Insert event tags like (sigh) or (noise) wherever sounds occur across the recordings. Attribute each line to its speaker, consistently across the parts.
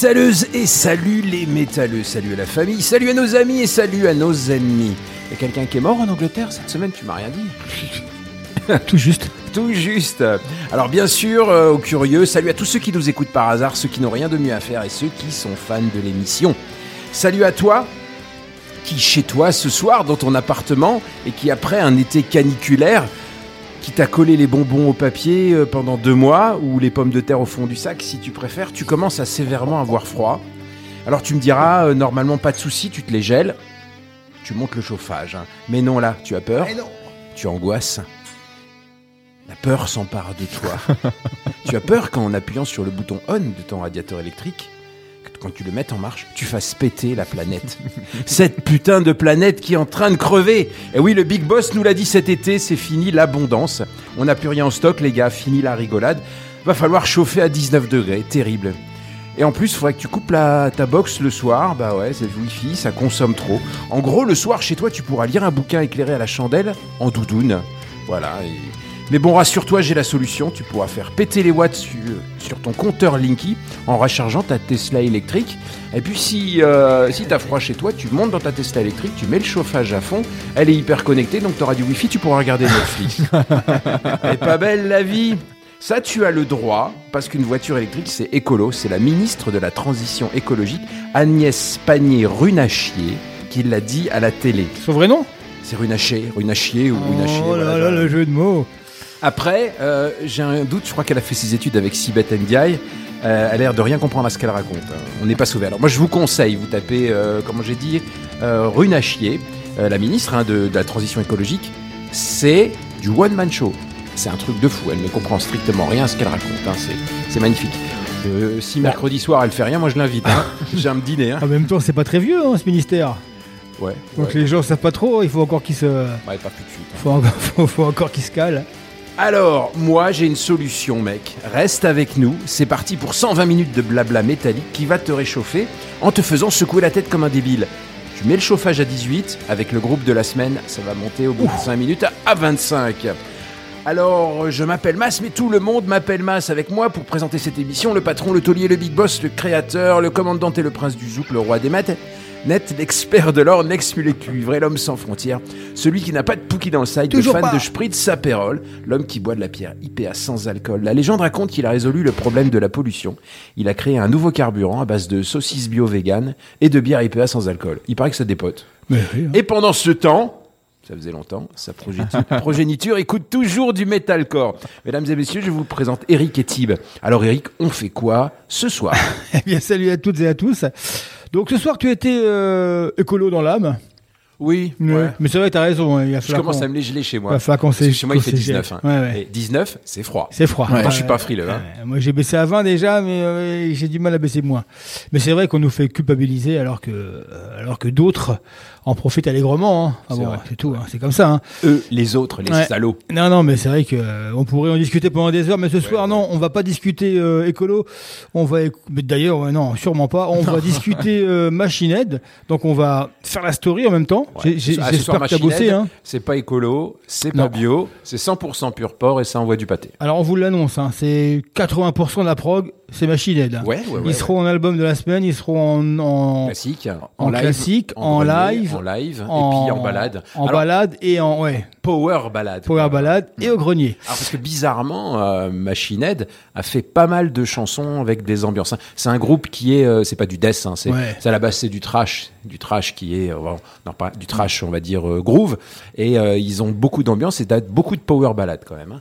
Speaker 1: Métalleuses et salut les métalleux, salut à la famille, salut à nos amis et salut à nos ennemis. Y a quelqu'un qui est mort en Angleterre cette semaine, tu m'as rien dit (laughs)
Speaker 2: Tout juste.
Speaker 1: Tout juste. Alors bien sûr, euh, aux curieux, salut à tous ceux qui nous écoutent par hasard, ceux qui n'ont rien de mieux à faire et ceux qui sont fans de l'émission. Salut à toi qui chez toi ce soir dans ton appartement et qui après un été caniculaire qui t'a collé les bonbons au papier euh, pendant deux mois ou les pommes de terre au fond du sac si tu préfères, tu commences à sévèrement avoir froid. Alors tu me diras, euh, normalement pas de souci, tu te les gèles, tu montes le chauffage. hein. Mais non là, tu as peur, tu angoisses. La peur s'empare de toi. (laughs) tu as peur qu'en appuyant sur le bouton on de ton radiateur électrique, que quand tu le mettes en marche, tu fasses péter la planète. (laughs) Cette putain de planète qui est en train de crever. Et oui, le Big Boss nous l'a dit cet été, c'est fini l'abondance. On n'a plus rien en stock, les gars, fini la rigolade. Va falloir chauffer à 19 degrés, terrible. Et en plus, il faudrait que tu coupes ta box le soir. Bah ouais, c'est le wifi, ça consomme trop. En gros, le soir, chez toi, tu pourras lire un bouquin éclairé à la chandelle en doudoune. Voilà. Mais bon, rassure-toi, j'ai la solution. Tu pourras faire péter les watts sur, sur ton compteur Linky en rechargeant ta Tesla électrique. Et puis, si, euh, si t'as froid chez toi, tu montes dans ta Tesla électrique, tu mets le chauffage à fond. Elle est hyper connectée, donc t'auras du wifi, tu pourras regarder Netflix. (laughs) Est pas belle la vie ça, tu as le droit, parce qu'une voiture électrique, c'est écolo. C'est la ministre de la Transition écologique, Agnès Pannier-Runachier, qui l'a dit à la télé.
Speaker 2: Son vrai nom?
Speaker 1: C'est Runachier, Runachier ou Runachier.
Speaker 2: Oh là
Speaker 1: voilà,
Speaker 2: là, le jeu de mots.
Speaker 1: Après, euh, j'ai un doute, je crois qu'elle a fait ses études avec Sibeth Ndiaye. Euh, elle a l'air de rien comprendre à ce qu'elle raconte. hein. On n'est pas sauvé. Alors moi, je vous conseille, vous tapez, euh, comment j'ai dit, euh, Runachier, la ministre hein, de, de la Transition écologique. C'est du one-man show. C'est un truc de fou. Elle ne comprend strictement rien à ce qu'elle raconte. hein. C'est- magnifique. Euh, si mercredi soir elle fait rien, moi je l'invite. hein. (laughs) J'ai un dîner. Hein.
Speaker 2: En même temps, c'est pas très vieux, hein, ce ministère.
Speaker 1: Ouais.
Speaker 2: Donc
Speaker 1: ouais.
Speaker 2: les gens savent pas trop, il faut encore qu'ils se.
Speaker 1: Ouais, pas plus de suite.
Speaker 2: Faut encore, (laughs) faut, faut encore qu'ils se calent.
Speaker 1: Alors, moi j'ai une solution, mec. Reste avec nous. C'est parti pour 120 minutes de blabla métallique qui va te réchauffer en te faisant secouer la tête comme un débile. Tu mets le chauffage à 18, avec le groupe de la semaine, ça va monter au bout de 5 minutes à- à 25. Alors, je m'appelle Mas, mais tout le monde m'appelle Mas avec moi pour présenter cette émission. Le patron, le taulier, le big boss, le créateur, le commandant et le prince du zouk, le roi des maths. Net, l'expert de l'or, l'ex-mulet cuivré, l'homme sans frontières, celui qui n'a pas de pouki dans le side, le fan
Speaker 2: pas.
Speaker 1: de Spritz Aperol, l'homme qui boit de la pierre IPA sans alcool. La légende raconte qu'il a résolu le problème de la pollution. Il a créé un nouveau carburant à base de saucisses bio vegan et de bière IPA sans alcool. Il paraît que ça dépote.
Speaker 2: Mais oui, hein.
Speaker 1: Et pendant ce temps, ça faisait longtemps, sa progéniture, (laughs) progéniture écoute toujours du metalcore. Mesdames et messieurs, je vous présente Eric et Tib. Alors Eric, on fait quoi ce soir? (laughs)
Speaker 2: Eh bien, salut à toutes et à tous. Donc ce soir, tu étais euh, écolo dans l'âme.
Speaker 1: Oui,
Speaker 2: Ouais. Mais c'est vrai, t'as raison. hein, Il
Speaker 1: Je commence à me les geler chez moi. chez moi, il fait
Speaker 2: qu'on s'égère.
Speaker 1: 19. hein.
Speaker 2: Ouais, ouais.
Speaker 1: Et 19, c'est froid.
Speaker 2: C'est froid.
Speaker 1: Moi, je suis pas frileux. Hein.
Speaker 2: Moi, j'ai baissé à 20 déjà, mais euh, j'ai du mal à baisser moins. Mais c'est vrai qu'on nous fait culpabiliser alors que, euh, alors que d'autres en profitent allègrement. Hein. Enfin
Speaker 1: C'est
Speaker 2: bon,
Speaker 1: vrai.
Speaker 2: c'est tout, hein, c'est comme ça. Hein.
Speaker 1: Eux, les autres, les
Speaker 2: Ouais.
Speaker 1: salauds.
Speaker 2: Non, non, mais c'est vrai que euh, on pourrait en discuter pendant des heures, mais ce soir, non, on va pas discuter euh, écolo. On va, éc- mais d'ailleurs, ouais, non, sûrement pas. On va discuter (laughs) euh, Machine Head. Donc, on va faire la story en même temps.
Speaker 1: Ouais.
Speaker 2: J'ai- j'ai-
Speaker 1: Ah,
Speaker 2: J'espère que t'as bossé. Hein.
Speaker 1: C'est pas écolo, c'est pas
Speaker 2: Non.
Speaker 1: bio, c'est 100% pur porc et ça envoie du pâté.
Speaker 2: Alors, on vous l'annonce. Hein, c'est 80% de la prog, c'est Machine Head.
Speaker 1: Ouais, ouais, ouais.
Speaker 2: ils seront en album de la semaine. Ils seront en, en,
Speaker 1: classique,
Speaker 2: en classique, en
Speaker 1: grenier,
Speaker 2: live,
Speaker 1: en live,
Speaker 2: en-
Speaker 1: et puis en balade.
Speaker 2: en
Speaker 1: Alors,
Speaker 2: balade et en ouais,
Speaker 1: power balade.
Speaker 2: power balade et au grenier.
Speaker 1: Alors parce que bizarrement, euh, Machine Head a fait pas mal de chansons avec des ambiances. C'est un groupe qui est, euh, c'est pas du death, hein, c'est
Speaker 2: Ouais.
Speaker 1: à la base c'est du trash, du trash qui est, euh, non pas du trash, on va dire euh, groove. Et ils ont beaucoup d'ambiance et beaucoup de power ballade quand même. hein.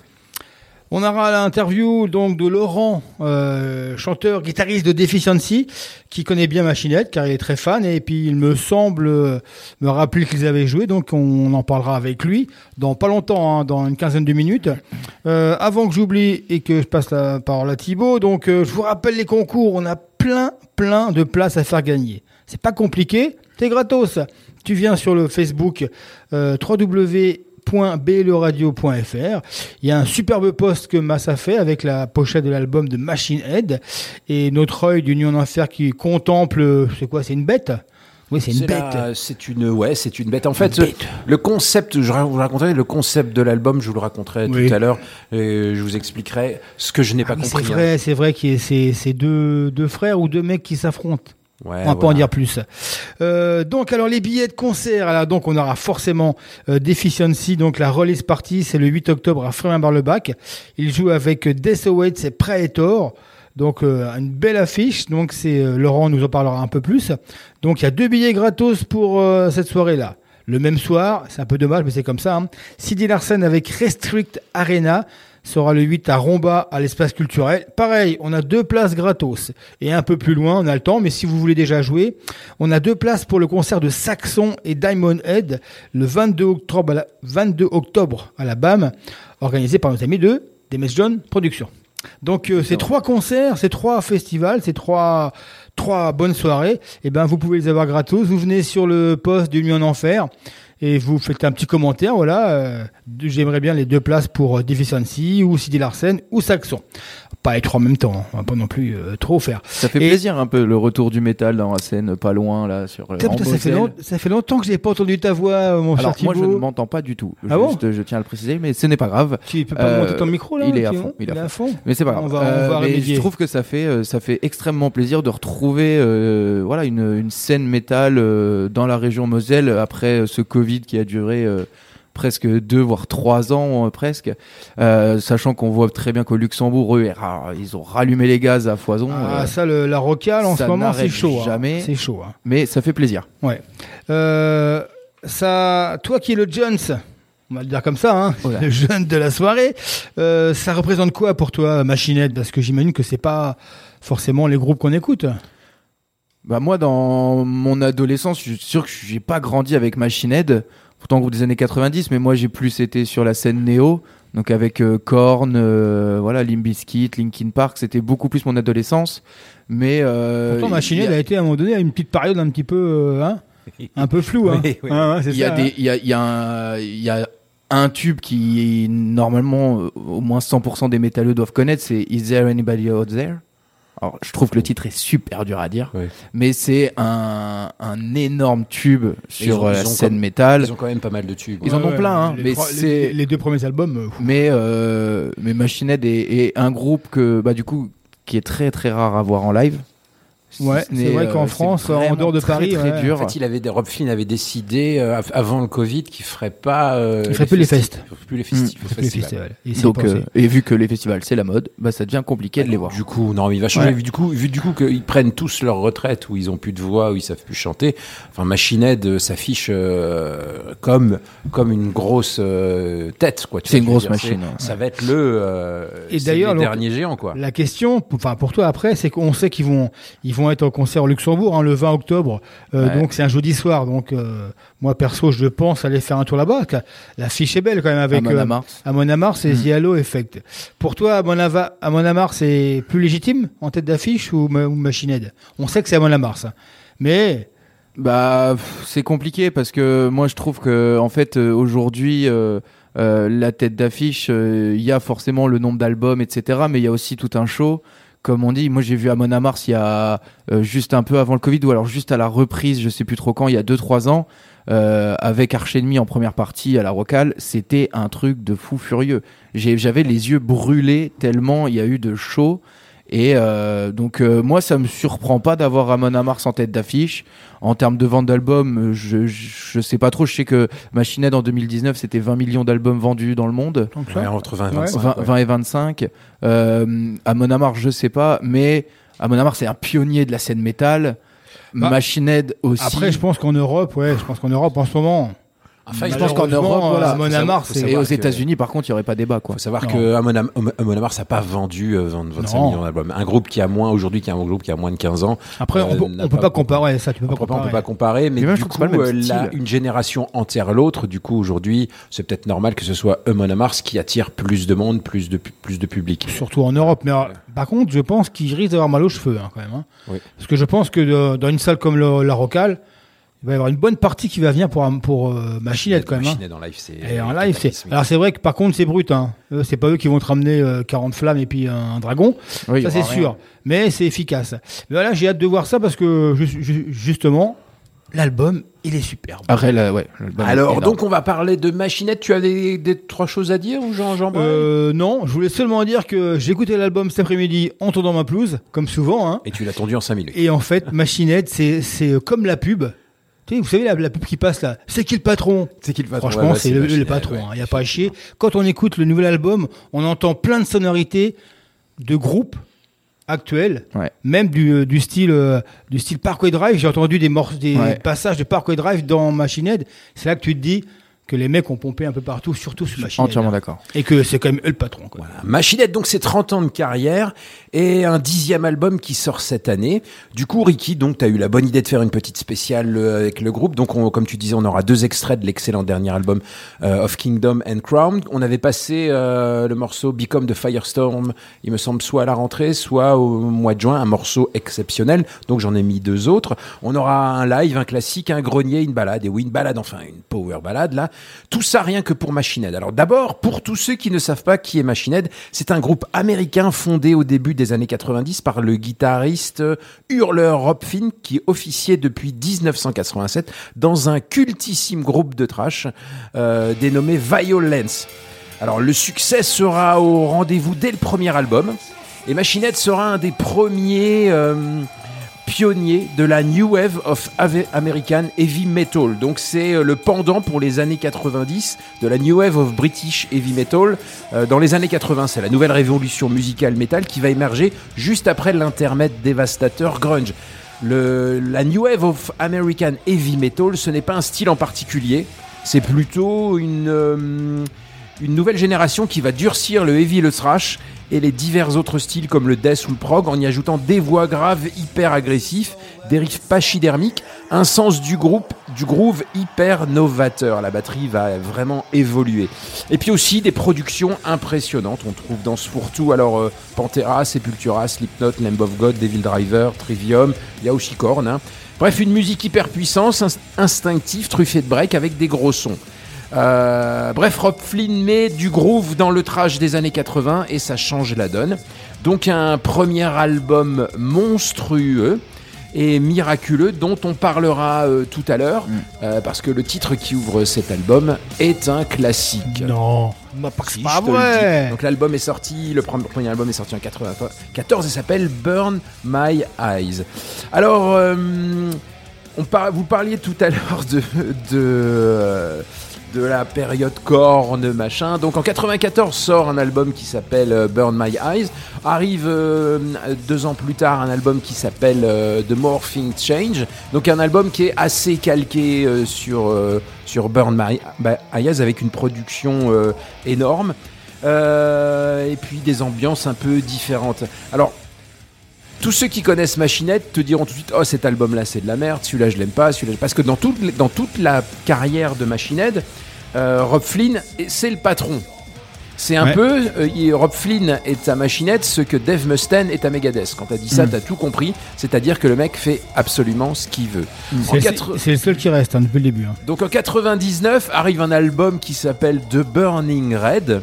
Speaker 2: On aura l'interview donc de Laurent, euh, chanteur, guitariste de Deficiency, qui connaît bien Machinette car il est très fan et puis il me semble euh, me rappeler qu'ils avaient joué, donc on en parlera avec lui dans pas longtemps, hein, dans une quinzaine de minutes. Euh, avant que j'oublie et que je passe la parole à Thibaut, donc euh, je vous rappelle les concours, on a plein plein de places à faire gagner. C'est pas compliqué, t'es gratos. Tu viens sur le Facebook euh, www.bleradio.fr. Il y a un superbe post que Mass a fait avec la pochette de l'album de Machine Head et notre œil d'Union d'Enfer qui contemple, c'est quoi, c'est une bête? Oui, c'est une bête.
Speaker 1: C'est une, ouais, c'est une bête. En fait,
Speaker 2: bête.
Speaker 1: le concept, je vous raconterai le concept de l'album, je vous le raconterai
Speaker 2: Oui.
Speaker 1: tout à l'heure. et Je vous expliquerai ce que je n'ai pas
Speaker 2: Ah c'est
Speaker 1: compris. hein.
Speaker 2: vrai, c'est vrai qu'il y a ces, ces deux, deux frères ou deux mecs qui s'affrontent.
Speaker 1: Ouais,
Speaker 2: On va pas en dire plus. Euh, donc alors les billets de concert, alors donc on aura forcément euh, Deficiency, donc la release party, c'est le 8 octobre à Frémin-Bar-le-Bac. Il joue avec euh, Death Awaits et Praetor. Donc euh, une belle affiche. Donc c'est euh, Laurent nous en parlera un peu plus. Donc il y a deux billets gratos pour euh, cette soirée-là. Le même soir, c'est un peu dommage, mais c'est comme ça. Hein. Sidi Larsen avec Restrict Arena sera le 8 à Romba à l'espace culturel. Pareil, on a deux places gratos. Et un peu plus loin, on a le temps, mais si vous voulez déjà jouer, on a deux places pour le concert de Saxon et Diamond Head le 22 octobre à la, 22 octobre à la BAM, organisé par nos amis de Demes John Productions. Donc euh, ces trois concerts, ces trois festivals, ces trois trois bonnes soirées, et ben vous pouvez les avoir gratos. Vous venez sur le poste du Nuit en Enfer et vous faites un petit commentaire. Voilà, euh, j'aimerais bien les deux places pour euh, Deficiency ou Sidi Larsen ou Saxon. Pas les trois en même temps, hein. pas non plus euh, trop faire.
Speaker 3: Ça fait
Speaker 2: Et-
Speaker 3: plaisir un peu le retour du métal dans la scène, pas loin là sur.
Speaker 2: Putain, ça, fait
Speaker 3: Moselle.
Speaker 2: long- ça fait longtemps que j'ai pas entendu ta voix, mon
Speaker 3: Alors
Speaker 2: cher
Speaker 3: moi je ne m'entends pas du tout.
Speaker 2: Ah bon
Speaker 3: je tiens à le préciser, mais ce n'est pas grave.
Speaker 2: Tu peux pas
Speaker 3: Euh,
Speaker 2: monter ton micro là
Speaker 3: il est à fond, il est à
Speaker 2: fond.
Speaker 3: Mais c'est pas grave.
Speaker 2: On va, on va
Speaker 3: mais je trouve que ça fait ça fait extrêmement plaisir de retrouver voilà une, une scène métal dans la région Moselle après ce Covid qui a duré euh, presque deux voire trois ans euh, presque, Euh, sachant qu'on voit très bien qu'au Luxembourg eux ils ont rallumé les gaz à foison.
Speaker 2: Ah,
Speaker 3: euh,
Speaker 2: ça, le- la rocale en ce moment, c'est chaud. hein.
Speaker 3: jamais.
Speaker 2: C'est chaud. hein.
Speaker 3: mais ça fait plaisir.
Speaker 2: Ouais. Ça, toi qui es le Jones, on va le dire comme ça, hein,
Speaker 3: Voilà. (laughs)
Speaker 2: le jeune de la soirée, ça représente quoi pour toi, Machinette? Parce que j'imagine que c'est pas forcément les groupes qu'on écoute.
Speaker 3: Bah moi, dans mon adolescence, je suis sûr que j'ai pas grandi avec Machine Head, pourtant groupe des années 90, mais moi j'ai plus été sur la scène néo, donc avec euh, Korn, euh, voilà, Limp Bizkit, Linkin Park, c'était beaucoup plus mon adolescence. Mais euh,
Speaker 2: Pourtant,
Speaker 3: y
Speaker 2: Machinette
Speaker 3: a-
Speaker 2: a été à un moment donné à une petite période un petit peu, euh, hein, un peu floue. Hein. (laughs)
Speaker 1: Oui, oui.
Speaker 2: Hein,
Speaker 3: il y a
Speaker 2: ça,
Speaker 3: des,
Speaker 2: hein.
Speaker 3: il y a, il y a un, y a un tube qui normalement au moins 100% des métalleux doivent connaître, c'est Is There Anybody Out There? Alors, je trouve que le titre est super dur à dire,
Speaker 1: Oui.
Speaker 3: mais c'est un, un énorme tube sur
Speaker 1: ont-
Speaker 3: la scène
Speaker 1: comme-
Speaker 3: métal.
Speaker 1: Ils ont quand même pas mal de tubes.
Speaker 3: Ils en ont plein, hein,
Speaker 2: les
Speaker 3: mais c'est-
Speaker 2: les, les deux premiers albums. euh,
Speaker 3: Mais euh, mais Machine Head est, est un groupe que bah du coup qui est très très rare à voir en live. Si
Speaker 2: Ouais,
Speaker 3: ce
Speaker 2: c'est vrai qu'en
Speaker 3: euh,
Speaker 2: France, en dehors de
Speaker 3: très,
Speaker 2: Paris,
Speaker 3: très
Speaker 2: ouais.
Speaker 3: dur.
Speaker 1: En fait, il avait, Rob Flynn avait décidé euh, av- avant le Covid qu'il ferait pas. euh,
Speaker 2: Il ferait plus les
Speaker 1: festi-. Plus les festifs. les
Speaker 2: les
Speaker 1: festivals.
Speaker 2: Et
Speaker 3: Donc euh, vu que les festivals c'est la mode, bah ça devient compliqué de les voir.
Speaker 1: Du coup, non, mais il va changer.
Speaker 3: Ouais.
Speaker 1: Vu du coup, vu du coup qu'ils prennent tous leur retraite, où ils ont plus de voix, où ils savent plus chanter. Enfin, Machine Head s'affiche euh, comme comme une grosse euh, tête, quoi.
Speaker 3: C'est une grosse
Speaker 1: dire,
Speaker 3: machine, ouais.
Speaker 1: Ça va être le. euh,
Speaker 2: Et d'ailleurs,
Speaker 1: les
Speaker 2: donc,
Speaker 1: derniers géants, quoi.
Speaker 2: La question, pour- enfin pour toi après, c'est qu'on sait qu'ils vont, ils vont être au concert au Luxembourg hein, le 20 octobre. Euh,
Speaker 3: Ouais.
Speaker 2: Donc c'est un jeudi soir. Donc euh, moi perso, je pense aller faire un tour là-bas. La fiche est belle quand même avec
Speaker 3: Amon
Speaker 2: et
Speaker 3: Mm.
Speaker 2: The Halo Effect. Pour toi, Amon, Amarth, c'est plus légitime en tête d'affiche ou, ou Machine Head On sait que c'est Amon Amarth, hein. mais
Speaker 3: Bah, c'est compliqué parce que moi je trouve que en fait euh, aujourd'hui euh, la tête d'affiche, il y a forcément le nombre d'albums, etc. Mais il y a aussi tout un show. Comme on dit, moi j'ai vu Amon Amarth il y a euh, juste un peu avant le Covid ou alors juste à la reprise, je sais plus trop quand, il y a 2-3 ans, euh, avec Arch Enemy en première partie à la Rocale, c'était un truc de fou furieux. J'avais les yeux brûlés tellement il y a eu de show. Et euh, donc euh, moi ça me surprend pas d'avoir Amon Amarth en tête d'affiche. En termes de vente d'albums, euh, je, je je sais pas trop. Je sais que Machine Head en 2019 c'était 20 millions d'albums vendus dans le monde,
Speaker 2: Donc.
Speaker 1: Ouais, entre 20 et
Speaker 2: Ouais.
Speaker 1: 25.
Speaker 3: 20,
Speaker 1: ouais.
Speaker 3: 20 et 25. Euh, Amon Amarth je sais pas, mais Amon Amarth c'est un pionnier de la scène métal.
Speaker 2: Bah,
Speaker 3: Machine Head aussi.
Speaker 2: Après, je pense qu'en Europe, ouais, je pense qu'en Europe en ce moment.
Speaker 1: Enfin,
Speaker 3: je pense qu'en Europe, voilà,
Speaker 2: Amon Amarth,
Speaker 1: savoir-
Speaker 2: c'est.
Speaker 3: et aux
Speaker 1: que-
Speaker 3: États-Unis par contre il y aurait pas débat quoi.
Speaker 1: faut savoir
Speaker 2: Non.
Speaker 1: que Amon, Am- Amon Amarth n'a pas vendu euh, 20 25
Speaker 2: Non.
Speaker 1: millions d'albums. Un groupe qui a moins aujourd'hui, qui a un groupe qui a moins de 15 ans.
Speaker 2: Après, on
Speaker 1: Euh,
Speaker 2: peut, on peut
Speaker 1: pas-
Speaker 2: pas comparer ça. Tu peux pas
Speaker 1: pas, on
Speaker 2: comparer.
Speaker 1: peut pas comparer, mais du coup, euh, une génération entière l'autre. Du coup, aujourd'hui, c'est peut-être normal que ce soit Amon Amarth qui attire plus de monde, plus de plus de public.
Speaker 2: Surtout en Europe. Mais alors, par contre, je pense qu'il risque d'avoir mal aux cheveux hein, quand même. hein.
Speaker 1: Oui.
Speaker 2: Parce que je pense que de- dans une salle comme le- la Rocale, il va y avoir une bonne partie qui va venir pour, pour euh, Machinette quand même. hein.
Speaker 1: Machinette en live, c'est.
Speaker 2: Et en live, c'est. Alors c'est vrai que par contre, c'est brut. Hein. C'est pas eux qui vont te ramener euh, 40 flammes et puis un dragon.
Speaker 3: Oui,
Speaker 2: ça c'est
Speaker 3: rien.
Speaker 2: sûr. Mais c'est efficace. Mais voilà, j'ai hâte de voir ça parce que ju- ju- justement, l'album, il est superbe.
Speaker 3: Après, là, ouais,
Speaker 1: Alors, donc, on va parler de Machinette. Tu as des, des trois choses à dire ou Jean Jean
Speaker 2: Euh, non, je voulais seulement dire que j'ai écouté l'album cet après-midi en tournant ma pelouse, comme souvent. Hein.
Speaker 1: Et tu l'as tendu en 5 minutes.
Speaker 2: Et en fait, Machinette, c'est c'est comme la pub. Vous savez, la, la pub qui passe là, c'est qui le patron?
Speaker 1: C'est qui le
Speaker 2: Franchement, c'est le, le patron. Il n'y a pas à chier. Quand on écoute le nouvel album, on entend plein de sonorités de groupes actuels, même du, euh, du style euh, du style Parkway Drive. J'ai entendu des, morceaux, des passages de Parkway Drive dans Machine Head. C'est là que tu te dis que les mecs ont pompé un peu partout, surtout sur Machine Head.
Speaker 3: Entièrement d'accord.
Speaker 2: Et que c'est quand même eux le patron. Quoi.
Speaker 1: Machinette, donc c'est 30 ans de carrière et un dixième album qui sort cette année. Du coup, Ricky, donc tu as eu la bonne idée de faire une petite spéciale euh, avec le groupe. Donc, on- comme tu disais, on aura deux extraits de l'excellent dernier album euh, of Kingdom and Crown. On avait passé euh, le morceau Become the Firestorm, il me semble, soit à la rentrée, soit au mois de juin, un morceau exceptionnel. Donc, j'en ai mis deux autres. On aura un live, un classique, un grenier, une balade, et oui, une balade, enfin une power balade là. Tout ça rien que pour Machine Head. Alors d'abord, pour tous ceux qui ne savent pas qui est Machine Head, c'est un groupe américain fondé au début des années 90 par le guitariste euh, hurleur Rob Finn qui officiait depuis 1987 dans un cultissime groupe de trash euh, dénommé Violence. Alors le succès sera au rendez-vous dès le premier album et Machine Head sera un des premiers euh, pionnier de la New Wave of American Heavy Metal. Donc c'est euh, le pendant pour les années 90 de la New Wave of British Heavy Metal. Euh, dans les années 80, c'est la nouvelle révolution musicale métal qui va émerger juste après l'intermède dévastateur grunge. La New Wave of American Heavy Metal, ce n'est pas un style en particulier, c'est plutôt une, euh, une nouvelle génération qui va durcir le heavy le thrash et les divers autres styles comme le death ou le prog en y ajoutant des voix graves hyper agressifs, des riffs pachydermiques, un sens du groupe, du groove hyper novateur. La batterie va vraiment évoluer. Et puis aussi des productions impressionnantes. On trouve dans ce fourre-tout alors euh, Pantera, Sepultura, Slipknot, Lamb of God, Devil Driver, Trivium, il y a aussi Korn. hein. Bref, une musique hyper puissante, inst- instinctive, truffée de break avec des gros sons. Euh, bref, Rob Flynn met du groove dans le trash des années 80 et ça change la donne. Donc un premier album monstrueux et miraculeux dont on parlera euh, tout à l'heure euh, parce que le titre qui ouvre cet album est un classique.
Speaker 2: Non, bah,
Speaker 1: Si,
Speaker 2: pas vrai.
Speaker 1: Donc l'album est sorti, le pre- premier album est sorti en 94 et s'appelle Burn My Eyes. Alors, euh, on par- vous parliez tout à (laughs) l'heure de, de, euh, de la période corne, machin. Donc en 94 sort un album qui s'appelle euh, Burn My Eyes. Arrive euh, deux ans plus tard un album qui s'appelle euh, The Morphing Change. Donc un album qui est assez calqué sur, sur Burn My Eyes avec une production énorme. Et puis des ambiances un peu différentes. Alors, tous ceux qui connaissent Machinette te diront tout de suite Oh, cet album-là, c'est de la merde, celui-là, je l'aime pas, celui-là. Parce que dans toute, dans toute la carrière de Machinette, euh, Rob Flynn, c'est le patron. C'est un
Speaker 2: Ouais.
Speaker 1: peu euh, Rob Flynn est à Machinette ce que Dave Mustaine est à Megadeth. Quand t'as dit ça,
Speaker 2: Mm.
Speaker 1: t'as tout compris. C'est-à-dire que le mec fait absolument ce qu'il veut.
Speaker 2: C'est
Speaker 1: quatre-
Speaker 2: c'est le seul qui reste hein, depuis le début. hein.
Speaker 1: Donc en 99 arrive un album qui s'appelle The Burning Red.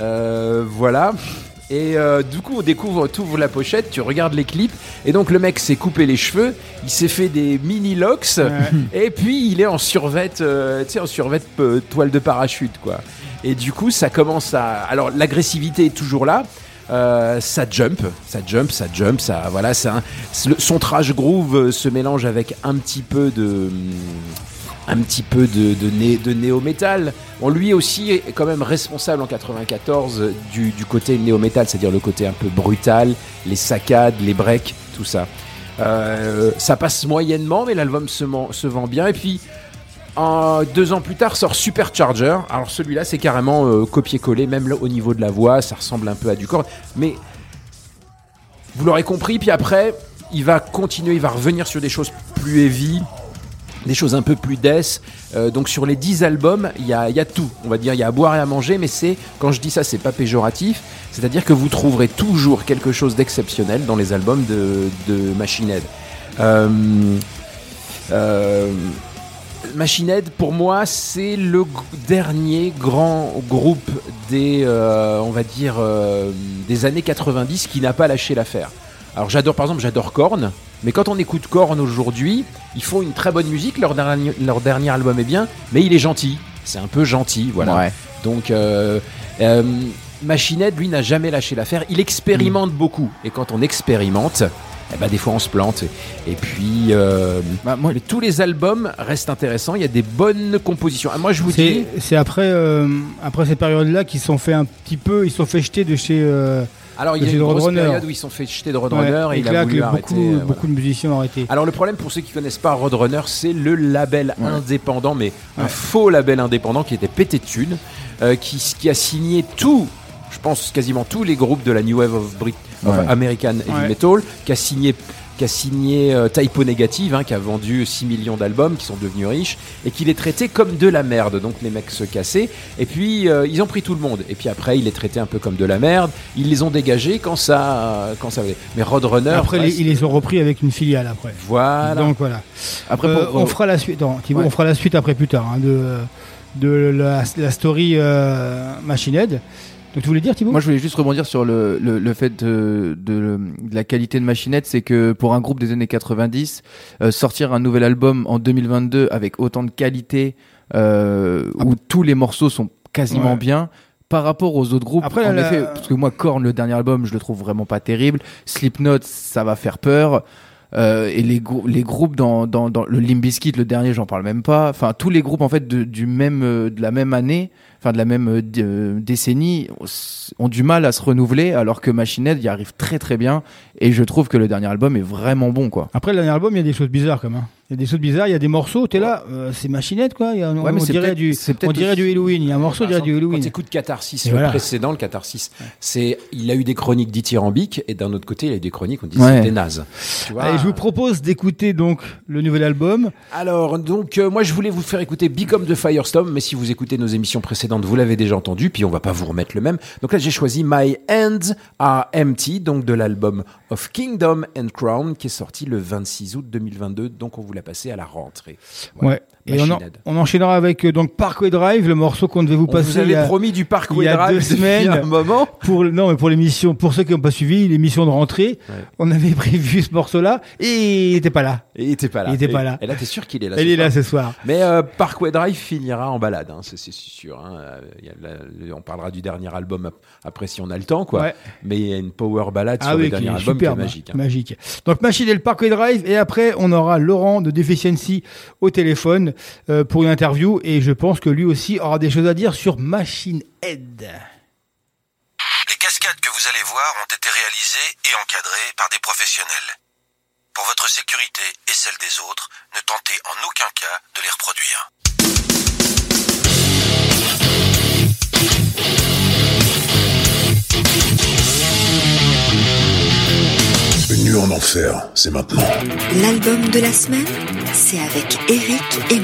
Speaker 1: Euh, voilà. Et euh, du coup, on découvre, tu ouvres la pochette, tu regardes les clips, et donc le mec s'est coupé les cheveux, il s'est fait des mini locks, et puis il est en survette, euh, tu sais, en survette euh, toile de parachute, quoi. Et du coup, ça commence à. Alors, l'agressivité est toujours là. Euh, ça jump, ça jump, ça jump, ça voilà, le- son trash groove se mélange avec un petit peu de hum, un petit peu de, de, né- de néo-métal. Bon, lui aussi est quand même responsable en 94 du, côté néo-métal, c'est-à-dire le côté un peu brutal, les saccades, les breaks, tout ça. Euh, ça passe moyennement, mais l'album se, vend bien. Et puis, en- deux ans plus tard, sort Supercharger. Alors celui-là, c'est carrément euh, copier-coller, même au niveau de la voix, ça ressemble un peu à du corps. Mais vous l'aurez compris, puis après, il va continuer, il va revenir sur des choses plus heavy, des choses un peu plus death. Euh, donc sur les 10 albums, il y a, tout. On va dire, il y a à boire et à manger, mais c'est, quand je dis ça, c'est pas péjoratif. C'est-à-dire que vous trouverez toujours quelque chose d'exceptionnel dans les albums de, Machine Head. Euh, euh, Machine Head, pour moi, c'est le dernier grand groupe des, euh, on va dire, des années 90 qui n'a pas lâché l'affaire. Alors j'adore, par exemple, j'adore Korn, mais quand on écoute Korn aujourd'hui, ils font une très bonne musique, leur dernier, leur dernier album est bien, mais il est gentil. C'est un peu gentil, voilà.
Speaker 3: Ouais.
Speaker 1: Donc, euh, euh, Machine Head, lui, n'a jamais lâché l'affaire. Il expérimente beaucoup. Et quand on expérimente, eh ben, des fois, on se plante. Et puis, euh,
Speaker 3: Bah, moi,
Speaker 1: mais tous les albums restent intéressants. Il y a des bonnes compositions. Ah, moi, je vous dis.
Speaker 2: C'est après, euh, après cette période-là qu'ils se sont fait un petit peu, ils se sont fait jeter de chez. euh,
Speaker 1: Alors, il y a une grosse période où ils se sont fait jeter de
Speaker 2: ouais,
Speaker 1: Roadrunner et
Speaker 2: et
Speaker 1: il a voulu arrêter.
Speaker 2: beaucoup,
Speaker 1: euh, voilà.
Speaker 2: beaucoup de musiciens ont arrêté.
Speaker 1: Alors le problème pour ceux qui connaissent pas Roadrunner, c'est le label
Speaker 3: Ouais.
Speaker 1: indépendant, mais un
Speaker 2: Ouais.
Speaker 1: faux label indépendant qui était pété de thunes, euh, qui, qui a signé tout, je pense quasiment tous les groupes de la New Wave of Brit of
Speaker 3: Ouais.
Speaker 1: American Heavy
Speaker 2: Ouais.
Speaker 1: Metal, qui a signé qui a signé euh, Typo Negative, hein, qui a vendu 6 millions d'albums, qui sont devenus riches, et qui les traitait comme de la merde. Donc les mecs se cassaient, et puis euh, ils ont pris tout le monde. Et puis après, ils les traitaient un peu comme de la merde. Ils les ont dégagés quand ça, quand ça. Mais Roadrunner,
Speaker 2: Après, les- ils les ont repris avec une filiale après.
Speaker 1: voilà.
Speaker 2: Donc voilà.
Speaker 3: Après,
Speaker 2: Euh,
Speaker 3: pour-
Speaker 2: on fera la suite. non, Thibaut,
Speaker 1: Ouais.
Speaker 2: on fera la suite après plus tard hein, de de la, la story euh, Machine Head. Donc tu voulais dire Thibaut?
Speaker 3: Moi, je voulais juste rebondir sur le, le, le fait de, de, de la qualité de Machinette, c'est que pour un groupe des années 90, euh, sortir un nouvel album en 2022 avec autant de qualité, euh, où tous les morceaux sont quasiment
Speaker 2: Ouais.
Speaker 3: bien. Par rapport aux autres groupes,
Speaker 2: Après,
Speaker 3: en
Speaker 2: la-
Speaker 3: effet, parce que moi, Korn, le dernier album, je le trouve vraiment pas terrible. Slipknot, ça va faire peur. Euh, et les, grou- les groupes dans, dans, dans le Limp Bizkit, le dernier, j'en parle même pas. Enfin, tous les groupes en fait de, du même, euh, de la même année, enfin de la même euh, euh, décennie, ont du mal à se renouveler, alors que Machine Head y arrive très très bien. Et je trouve que le dernier album est vraiment bon, quoi.
Speaker 2: Après le dernier album, il y a des choses bizarres quand même. hein. Il y a des choses bizarres, il y a des morceaux, t'es là, euh, c'est machinette quoi. Il y a, on,
Speaker 3: Ouais, mais
Speaker 2: on
Speaker 3: c'est
Speaker 2: dirait du, on
Speaker 3: peut-être
Speaker 2: dirait
Speaker 3: aussi-
Speaker 2: du Halloween. Il y a un morceau, on dirait du
Speaker 1: Quand
Speaker 2: Halloween.
Speaker 1: tu écoutes Catharsis,
Speaker 2: Et
Speaker 1: le
Speaker 2: voilà.
Speaker 1: précédent, le Catharsis, c'est, il a eu des chroniques dithyrambiques et d'un autre côté, il a eu des chroniques, on dit
Speaker 3: Ouais.
Speaker 1: c'était naze. Tu vois
Speaker 2: Allez, je vous propose d'écouter donc le nouvel album.
Speaker 1: Alors, donc, euh, moi, je voulais vous faire écouter Become the Firestorm, mais si vous écoutez nos émissions précédentes, vous l'avez déjà entendu, puis on va pas vous remettre le même. Donc là, j'ai choisi My Hands Are Empty, donc de l'album of Kingdom and Crown, qui est sorti le 26 août 2022, donc on vous l'a passé à la rentrée.
Speaker 2: Ouais. Et on, en- on enchaînera avec euh, donc Parkway Drive, le morceau qu'on devait vous
Speaker 1: On
Speaker 2: passer
Speaker 1: vous
Speaker 2: il y
Speaker 1: avait
Speaker 2: a-
Speaker 1: promis du Parkway
Speaker 2: il y a
Speaker 1: Drive
Speaker 2: deux (laughs) semaines.
Speaker 1: un moment.
Speaker 2: pour le- non mais pour l'émission pour ceux qui n'ont pas suivi l'émission de rentrée
Speaker 1: Ouais.
Speaker 2: on avait prévu ce morceau là et il était pas là
Speaker 1: Et il était pas là.
Speaker 2: Il était
Speaker 1: Et-
Speaker 2: pas là.
Speaker 1: Et là, t'es sûr qu'il est là ce
Speaker 2: est là ce soir
Speaker 1: Mais euh, Parkway Drive finira en balade, hein, c'est sûr. hein. Euh, il y a la- on parlera du dernier album ap- après si on a le temps, quoi.
Speaker 2: Ouais.
Speaker 1: Mais il y a une power balade sur
Speaker 2: ah
Speaker 1: le
Speaker 2: oui qui
Speaker 1: dernier album qui est magique. hein.
Speaker 2: magique donc Machine et le Parkway Drive et après on aura Laurent de Deficiency au téléphone euh, pour une interview et je pense que lui aussi aura des choses à dire sur Machine Head
Speaker 4: Les cascades que vous allez voir ont été réalisées et encadrées par des professionnels. Pour votre sécurité et celle des autres, ne tentez en aucun cas de les reproduire.
Speaker 5: En enfer, c'est maintenant.
Speaker 6: L'album de la semaine, c'est avec Eric et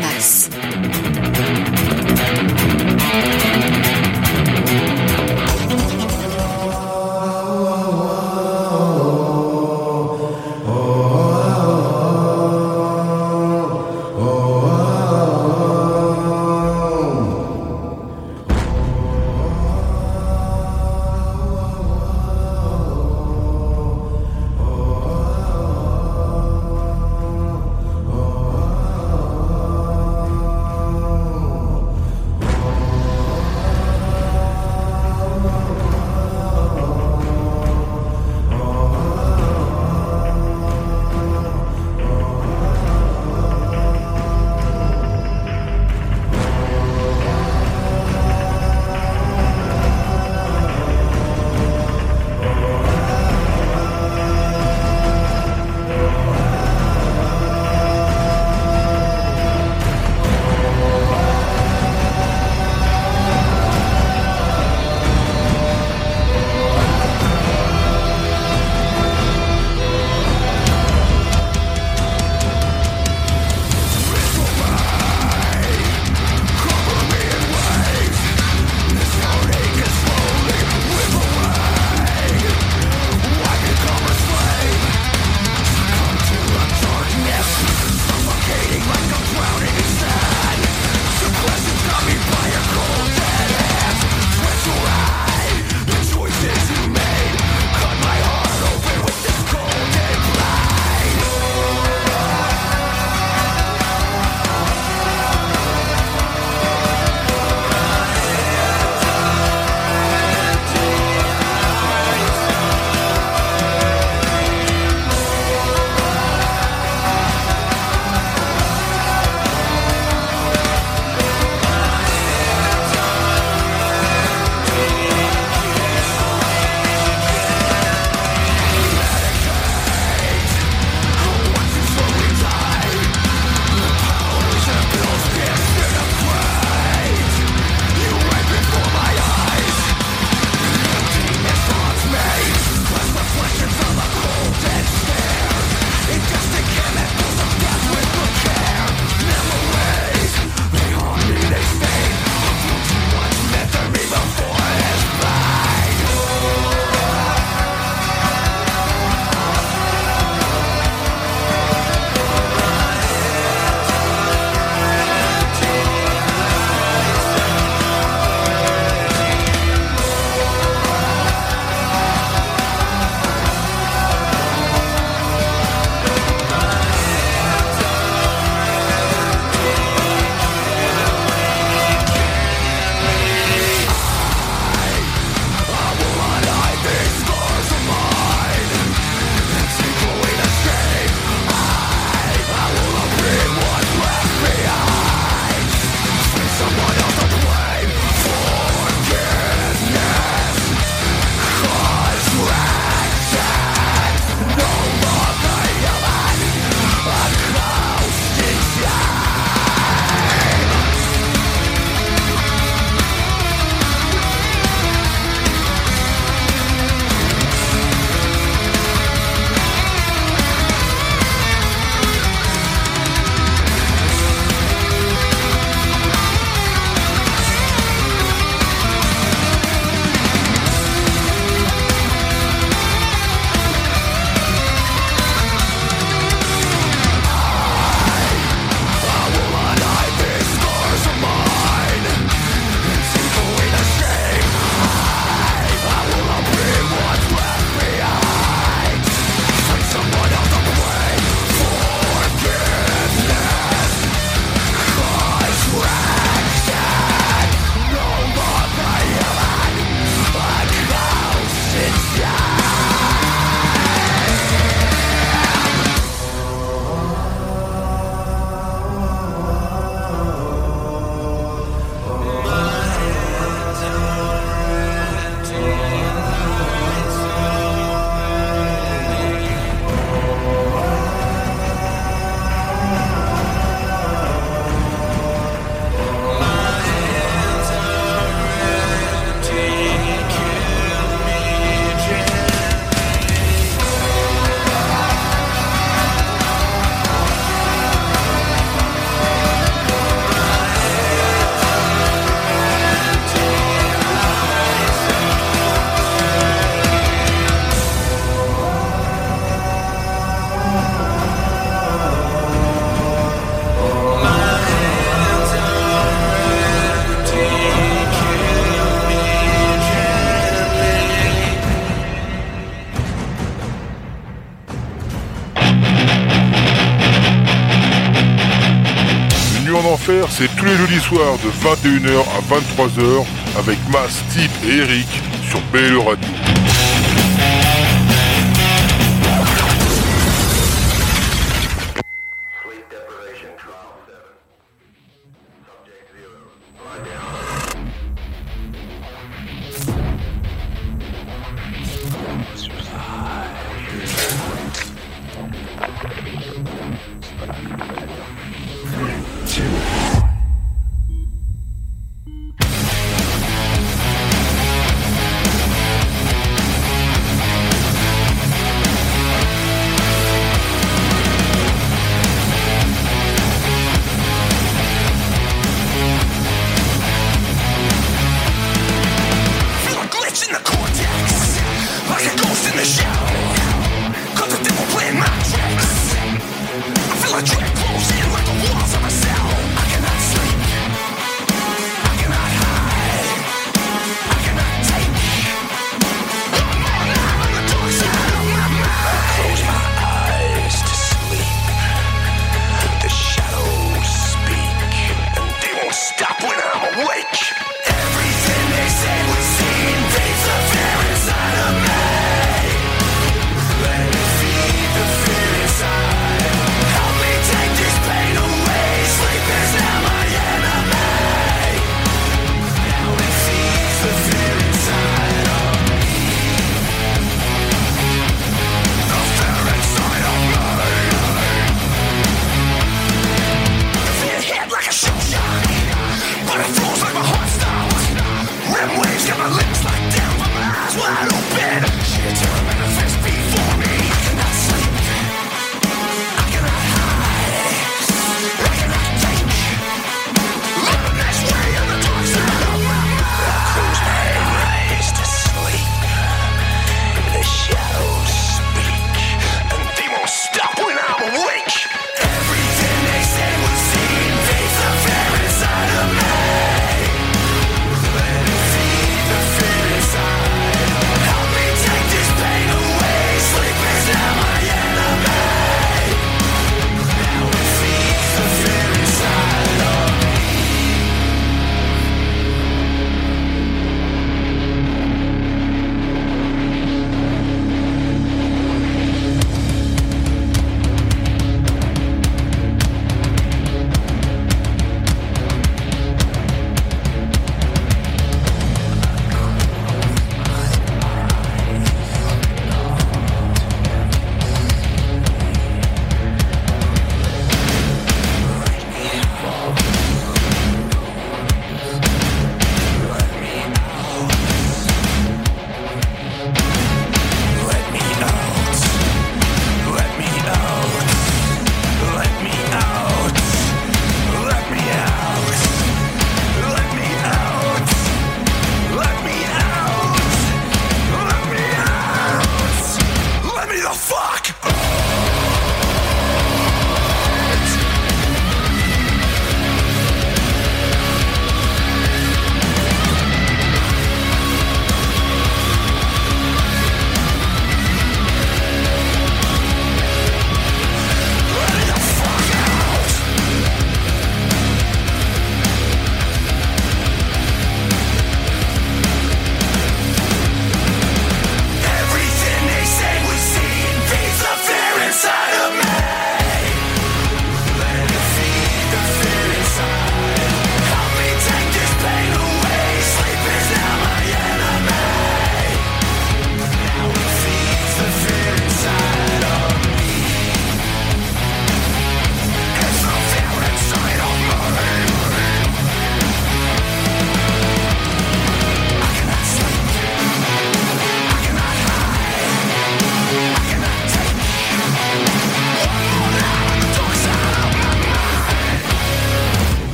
Speaker 5: soir de 21h à 23h avec Mas, Steve et Eric sur BLE Radio.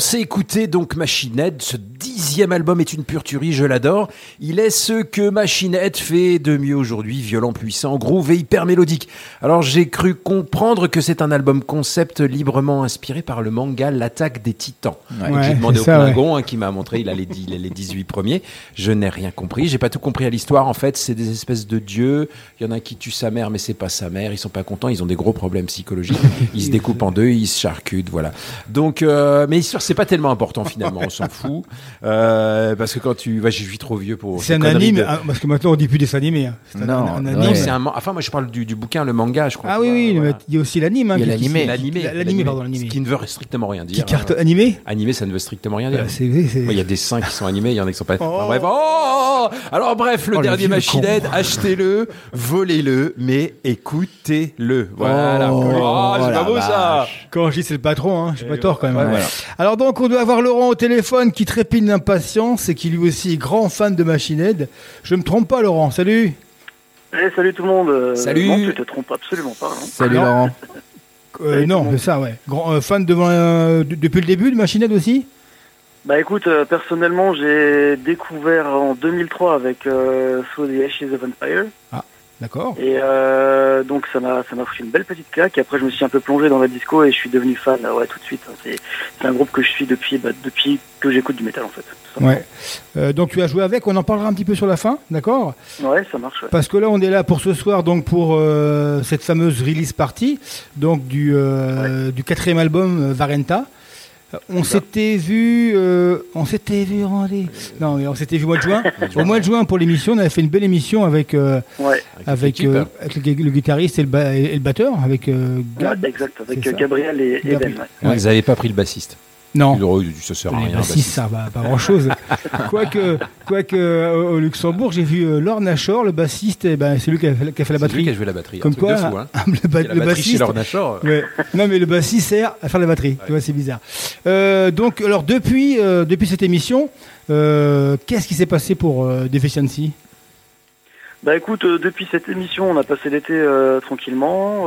Speaker 7: on
Speaker 1: s'est écouté donc Machine Head, dixième album est une pure tuerie, je l'adore. Il est ce que Machine Head fait de mieux aujourd'hui, violent, puissant, groove et hyper mélodique. Alors j'ai cru comprendre que c'est un album concept librement inspiré par le manga L'attaque des titans.
Speaker 2: Ouais.
Speaker 1: J'ai demandé au
Speaker 2: ça, ouais.
Speaker 1: Hein, qui m'a montré, il a les, il a les 18 premiers. Je n'ai rien compris, j'ai pas tout compris à l'histoire. En fait, c'est des espèces de dieux. Il y en a qui tue sa mère, mais c'est pas sa mère. Ils sont pas contents, ils ont des gros problèmes psychologiques. (laughs) Ils se découpent en deux, ils se charcutent, voilà. Donc, euh, mais l'histoire, c'est pas tellement important finalement, on s'en fout. Euh, parce que quand tu, ouais, je suis trop vieux pour.
Speaker 2: C'est
Speaker 1: ces
Speaker 2: un anime,
Speaker 1: de-
Speaker 2: ah, parce que maintenant on dit plus des animés. hein. C'est un,
Speaker 3: Non,
Speaker 2: un anime.
Speaker 1: Non, c'est un. man- Enfin, moi, je parle du, du bouquin, le manga, je crois.
Speaker 2: Ah oui, oui,
Speaker 1: Voilà.
Speaker 2: mais il y a aussi l'anime. hein,
Speaker 3: Il y a l'animé.
Speaker 1: L'animé.
Speaker 2: L'animé, pardon,
Speaker 1: Ce
Speaker 2: l'animé.
Speaker 1: qui ne veut strictement rien dire.
Speaker 2: Qui carte
Speaker 1: hein.
Speaker 2: animé
Speaker 1: Animé, ça ne veut strictement rien dire.
Speaker 2: Bah, c'est- c'est-
Speaker 1: Moi, Il y a des seins qui sont animés, il y en a qui sont pas. Enfin,
Speaker 2: Oh.
Speaker 1: bref. Oh Alors bref, le
Speaker 2: Oh,
Speaker 1: dernier Machine. Head, achetez-le, volez-le, mais écoutez-le. Voilà.
Speaker 2: Oh,
Speaker 1: Oh, c'est pas beau ça.
Speaker 2: Quand je dis c'est le patron, hein, j'ai pas tort quand même. Hein. Alors donc on doit avoir Laurent au téléphone qui trépigne d'impatience et qui lui aussi est grand fan de Machine Head. Je me trompe pas Laurent, salut
Speaker 8: Eh, salut tout le monde. Euh,
Speaker 1: Salut.
Speaker 8: Non, tu te trompes absolument pas. hein.
Speaker 3: Salut
Speaker 2: Alors
Speaker 3: Laurent. (laughs)
Speaker 2: Euh, Non, c'est ça ouais. Grand, euh, fan euh, de- depuis le début de Machine Head aussi?
Speaker 8: Bah écoute, euh, personnellement, j'ai découvert en 2003 avec euh, Through the Ashes of Empire.
Speaker 2: D'accord.
Speaker 8: Et euh, donc ça m'a ça m'a foutu une belle petite claque. Et après, je me suis un peu plongé dans la disco et je suis devenu fan euh, ouais, tout de suite. C'est c'est un groupe que je suis depuis, bah, depuis que j'écoute du métal en fait.
Speaker 2: Ouais. Euh, donc tu as joué avec, on en parlera un petit peu sur la fin, d'accord?
Speaker 8: Ouais, ça marche. Ouais.
Speaker 2: Parce que là, on est là pour ce soir, donc pour euh, cette fameuse release party, donc du, du quatrième album Varenta. Euh, On s'était vu, euh, on s'était vu, rendez- non, mais on s'était vu au mois de juin. (laughs) au mois de juin pour l'émission, on avait fait une belle émission avec euh,
Speaker 8: Ouais,
Speaker 2: avec, euh, le, le guitariste et le, ba- et le batteur, avec euh, Gab.
Speaker 8: ouais, exact. Avec. Gabriel et, et
Speaker 2: Gabriel.
Speaker 8: Ben. ouais.
Speaker 1: Ouais, Ils n'avaient pas pris le bassiste.
Speaker 2: Non.
Speaker 1: Ça sert à
Speaker 2: Les
Speaker 1: rien.
Speaker 2: bassistes,
Speaker 1: bassiste.
Speaker 2: ça va pas grand chose. (laughs) quoique, quoique euh, au Luxembourg, j'ai vu euh, Laure Nachor, le bassiste, et ben, c'est lui qui a fait, qui a fait la
Speaker 1: C'est lui
Speaker 2: batterie.
Speaker 1: qui a joué la batterie. un
Speaker 2: Comme quoi,
Speaker 1: hein. (laughs)
Speaker 2: le, ba-
Speaker 1: la
Speaker 2: le
Speaker 1: batterie chez
Speaker 2: bassiste.
Speaker 1: Laure Nachor.
Speaker 2: Ouais. Non, mais le bassiste sert à faire la batterie. Tu vois, c'est bizarre. Euh, donc, alors, depuis, euh, depuis cette émission, euh, qu'est-ce qui s'est passé pour euh, Deficiency?
Speaker 8: Bah écoute, euh, depuis cette émission, on a passé l'été euh, tranquillement.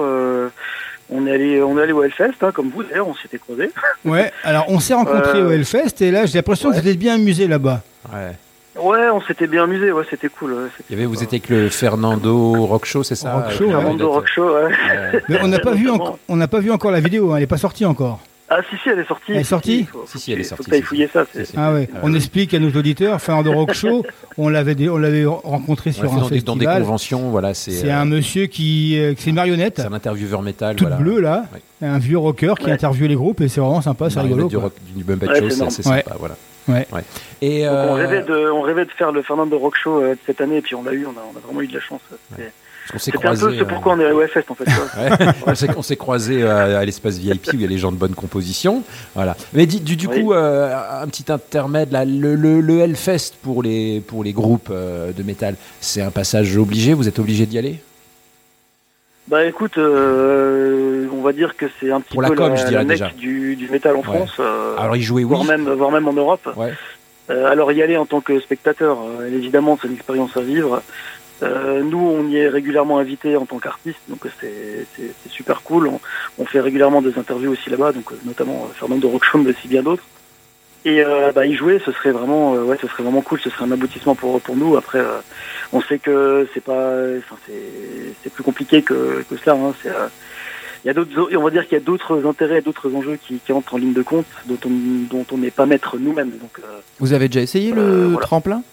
Speaker 8: On est allé, on est allé au Hellfest, hein, comme vous d'ailleurs, on s'était croisés. (laughs)
Speaker 2: Ouais, alors, on s'est rencontrés
Speaker 8: Euh,
Speaker 2: au Hellfest et là, j'ai l'impression que
Speaker 8: ouais.
Speaker 2: vous êtes bien amusés là-bas.
Speaker 1: Ouais.
Speaker 8: Ouais, on s'était bien amusé, ouais, c'était cool. ouais,
Speaker 1: Il y avait, vous étiez avec le Fernando Rock Show, c'est ça?
Speaker 2: Rock Show, ouais.
Speaker 8: Fernando Rock Show, ouais.
Speaker 1: Ouais.
Speaker 2: Mais on n'a pas, (laughs) vu on n'a pas vu encore la vidéo, hein, elle n'est pas sortie encore.
Speaker 8: Ah si si, elle est sortie.
Speaker 2: Elle est sortie
Speaker 8: faut-
Speaker 1: Si, si, elle est
Speaker 8: faut
Speaker 1: sortie, si,
Speaker 8: fouiller ça. c'est-
Speaker 1: Si, si.
Speaker 2: Ah ouais, on
Speaker 1: ouais.
Speaker 2: explique à nos auditeurs, Fernando Rock Show, (laughs) on l'avait on l'avait rencontré
Speaker 1: On
Speaker 2: sur un
Speaker 1: dans des, dans des
Speaker 2: festival.
Speaker 1: conventions, voilà, c'est
Speaker 2: C'est
Speaker 1: euh,
Speaker 2: un monsieur qui, euh, c'est une marionnette,
Speaker 1: c'est un intervieweur métal,
Speaker 2: toute
Speaker 1: voilà.
Speaker 2: bleue là,
Speaker 1: Ouais.
Speaker 2: un vieux rocker qui
Speaker 8: Ouais.
Speaker 2: interviewe les groupes et c'est vraiment sympa, c'est rigolo.
Speaker 1: du, rock, du Bumpet
Speaker 8: Ouais,
Speaker 1: Show,
Speaker 8: c'est
Speaker 1: assez
Speaker 2: Ouais.
Speaker 1: sympa, voilà.
Speaker 2: Ouais.
Speaker 1: Et
Speaker 8: on,
Speaker 1: euh,
Speaker 8: rêvait de, on rêvait de faire le Fernando Rock Show euh, cette année et puis on l'a eu, on a, on a vraiment eu de la chance.
Speaker 1: Parce qu'on s'est
Speaker 8: c'était un
Speaker 1: croisés,
Speaker 8: peu ce
Speaker 1: euh,
Speaker 8: pourquoi on est au Hellfest en fait. (laughs)
Speaker 1: Ouais, on s'est- croisés euh, à l'espace VIP où il y a les gens de bonne composition. Voilà. Mais du, du
Speaker 8: Oui.
Speaker 1: coup, euh, un petit intermède là, le, le, le Hellfest pour les, pour les groupes euh, de métal, c'est un passage obligé, vous êtes obligé d'y aller?
Speaker 8: Bah écoute, euh, on va dire que c'est un petit
Speaker 1: Pour la
Speaker 8: peu
Speaker 1: com,
Speaker 8: la,
Speaker 1: je dirais
Speaker 8: la
Speaker 1: déjà.
Speaker 8: du, du métal en
Speaker 1: Ouais.
Speaker 8: France,
Speaker 1: Alors, ils jouaient oui.
Speaker 8: voire même voire même en Europe.
Speaker 1: Ouais.
Speaker 8: Alors y aller en tant que spectateur, évidemment, c'est une expérience à vivre. Euh, nous, on y est régulièrement invité en tant qu'artiste, donc c'est super cool. On, on fait régulièrement des interviews aussi là-bas, donc euh, notamment euh, Fernando Rockchon, mais aussi bien d'autres. Et euh, bah, y jouer, ce serait vraiment, euh, ouais, ce serait vraiment cool. Ce serait un aboutissement pour pour nous. Après, euh, on sait que c'est pas, enfin c'est plus compliqué que que cela. Hein. Il y a d'autres, on va dire qu'il y a d'autres intérêts, d'autres enjeux qui, qui entrent en ligne de compte, dont on dont on n'est pas maître nous-mêmes. Donc
Speaker 3: Vous avez déjà essayé le
Speaker 8: voilà.
Speaker 3: tremplin?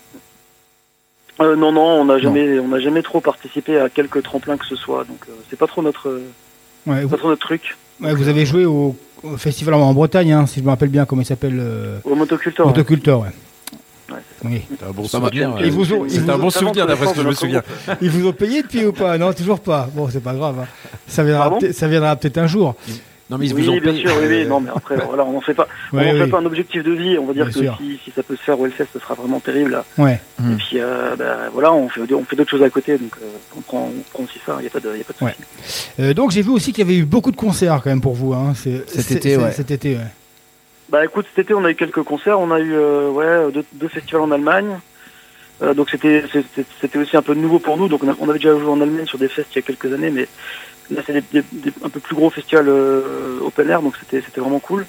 Speaker 8: Euh, non, non, on n'a jamais, on n'a jamais trop participé à quelques tremplins que ce soit, donc euh, c'est pas trop notre, euh,
Speaker 2: Ouais, vous,
Speaker 8: pas trop notre truc.
Speaker 2: ouais, vous avez joué au, au festival en, en Bretagne, hein, si je me rappelle bien comment il s'appelle, euh,
Speaker 8: Au motoculteur.
Speaker 2: Motocultor. Ouais.
Speaker 8: Ouais,
Speaker 2: Oui.
Speaker 1: C'est un bon souvenir.
Speaker 2: Ils vous ont- ils
Speaker 1: C'est
Speaker 2: vous
Speaker 1: un
Speaker 2: ont-
Speaker 1: bon souvenir d'après ce que je me souviens.
Speaker 2: Ils vous ont payé depuis ou pas? Non, toujours pas. Bon, c'est pas grave. hein. Ça viendra, peut-être- ça viendra peut-être un jour.
Speaker 1: Non, mais ils
Speaker 8: oui,
Speaker 1: vous ont
Speaker 8: bien
Speaker 1: payé.
Speaker 8: sûr, oui, oui.
Speaker 1: Euh,
Speaker 8: Non, mais après, (laughs) voilà, on n'en fait pas,
Speaker 2: Ouais,
Speaker 8: on en fait
Speaker 2: oui.
Speaker 8: pas un objectif de vie. On va dire
Speaker 2: Bien
Speaker 8: que
Speaker 2: sûr.
Speaker 8: si, si ça peut se faire au Hellfest, ce sera vraiment terrible. là.
Speaker 2: Ouais.
Speaker 8: Et puis, euh, bah, voilà, on fait, on fait d'autres choses à côté, donc euh, on prend, on prend aussi ça. Il y a pas de, y a pas de
Speaker 2: Ouais.
Speaker 8: souci.
Speaker 2: Euh, donc j'ai vu aussi qu'il y avait eu beaucoup de concerts quand même pour vous. Hein. C'est-
Speaker 3: Cet
Speaker 2: c'est-
Speaker 3: été.
Speaker 2: Cet été, ouais.
Speaker 8: Bah écoute, cet été on a eu quelques concerts, on a eu euh, ouais deux, deux festivals en Allemagne. Euh, donc c'était c'était c'était aussi un peu nouveau pour nous. Donc on, a- on avait déjà joué en Allemagne sur des fests il y a quelques années, mais là c'est des, des- des- un peu plus gros festivals euh, open air, donc c'était c'était vraiment cool.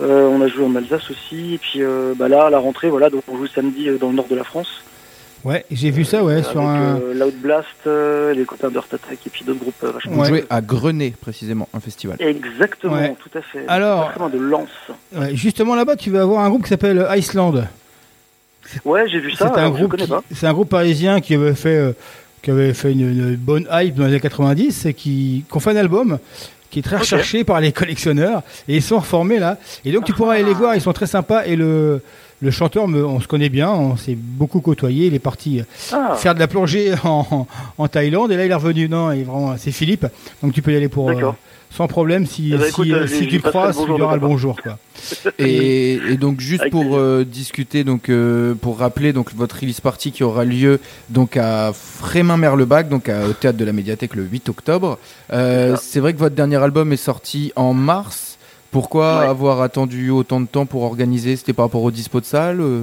Speaker 8: Euh, on a joué en Alsace aussi. Et puis euh, bah là, à la rentrée, voilà, donc on joue samedi euh, dans le nord de la France.
Speaker 2: Ouais, j'ai vu ça, ouais,
Speaker 8: avec
Speaker 2: sur un.
Speaker 8: euh, Loud Blast, euh, les copains d'Earth Attack et puis d'autres groupes euh, vachement
Speaker 3: Vous
Speaker 2: Ouais.
Speaker 3: jouez à Grenay, précisément, un festival.
Speaker 8: Exactement,
Speaker 2: Ouais.
Speaker 8: tout à fait.
Speaker 2: Alors-
Speaker 8: de Lens.
Speaker 2: Ouais, justement là-bas, tu vas avoir un groupe qui s'appelle Iceland.
Speaker 8: Ouais, j'ai vu ça.
Speaker 2: C'est un groupe, qui- un groupe parisien qui avait fait, euh, qui avait fait une, une bonne hype dans les années 90 et qui, ont fait un album qui est très recherché par les (laughs) collectionneurs et ils sont reformés là. Et donc tu pourras aller les voir, ils sont très sympas. Et le le chanteur, me- on se connaît bien, on s'est beaucoup côtoyé. Il est parti euh,
Speaker 8: Ah,
Speaker 2: faire de la plongée (laughs) en, Thaïlande et là il est revenu. Non, il est vraiment, c'est Philippe, donc tu peux y aller pour euh, sans problème si,
Speaker 8: Eh ben,
Speaker 2: si,
Speaker 8: écoute,
Speaker 2: euh,
Speaker 8: euh,
Speaker 2: si tu le
Speaker 8: passerai
Speaker 2: crois,
Speaker 8: le
Speaker 2: tu
Speaker 8: bonjour
Speaker 2: lui auras le bonjour quoi. (laughs)
Speaker 3: Et, et donc juste
Speaker 8: Avec
Speaker 3: pour euh, discuter, donc euh, pour rappeler donc votre release party qui aura lieu donc à Frémin-Merlebac, donc à- au théâtre de la Médiathèque le 8 octobre. Euh.
Speaker 8: C'est
Speaker 3: vrai que votre dernier album est sorti en mars. Pourquoi
Speaker 8: Ouais.
Speaker 3: avoir attendu autant de temps pour organiser C'était par rapport au dispo de salle euh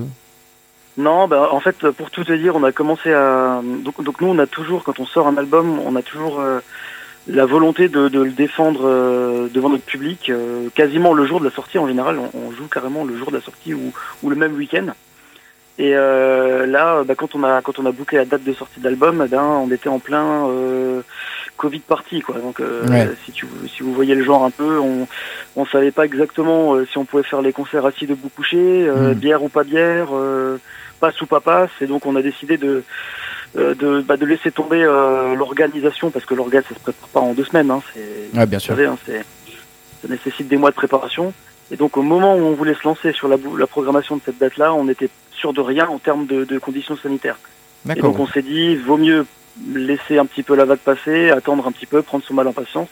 Speaker 8: Non, bah, en fait, pour tout te dire, on a commencé à. Donc, donc nous, on a toujours, quand on sort un album, on a toujours euh, la volonté de, de le défendre euh, devant notre public, euh, quasiment le jour de la sortie. En général, on, on joue carrément le jour de la sortie ou, ou le même week-end. Et là, bah, quand on a quand on a booké la date de sortie d'album, eh ben, on était en plein Covid party, quoi. Donc, euh,
Speaker 3: Ouais.
Speaker 8: si tu si vous voyez le genre un peu, on on savait pas exactement euh, si on pouvait faire les concerts assis debout couché, euh,
Speaker 3: Mm.
Speaker 8: bière ou pas bière. passe ou pas passe, et donc on a décidé de de, bah, de laisser tomber l'organisation parce que l'organe ça se prépare pas en deux semaines, hein, c'est
Speaker 3: Ouais, bien sûr.
Speaker 8: savez, hein, c'est ça nécessite des mois de préparation. Et donc au moment où on voulait se lancer sur la, la programmation de cette date-là, on était sûr de rien en termes de, de conditions sanitaires. Et donc on s'est dit, vaut mieux laisser un petit peu la vague passer, attendre un petit peu, prendre son mal en patience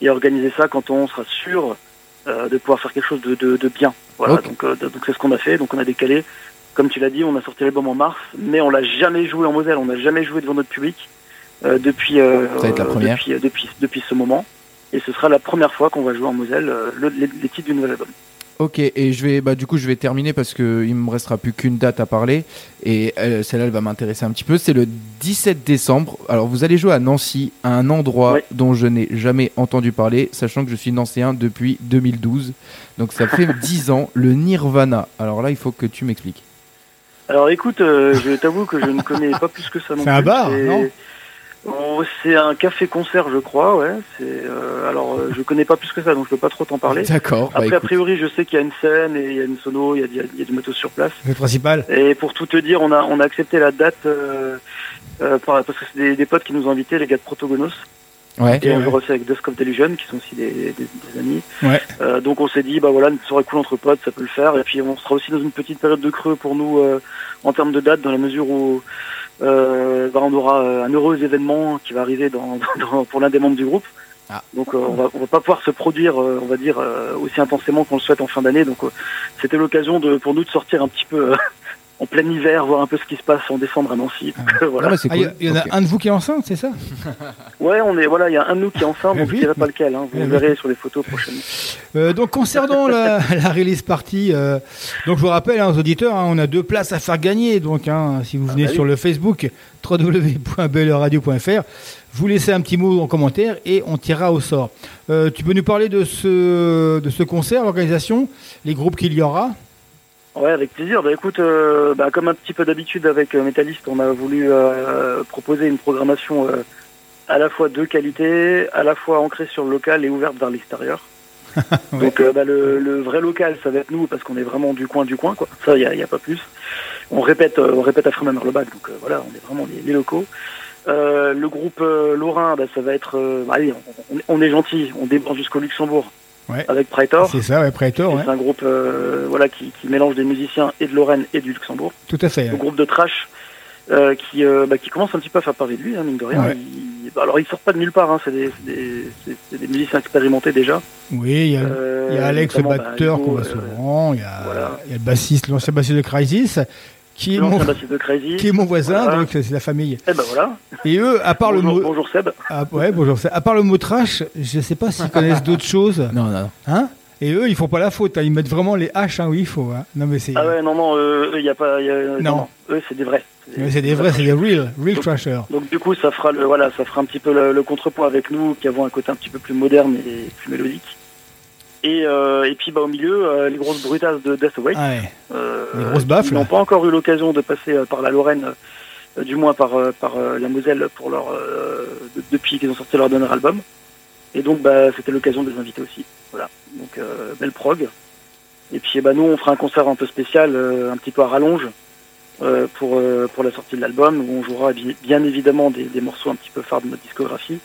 Speaker 8: et organiser ça quand on sera sûr euh, de pouvoir faire quelque chose de, de, de bien. Voilà, donc euh, donc c'est ce qu'on a fait. Donc on a décalé. Comme tu l'as dit, on a sorti l'album en mars, mais on l'a jamais joué en Moselle, on n'a jamais joué devant notre public euh, depuis, euh,
Speaker 3: Ça va être la première.
Speaker 8: depuis, euh, depuis depuis ce moment. Et ce sera la première fois qu'on va jouer en Moselle euh, le- les, les titres du nouvel album.
Speaker 3: Ok, et je vais, bah, du coup, je vais terminer parce que il me restera plus qu'une date à parler et euh, celle-là, elle va m'intéresser un petit peu. C'est le 17 décembre. Alors, vous allez jouer à Nancy, à un endroit
Speaker 8: Ouais.
Speaker 3: dont je n'ai jamais entendu parler, sachant que je suis nancéen depuis 2012. Donc, ça fait (laughs) 10 ans. Le Nirvana. Alors là, il faut que tu m'expliques.
Speaker 8: Alors écoute, euh, je t'avoue que je ne connais pas plus que ça non
Speaker 2: C'est
Speaker 8: plus.
Speaker 2: un bar, non?
Speaker 8: Oh, C'est un café-concert, je crois, ouais. C'est euh, alors euh, je connais pas plus que ça, donc je peux pas trop t'en parler.
Speaker 3: D'accord. bah,
Speaker 8: Après, a priori, je sais qu'il y a une scène et il y a une sono, il y a, il y a- il y a du matos sur place.
Speaker 2: Le principal.
Speaker 8: Et pour tout te dire, on a on a accepté la date euh, euh, par- parce que c'est des, des potes qui nous ont invités, les gars de Protogonos,
Speaker 3: Ouais.
Speaker 8: et on
Speaker 2: ouais.
Speaker 8: joue aussi avec Dusk of Delusion, qui sont aussi des, des- des amis.
Speaker 2: Ouais.
Speaker 8: Euh, donc on s'est dit, bah voilà, une soirée cool entre potes, ça peut le faire. Et puis on sera aussi dans une petite période de creux pour nous euh, en termes de date, dans la mesure où euh, bah, on aura euh, un heureux événement qui va arriver dans, (laughs) dans- pour l'un des membres du groupe.
Speaker 3: Ah.
Speaker 8: Donc euh, on va on va pas pouvoir se produire, euh, on va dire, euh, aussi intensément qu'on le souhaite en fin d'année. Donc euh, c'était l'occasion de pour nous de sortir un petit peu euh, en plein hiver, voir un peu ce qui se passe en décembre à Nancy. Donc, euh, voilà.
Speaker 3: Ah,
Speaker 2: Ah, Il y,
Speaker 3: cool.
Speaker 2: a- il y en a un de vous qui est enceinte, c'est ça? (laughs)
Speaker 8: Ouais, on est voilà, il y a un de nous qui est enceinte,
Speaker 2: Eh
Speaker 8: donc je
Speaker 2: oui.
Speaker 8: dirai pas lequel. Hein, vous
Speaker 2: Eh oui.
Speaker 8: verrez sur les photos prochainement.
Speaker 2: Euh, donc concernant la, (laughs) la release party, euh, donc je vous rappelle hein, aux auditeurs, hein, on a deux places à faire gagner. Donc hein, si vous venez
Speaker 8: bah oui.
Speaker 2: sur le Facebook www.belleradio.fr, vous laissez un petit mot en commentaire et on tirera au sort. Euh, tu peux nous parler de ce de ce concert, l'organisation, les groupes qu'il y aura?
Speaker 8: Ouais, avec plaisir. Bah écoute, euh, bah, comme un petit peu d'habitude avec euh, Metalist, on a voulu euh, proposer une programmation euh, à la fois de qualité, à la fois ancrée sur le local et ouverte vers l'extérieur. (laughs) Donc bah, le, le vrai local, ça va être nous parce qu'on est vraiment du coin du coin, quoi. Ça, il y a, y a pas plus. On répète, on répète à Frémin-Merlebac, donc euh, voilà, on est vraiment les, les locaux. Le groupe Lorrain, bah, ça va être, allez, on, on- on est gentil, on déborde jusqu'au Luxembourg
Speaker 2: Ouais.
Speaker 8: avec Praetor.
Speaker 2: C'est ça, ouais, Praetor,
Speaker 8: Et
Speaker 2: ouais.
Speaker 8: C'est un groupe euh, voilà, qui, qui mélange des musiciens et de Lorraine et du Luxembourg.
Speaker 2: tout à fait. Ouais.
Speaker 8: groupe de trash euh, qui, euh, bah, qui commence un petit peu à faire parler de lui, hein, mine de rien. Il- bah, alors, il sort pas de nulle part, hein, c'est des, musiciens expérimentés déjà.
Speaker 2: Oui, il y a, Alex, le
Speaker 8: bah,
Speaker 2: batteur
Speaker 8: Hugo,
Speaker 2: qu'on voit souvent, il y a,
Speaker 8: voilà.
Speaker 2: il y a le bassiste, l'ancien bassiste de Crisis, qui est, mon,
Speaker 8: L'ancien bassiste de Crazy.
Speaker 2: qui est mon voisin,
Speaker 8: Voilà.
Speaker 2: donc c'est la famille.
Speaker 8: Et ben voilà.
Speaker 2: Et eux, à part
Speaker 8: bonjour,
Speaker 2: le mot,
Speaker 8: bonjour Seb.
Speaker 2: Ah, ouais, bonjour. À part le mot trash, je sais pas s'ils connaissent d'autres (laughs) choses.
Speaker 3: Non, non, non.
Speaker 2: Hein? Et eux, ils font pas la faute. hein. Ils mettent vraiment les haches hein, où il faut. hein. Non, mais c'est.
Speaker 8: Ah ouais, non, non, euh, eux, il y a pas. y a- non. Eux, c'est des vrais.
Speaker 2: mais c'est des vrais, c'est des real, real trashers.
Speaker 8: Donc du coup, ça fera le voilà, ça fera un petit peu le, le contrepoint avec nous, qui avons un côté un petit peu plus moderne et plus mélodique. Et, euh, et puis bah, au milieu, euh, les grosses brutasses de Death Awake.
Speaker 2: Ah ouais.
Speaker 8: euh,
Speaker 2: Les grosses baffes,
Speaker 8: Ils n'ont pas encore eu l'occasion de passer euh, par la Lorraine, euh, du moins par, euh, par la Moselle, pour leur, euh, de- depuis qu'ils ont sorti leur dernier album. Et donc bah, c'était l'occasion de les inviter aussi. Voilà. Donc euh, belle prog. Et puis bah, nous on fera un concert un peu spécial, euh, un petit peu à rallonge. euh, pour, euh, pour la sortie de l'album où on jouera bi- bien évidemment des, des morceaux un petit peu phares de notre discographie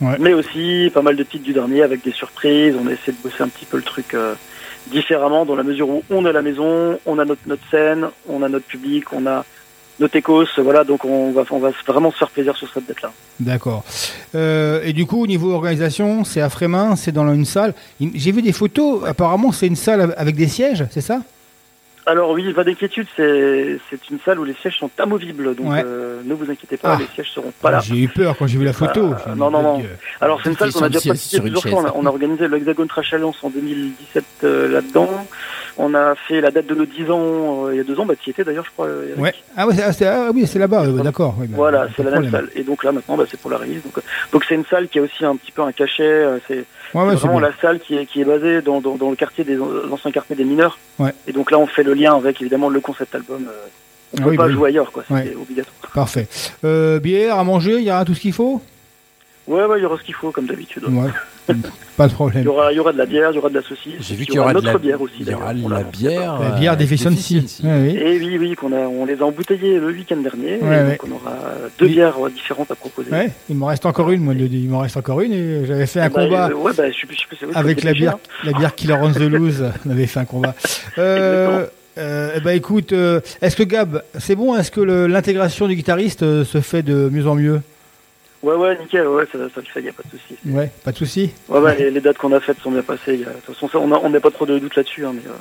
Speaker 2: Ouais.
Speaker 8: mais aussi pas mal de titres du dernier avec des surprises. On a essayé de bosser un petit peu le truc euh, différemment dans la mesure où on est à la maison, on a notre, notre scène, on a notre public, on a notre écos, voilà, donc on va, on va vraiment se faire plaisir sur cette date-là.
Speaker 2: D'accord. Euh, et du coup, au niveau organisation, c'est à Frémin, c'est dans une salle. J'ai vu des photos, apparemment c'est une salle avec des sièges, c'est ça?
Speaker 8: Alors oui, pas d'inquiétude, c'est c'est une salle où les sièges sont amovibles, donc
Speaker 2: Ouais.
Speaker 8: euh, ne vous inquiétez pas,
Speaker 2: Ah.
Speaker 8: les sièges seront pas là.
Speaker 2: J'ai eu peur quand j'ai vu la photo.
Speaker 8: Euh, non, non, non.
Speaker 2: Dieu.
Speaker 8: Alors c'est une salle qu'on a déjà pratiquée plusieurs fois. On a, organisé le Hexagone Trash Alliance en 2017 euh, là-dedans. On a fait la date de nos 10 ans euh, il y a deux ans, bah tu y étais d'ailleurs je crois. euh.
Speaker 2: Ouais. Ah, ouais, c'est- ah, ah oui, c'est là-bas, d'accord. oui, bah,
Speaker 8: Voilà, c'est la même salle. Et donc là maintenant, bah, c'est pour la release. Donc, euh, donc c'est une salle qui a aussi un petit peu un cachet. C'est
Speaker 2: Ouais, ouais,
Speaker 8: vraiment la salle qui est, qui est basée dans, dans, dans le quartier des l'ancien quartier des mineurs. Et donc là, on fait le lien avec évidemment le concept album. on
Speaker 2: Ah
Speaker 8: peut
Speaker 2: oui,
Speaker 8: pas
Speaker 2: bah
Speaker 8: jouer ailleurs, quoi. C'est obligatoire.
Speaker 2: Parfait. Bière à manger, il y aura tout ce qu'il faut?
Speaker 8: Ouais, ouais, il y aura ce qu'il faut comme d'habitude. (laughs)
Speaker 2: Pas de
Speaker 8: Il
Speaker 2: problème.
Speaker 8: y aura, il y aura de la bière, il y aura de la saucisse.
Speaker 1: J'ai vu
Speaker 8: il
Speaker 1: qu'il y aura de
Speaker 8: notre
Speaker 1: la,
Speaker 8: bière aussi.
Speaker 1: il y aura de la bière.
Speaker 2: La
Speaker 1: euh,
Speaker 2: bière d'Efficiency.
Speaker 1: d'Efficiency.
Speaker 2: Ouais, oui.
Speaker 8: Et oui, oui, qu'on a, on les a embouteillés le week-end dernier. et
Speaker 2: Ouais,
Speaker 8: donc on aura deux
Speaker 2: Oui.
Speaker 8: bières euh, différentes à proposer.
Speaker 2: Ouais, il m'en reste encore une, moi, le- il m'en reste encore une et j'avais fait un
Speaker 8: Bah,
Speaker 2: combat
Speaker 8: euh, bah, je je suis- c'est vrai que
Speaker 2: avec la bière, la bière Killer on the Loose. (laughs) On avait fait un combat. Euh, euh, eh ben écoute, euh, est-ce que Gab, c'est bon Est-ce que l'intégration du guitariste euh, se fait de mieux en mieux?
Speaker 8: Ouais, ouais, nickel, ouais, ça, ça le fait, il n'y a pas de souci.
Speaker 2: Ouais, pas de souci.
Speaker 8: Ouais, ouais, les, les dates qu'on a faites sont bien passées. y a- De toute façon, ça, on n'a pas trop de doute là-dessus, hein, mais euh,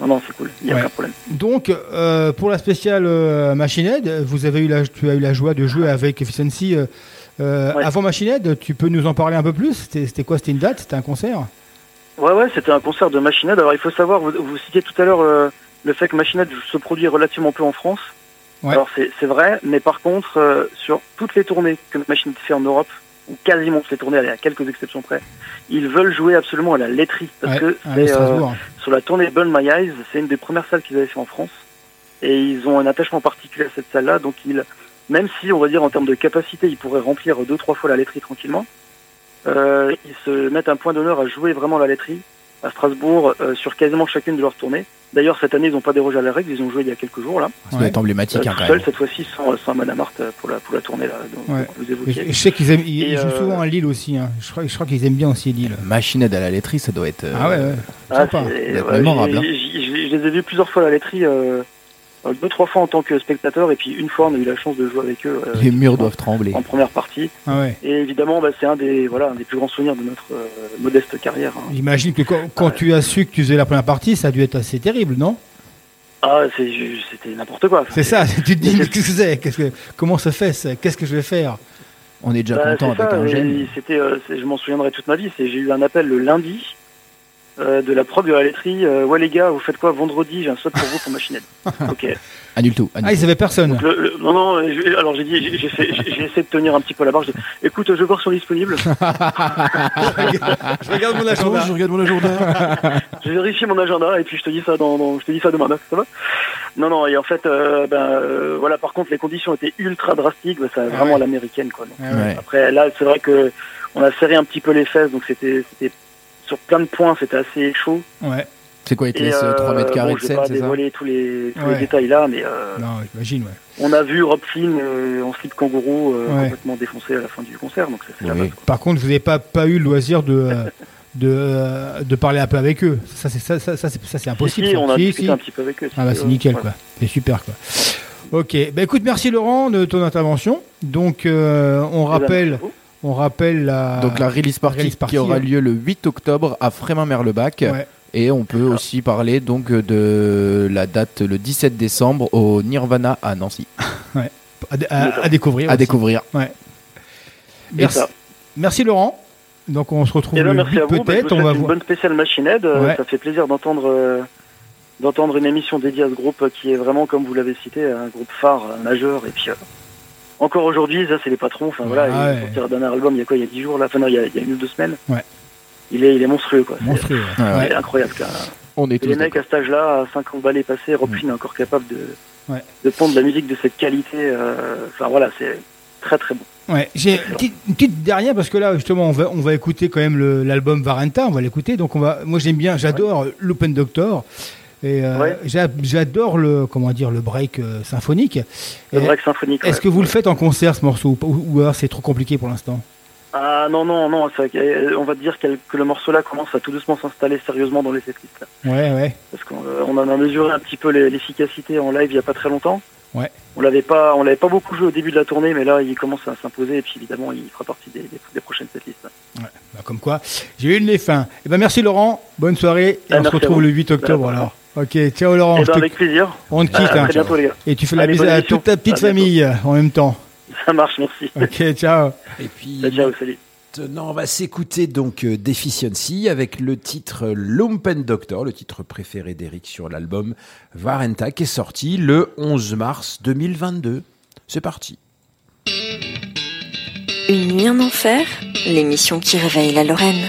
Speaker 8: non, non, c'est cool, il n'y a
Speaker 2: Ouais.
Speaker 8: aucun problème.
Speaker 2: Donc, euh, pour la spéciale euh, Machine Head, vous avez eu la, tu as eu la joie de jouer avec Efficiency. euh, euh,
Speaker 8: Ouais.
Speaker 2: Avant tu peux nous en parler un peu plus? C'était quoi? C'était une date? C'était un concert?
Speaker 8: Ouais, ouais, c'était un concert de Machine Head. Alors, il faut savoir, vous, vous citiez tout à l'heure euh, le fait que Machine Head se produit relativement peu en France.
Speaker 2: Ouais.
Speaker 8: Alors, c'est c'est vrai, mais par contre, euh, sur toutes les tournées que Machine fait en Europe, ou quasiment toutes les tournées, à quelques exceptions près, ils veulent jouer absolument à la laiterie. Parce
Speaker 2: Ouais,
Speaker 8: que euh, sur la tournée Burn My Eyes, c'est une des premières salles qu'ils avaient fait en France. Et ils ont un attachement particulier à cette salle-là. Donc, ils, même si, on va dire, en termes de capacité, ils pourraient remplir deux, trois fois la laiterie tranquillement, euh, ils se mettent un point d'honneur à jouer vraiment la laiterie à Strasbourg euh, sur quasiment chacune de leurs tournées. D'ailleurs, cette année, ils n'ont pas dérogé à la règle. Ils ont joué il y a quelques jours, là.
Speaker 3: Ça doit être emblématique,
Speaker 8: Euh,
Speaker 3: hein,
Speaker 8: seul, cette fois-ci, sans, sans Madame Marthe euh, pour la, pour la tournée, là, dont,
Speaker 2: Ouais.
Speaker 8: dont vous
Speaker 2: Et
Speaker 8: évoquiez.
Speaker 2: je, je sais qu'ils aiment, ils, ils jouent
Speaker 8: euh,
Speaker 2: souvent à Lille aussi. hein. Je crois, je crois qu'ils aiment bien aussi Lille.
Speaker 3: Machinette à la laiterie, ça doit être. euh,
Speaker 2: Ah ouais, ouais.
Speaker 8: Ah,
Speaker 2: Sympa.
Speaker 3: être
Speaker 8: ouais,
Speaker 3: mémorable, hein.
Speaker 8: Je les ai vus plusieurs fois à la laiterie, euh, deux, trois fois en tant que spectateur, et puis une fois, on a eu la chance de jouer avec eux. euh,
Speaker 3: Les murs doivent trembler.
Speaker 8: en première partie.
Speaker 2: Ah ouais.
Speaker 8: Et évidemment, bah, c'est un des, voilà, un des plus grands souvenirs de notre euh, modeste carrière. hein.
Speaker 2: J'imagine que quand, quand tu as su que tu faisais la première partie, ça a dû être assez terrible, non?
Speaker 8: Ah, c'était n'importe quoi.
Speaker 2: C'est ça, tu te dis, mais qu'est-ce que c'est que- Comment ça fait Qu'est-ce que je vais faire?
Speaker 3: On est déjà
Speaker 8: Bah,
Speaker 3: content avec
Speaker 8: ça,
Speaker 3: un gène.
Speaker 8: Euh, je m'en souviendrai toute ma vie. C'est, j'ai eu un appel le lundi euh, de la prod de la laiterie. Euh, ouais les gars, vous faites quoi vendredi J'ai un slot pour vous pour machinette. (laughs) ok.
Speaker 3: Annule tout. annule
Speaker 2: Ah, ils savaient personne.
Speaker 8: Donc, le- le- non, non. je- alors j'ai dit, j'ai, essayé de tenir un petit peu la barre. J'ai dit, écoute, je vais voir si on est disponible. (laughs)
Speaker 2: je regarde mon
Speaker 1: agenda. je regarde mon agenda. (laughs)
Speaker 8: je vérifie mon agenda et puis je te dis ça dans, dans- je te dis ça demain. Ça va? Non, non. Et en fait, euh, ben euh, voilà. Par contre, les conditions étaient ultra drastiques. Ben, ça, vraiment à l'américaine, quoi. Donc,
Speaker 2: Ah ouais.
Speaker 8: Après, là, c'est vrai que on a serré un petit peu les fesses, donc c'était, c'était sur plein de points, c'était assez chaud.
Speaker 2: Ouais.
Speaker 3: C'est quoi, ils te
Speaker 8: Et,
Speaker 3: laissent
Speaker 8: euh,
Speaker 3: 3 mètres carrés
Speaker 8: bon,
Speaker 3: de
Speaker 8: je vais
Speaker 3: scène,
Speaker 8: pas
Speaker 3: c'est ça
Speaker 8: dévoiler tous les, tous
Speaker 2: Ouais.
Speaker 8: les détails là, mais euh,
Speaker 2: Non, j'imagine, ouais.
Speaker 8: on a vu Rob Flynn euh, en slip kangourou euh,
Speaker 2: Ouais.
Speaker 8: complètement défoncé à la fin du concert, donc c'est,
Speaker 3: Oui.
Speaker 2: Par contre, vous n'avez pas, pas eu le loisir de, euh, (laughs) de, euh, de parler un peu avec eux. Ça, c'est, ça, ça, ça, c'est, ça, c'est impossible.
Speaker 8: Si, si, on a
Speaker 2: Si,
Speaker 8: discuté
Speaker 2: si.
Speaker 8: un petit peu avec eux.
Speaker 2: Ah bah c'est
Speaker 8: euh,
Speaker 2: nickel
Speaker 8: ouais.
Speaker 2: quoi. C'est super quoi. Ok, bah écoute, merci Laurent de ton intervention. Donc euh, on rappelle,
Speaker 8: merci beaucoup.
Speaker 2: On rappelle la.
Speaker 3: Donc la release party,
Speaker 2: release party,
Speaker 3: qui aura lieu le 8 octobre à Frémin-Merlebac.
Speaker 2: Ouais.
Speaker 3: Et on peut aussi parler donc de la date le 17 décembre au Nirvana à Nancy. (laughs)
Speaker 2: à, à- à découvrir.
Speaker 3: À
Speaker 2: aussi.
Speaker 3: découvrir.
Speaker 2: Ouais. Merci, merci Laurent. Donc on se retrouve
Speaker 8: ben,
Speaker 2: le
Speaker 8: merci
Speaker 2: 8
Speaker 8: à vous. Bah, je
Speaker 2: peut-être. on va
Speaker 8: une
Speaker 2: voir.
Speaker 8: bonne spéciale Machine Head. Euh,
Speaker 2: Ouais.
Speaker 8: Ça fait plaisir d'entendre euh, d'entendre une émission dédiée à ce groupe qui est vraiment, comme vous l'avez cité, un groupe phare, euh, majeur. Et puis euh, encore aujourd'hui, ça c'est les patrons. Enfin voilà,
Speaker 2: Ah ouais.
Speaker 8: album il y a quoi Il y a 10 jours là. Enfin non, il y a, il y a une ou deux semaines.
Speaker 2: Ouais.
Speaker 8: il est, il est monstrueux quoi.
Speaker 2: Monstrueux. Ouais.
Speaker 8: C'est
Speaker 2: Ouais.
Speaker 8: incroyable. quoi.
Speaker 3: On est tous
Speaker 8: les mecs à cet âge-là, à 50 balais passés, Rob. Flynn est encore capable de,
Speaker 2: Ouais.
Speaker 8: de pondre de la musique de cette qualité. euh, Enfin voilà, c'est très très bon.
Speaker 2: Ouais, j'ai une petite, une petite dernière parce que là justement on va on va écouter quand même le- l'album Varenta, on va l'écouter. Donc on va, moi j'aime bien, j'adore l'Open Doctor et euh,
Speaker 8: Ouais.
Speaker 2: j'adore le comment dire le break euh, symphonique.
Speaker 8: Le
Speaker 2: Et
Speaker 8: break symphonique.
Speaker 2: Est-ce
Speaker 8: ouais.
Speaker 2: que vous le faites en concert ce morceau ou ou, c'est trop compliqué pour l'instant?
Speaker 8: Ah non non non, euh, on va dire que le morceau là commence à tout doucement s'installer sérieusement dans les setlists.
Speaker 2: Ouais ouais.
Speaker 8: Parce qu'on on en a mesuré un petit peu les- l'efficacité en live il y a pas très longtemps.
Speaker 2: Ouais.
Speaker 8: On l'avait pas, on l'avait pas beaucoup joué au début de la tournée, mais là il commence à s'imposer et puis évidemment il fera partie des, des, des prochaines setlists.
Speaker 2: Bah, comme quoi, j'ai eu le nez fin. Eh ben merci Laurent, bonne soirée et
Speaker 8: Ah,
Speaker 2: on se retrouve le 8 octobre alors. Ok, ciao Laurent.
Speaker 8: Eh ben, avec plaisir.
Speaker 2: On te quitte.
Speaker 8: à
Speaker 2: hein.
Speaker 8: très bientôt les gars.
Speaker 2: Et tu fais la bise à toute ta petite
Speaker 8: À
Speaker 2: famille euh, en même temps.
Speaker 8: Ça marche, merci.
Speaker 2: Ok, ciao.
Speaker 1: Et puis
Speaker 8: Ciao, ciao, salut.
Speaker 1: maintenant, on va s'écouter donc euh, Deficiency avec le titre Lumpen Doctor, le titre préféré d'Eric sur l'album Varenta, qui est sorti le 11 mars 2022. C'est parti.
Speaker 6: Une nuit en enfer, l'émission qui réveille la Lorraine.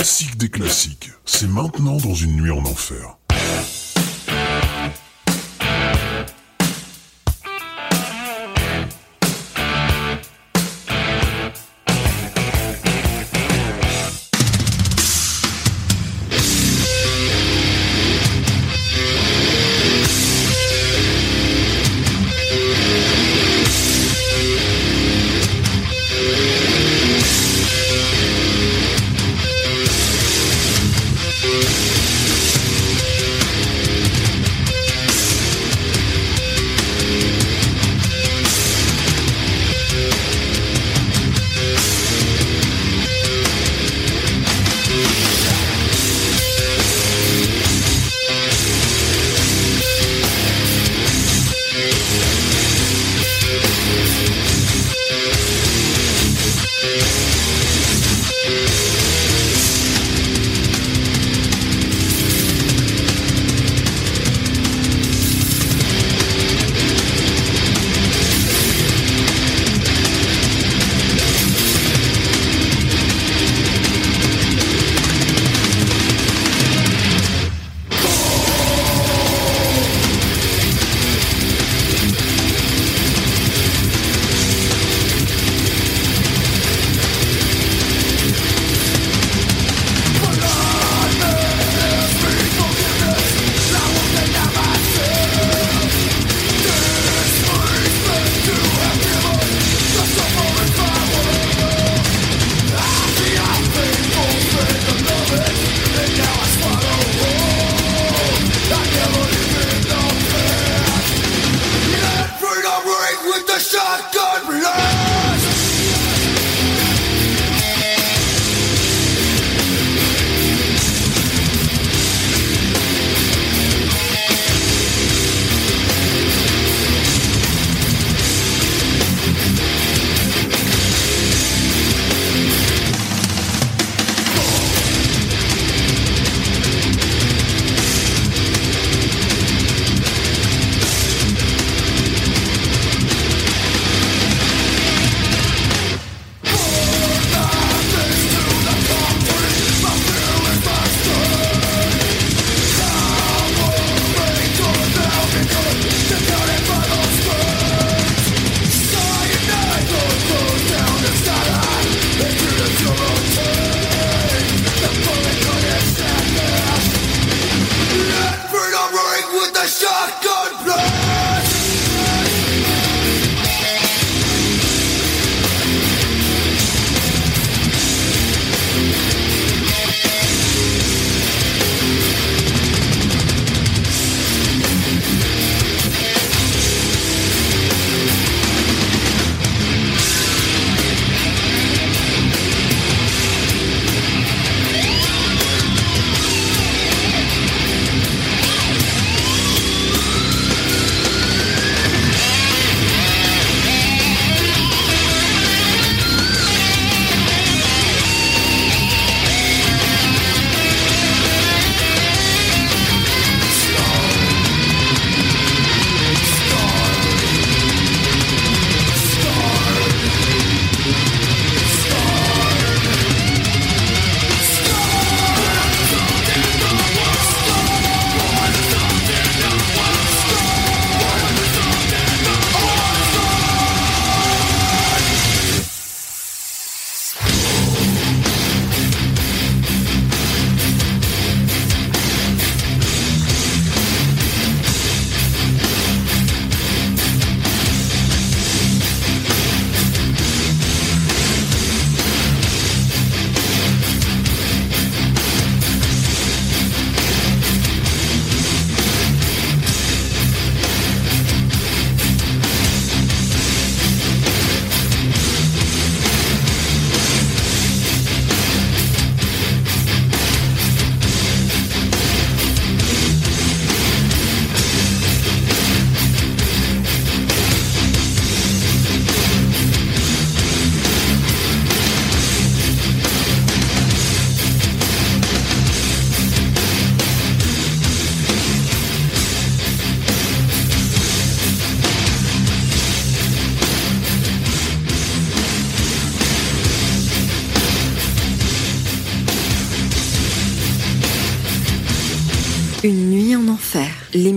Speaker 4: Classique des classiques, c'est maintenant dans une nuit en enfer.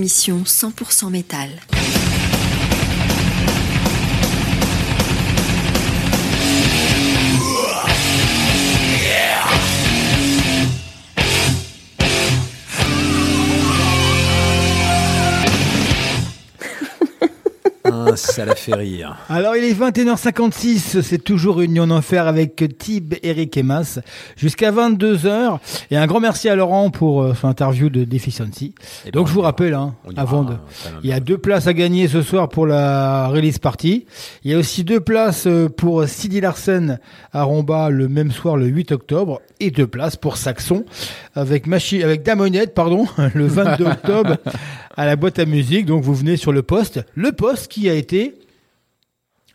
Speaker 6: L'émission 100% métal.
Speaker 1: Ça la fait rire.
Speaker 2: Alors il est 21h56, c'est toujours en enfer avec Tib, Eric et Mas jusqu'à 22h. Et un grand merci à Laurent pour euh, son interview de Deficiency.
Speaker 1: Eh ben,
Speaker 2: Donc
Speaker 1: on
Speaker 2: je vous rappelle, hein, avant de, il y a deux places à gagner ce soir pour la release party. Il y a aussi deux places euh, pour Sidi Larsen à Romba le même soir, le 8 octobre, et deux places pour Saxon avec Machi, avec Damonette, pardon, (laughs) le 22 octobre (laughs) à la boîte à musique. Donc vous venez sur le poste, le poste qui a été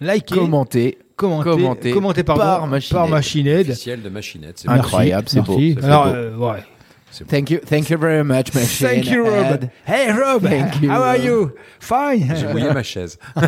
Speaker 2: liké,
Speaker 3: Commenté.
Speaker 2: commenté,
Speaker 3: commenté
Speaker 2: commenté pardon,
Speaker 3: par Machined.
Speaker 2: par Machined.
Speaker 1: Officiel de Machinette. c'est.
Speaker 3: Incroyable, c'est beau,
Speaker 2: Alors,
Speaker 3: beau.
Speaker 2: euh, ouais.
Speaker 3: Thank you, thank you very much, machine.
Speaker 2: Thank you, Rob.
Speaker 3: Ed.
Speaker 2: Hey, Rob.
Speaker 3: Thank you.
Speaker 2: How are you? Fine.
Speaker 1: J'ai mouillé ma chaise. (laughs)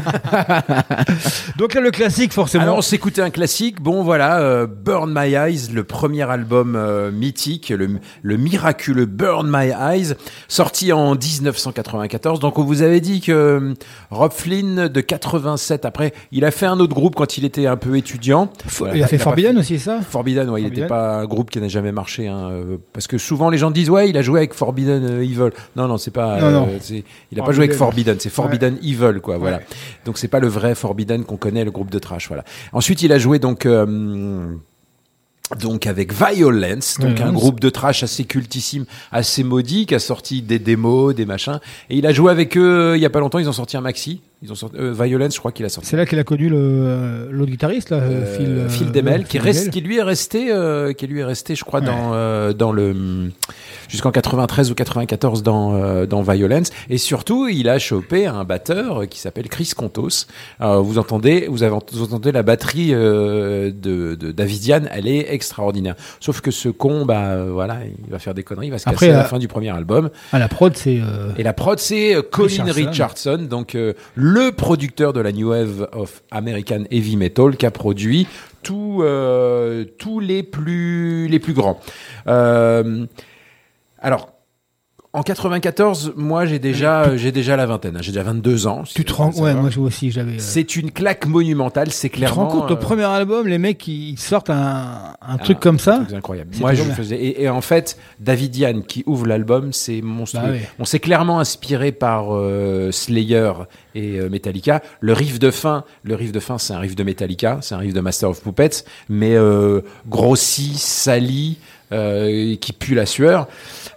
Speaker 2: Donc là, le classique, forcément.
Speaker 1: Alors on s'écoutait un classique. Bon voilà, euh, Burn My Eyes, le premier album euh, mythique, le, le miraculeux Burn My Eyes, sorti en 1994. Donc on vous avait dit que euh, Rob Flynn de 87 après, il a fait un autre groupe quand il était un peu étudiant. Voilà,
Speaker 2: il a fait Forbidden aussi, ça?
Speaker 1: Forbidden, ouais, il n'était pas un groupe qui n'a jamais marché, hein, euh, parce que souvent les gens disent ouais, il a joué avec Forbidden euh, Evil. Non, non, c'est pas.
Speaker 2: Non, non.
Speaker 1: c'est- il a pas joué avec
Speaker 2: Forbidden.
Speaker 1: C'est Forbidden Evil, quoi. Voilà.
Speaker 2: Ouais.
Speaker 1: Donc c'est pas le vrai Forbidden qu'on connaît, le groupe de trash. Voilà. Ensuite, il a joué donc. euh, donc avec Violence, donc un
Speaker 2: Violence.
Speaker 1: groupe de trash assez cultissime, assez maudit, qui a sorti des démos, des machins. Et il a joué avec eux euh, il y a pas longtemps. Ils ont sorti un maxi. Ils ont sorti euh, Violence, je crois qu'il a sorti.
Speaker 2: C'est là qu'il a connu le, euh, l'autre guitariste, là, euh, Phil,
Speaker 1: Phil Demel,
Speaker 2: ouais,
Speaker 1: qui, reste, qui lui est resté, euh, qui lui est resté, je crois, dans euh, dans le jusqu'en 93 ou 94 dans euh, dans Violence. Et surtout, il a chopé un batteur qui s'appelle Chris Contos. Alors, vous entendez, vous, avez, vous entendez la batterie euh, de, de Davidian, elle est extraordinaire. Sauf que ce con, bah voilà, il va faire des conneries, il va se
Speaker 2: Après,
Speaker 1: casser à la fin du premier album.
Speaker 2: Ah, la prod, c'est. euh,
Speaker 1: Et la prod, c'est Colin
Speaker 2: Richardson.
Speaker 1: Richardson, donc euh, le producteur de la New Wave of American Heavy Metal, qui a produit tous euh, tous les plus les plus grands. Euh, alors. En 94, moi j'ai déjà j'ai déjà la vingtaine, j'ai déjà 22 ans.
Speaker 2: Tu te rends, ouais, moi je- aussi, j'avais. euh,
Speaker 1: C'est une claque monumentale, c'est
Speaker 2: tu te rends
Speaker 1: clairement.
Speaker 2: compte, le
Speaker 1: euh,
Speaker 2: premier album, les mecs, ils sortent un, un
Speaker 1: ah,
Speaker 2: truc comme ça.
Speaker 1: C'est incroyable. Moi, je faisais. Et, et en fait, David Yann qui ouvre l'album, c'est monstrueux.
Speaker 2: Bah.
Speaker 1: On s'est clairement inspiré par euh, Slayer et euh, Metallica. Le riff de fin, le riff de fin, c'est un riff de Metallica, c'est un riff de Master of Puppets, mais euh, grossi, sali, euh, qui pue la sueur.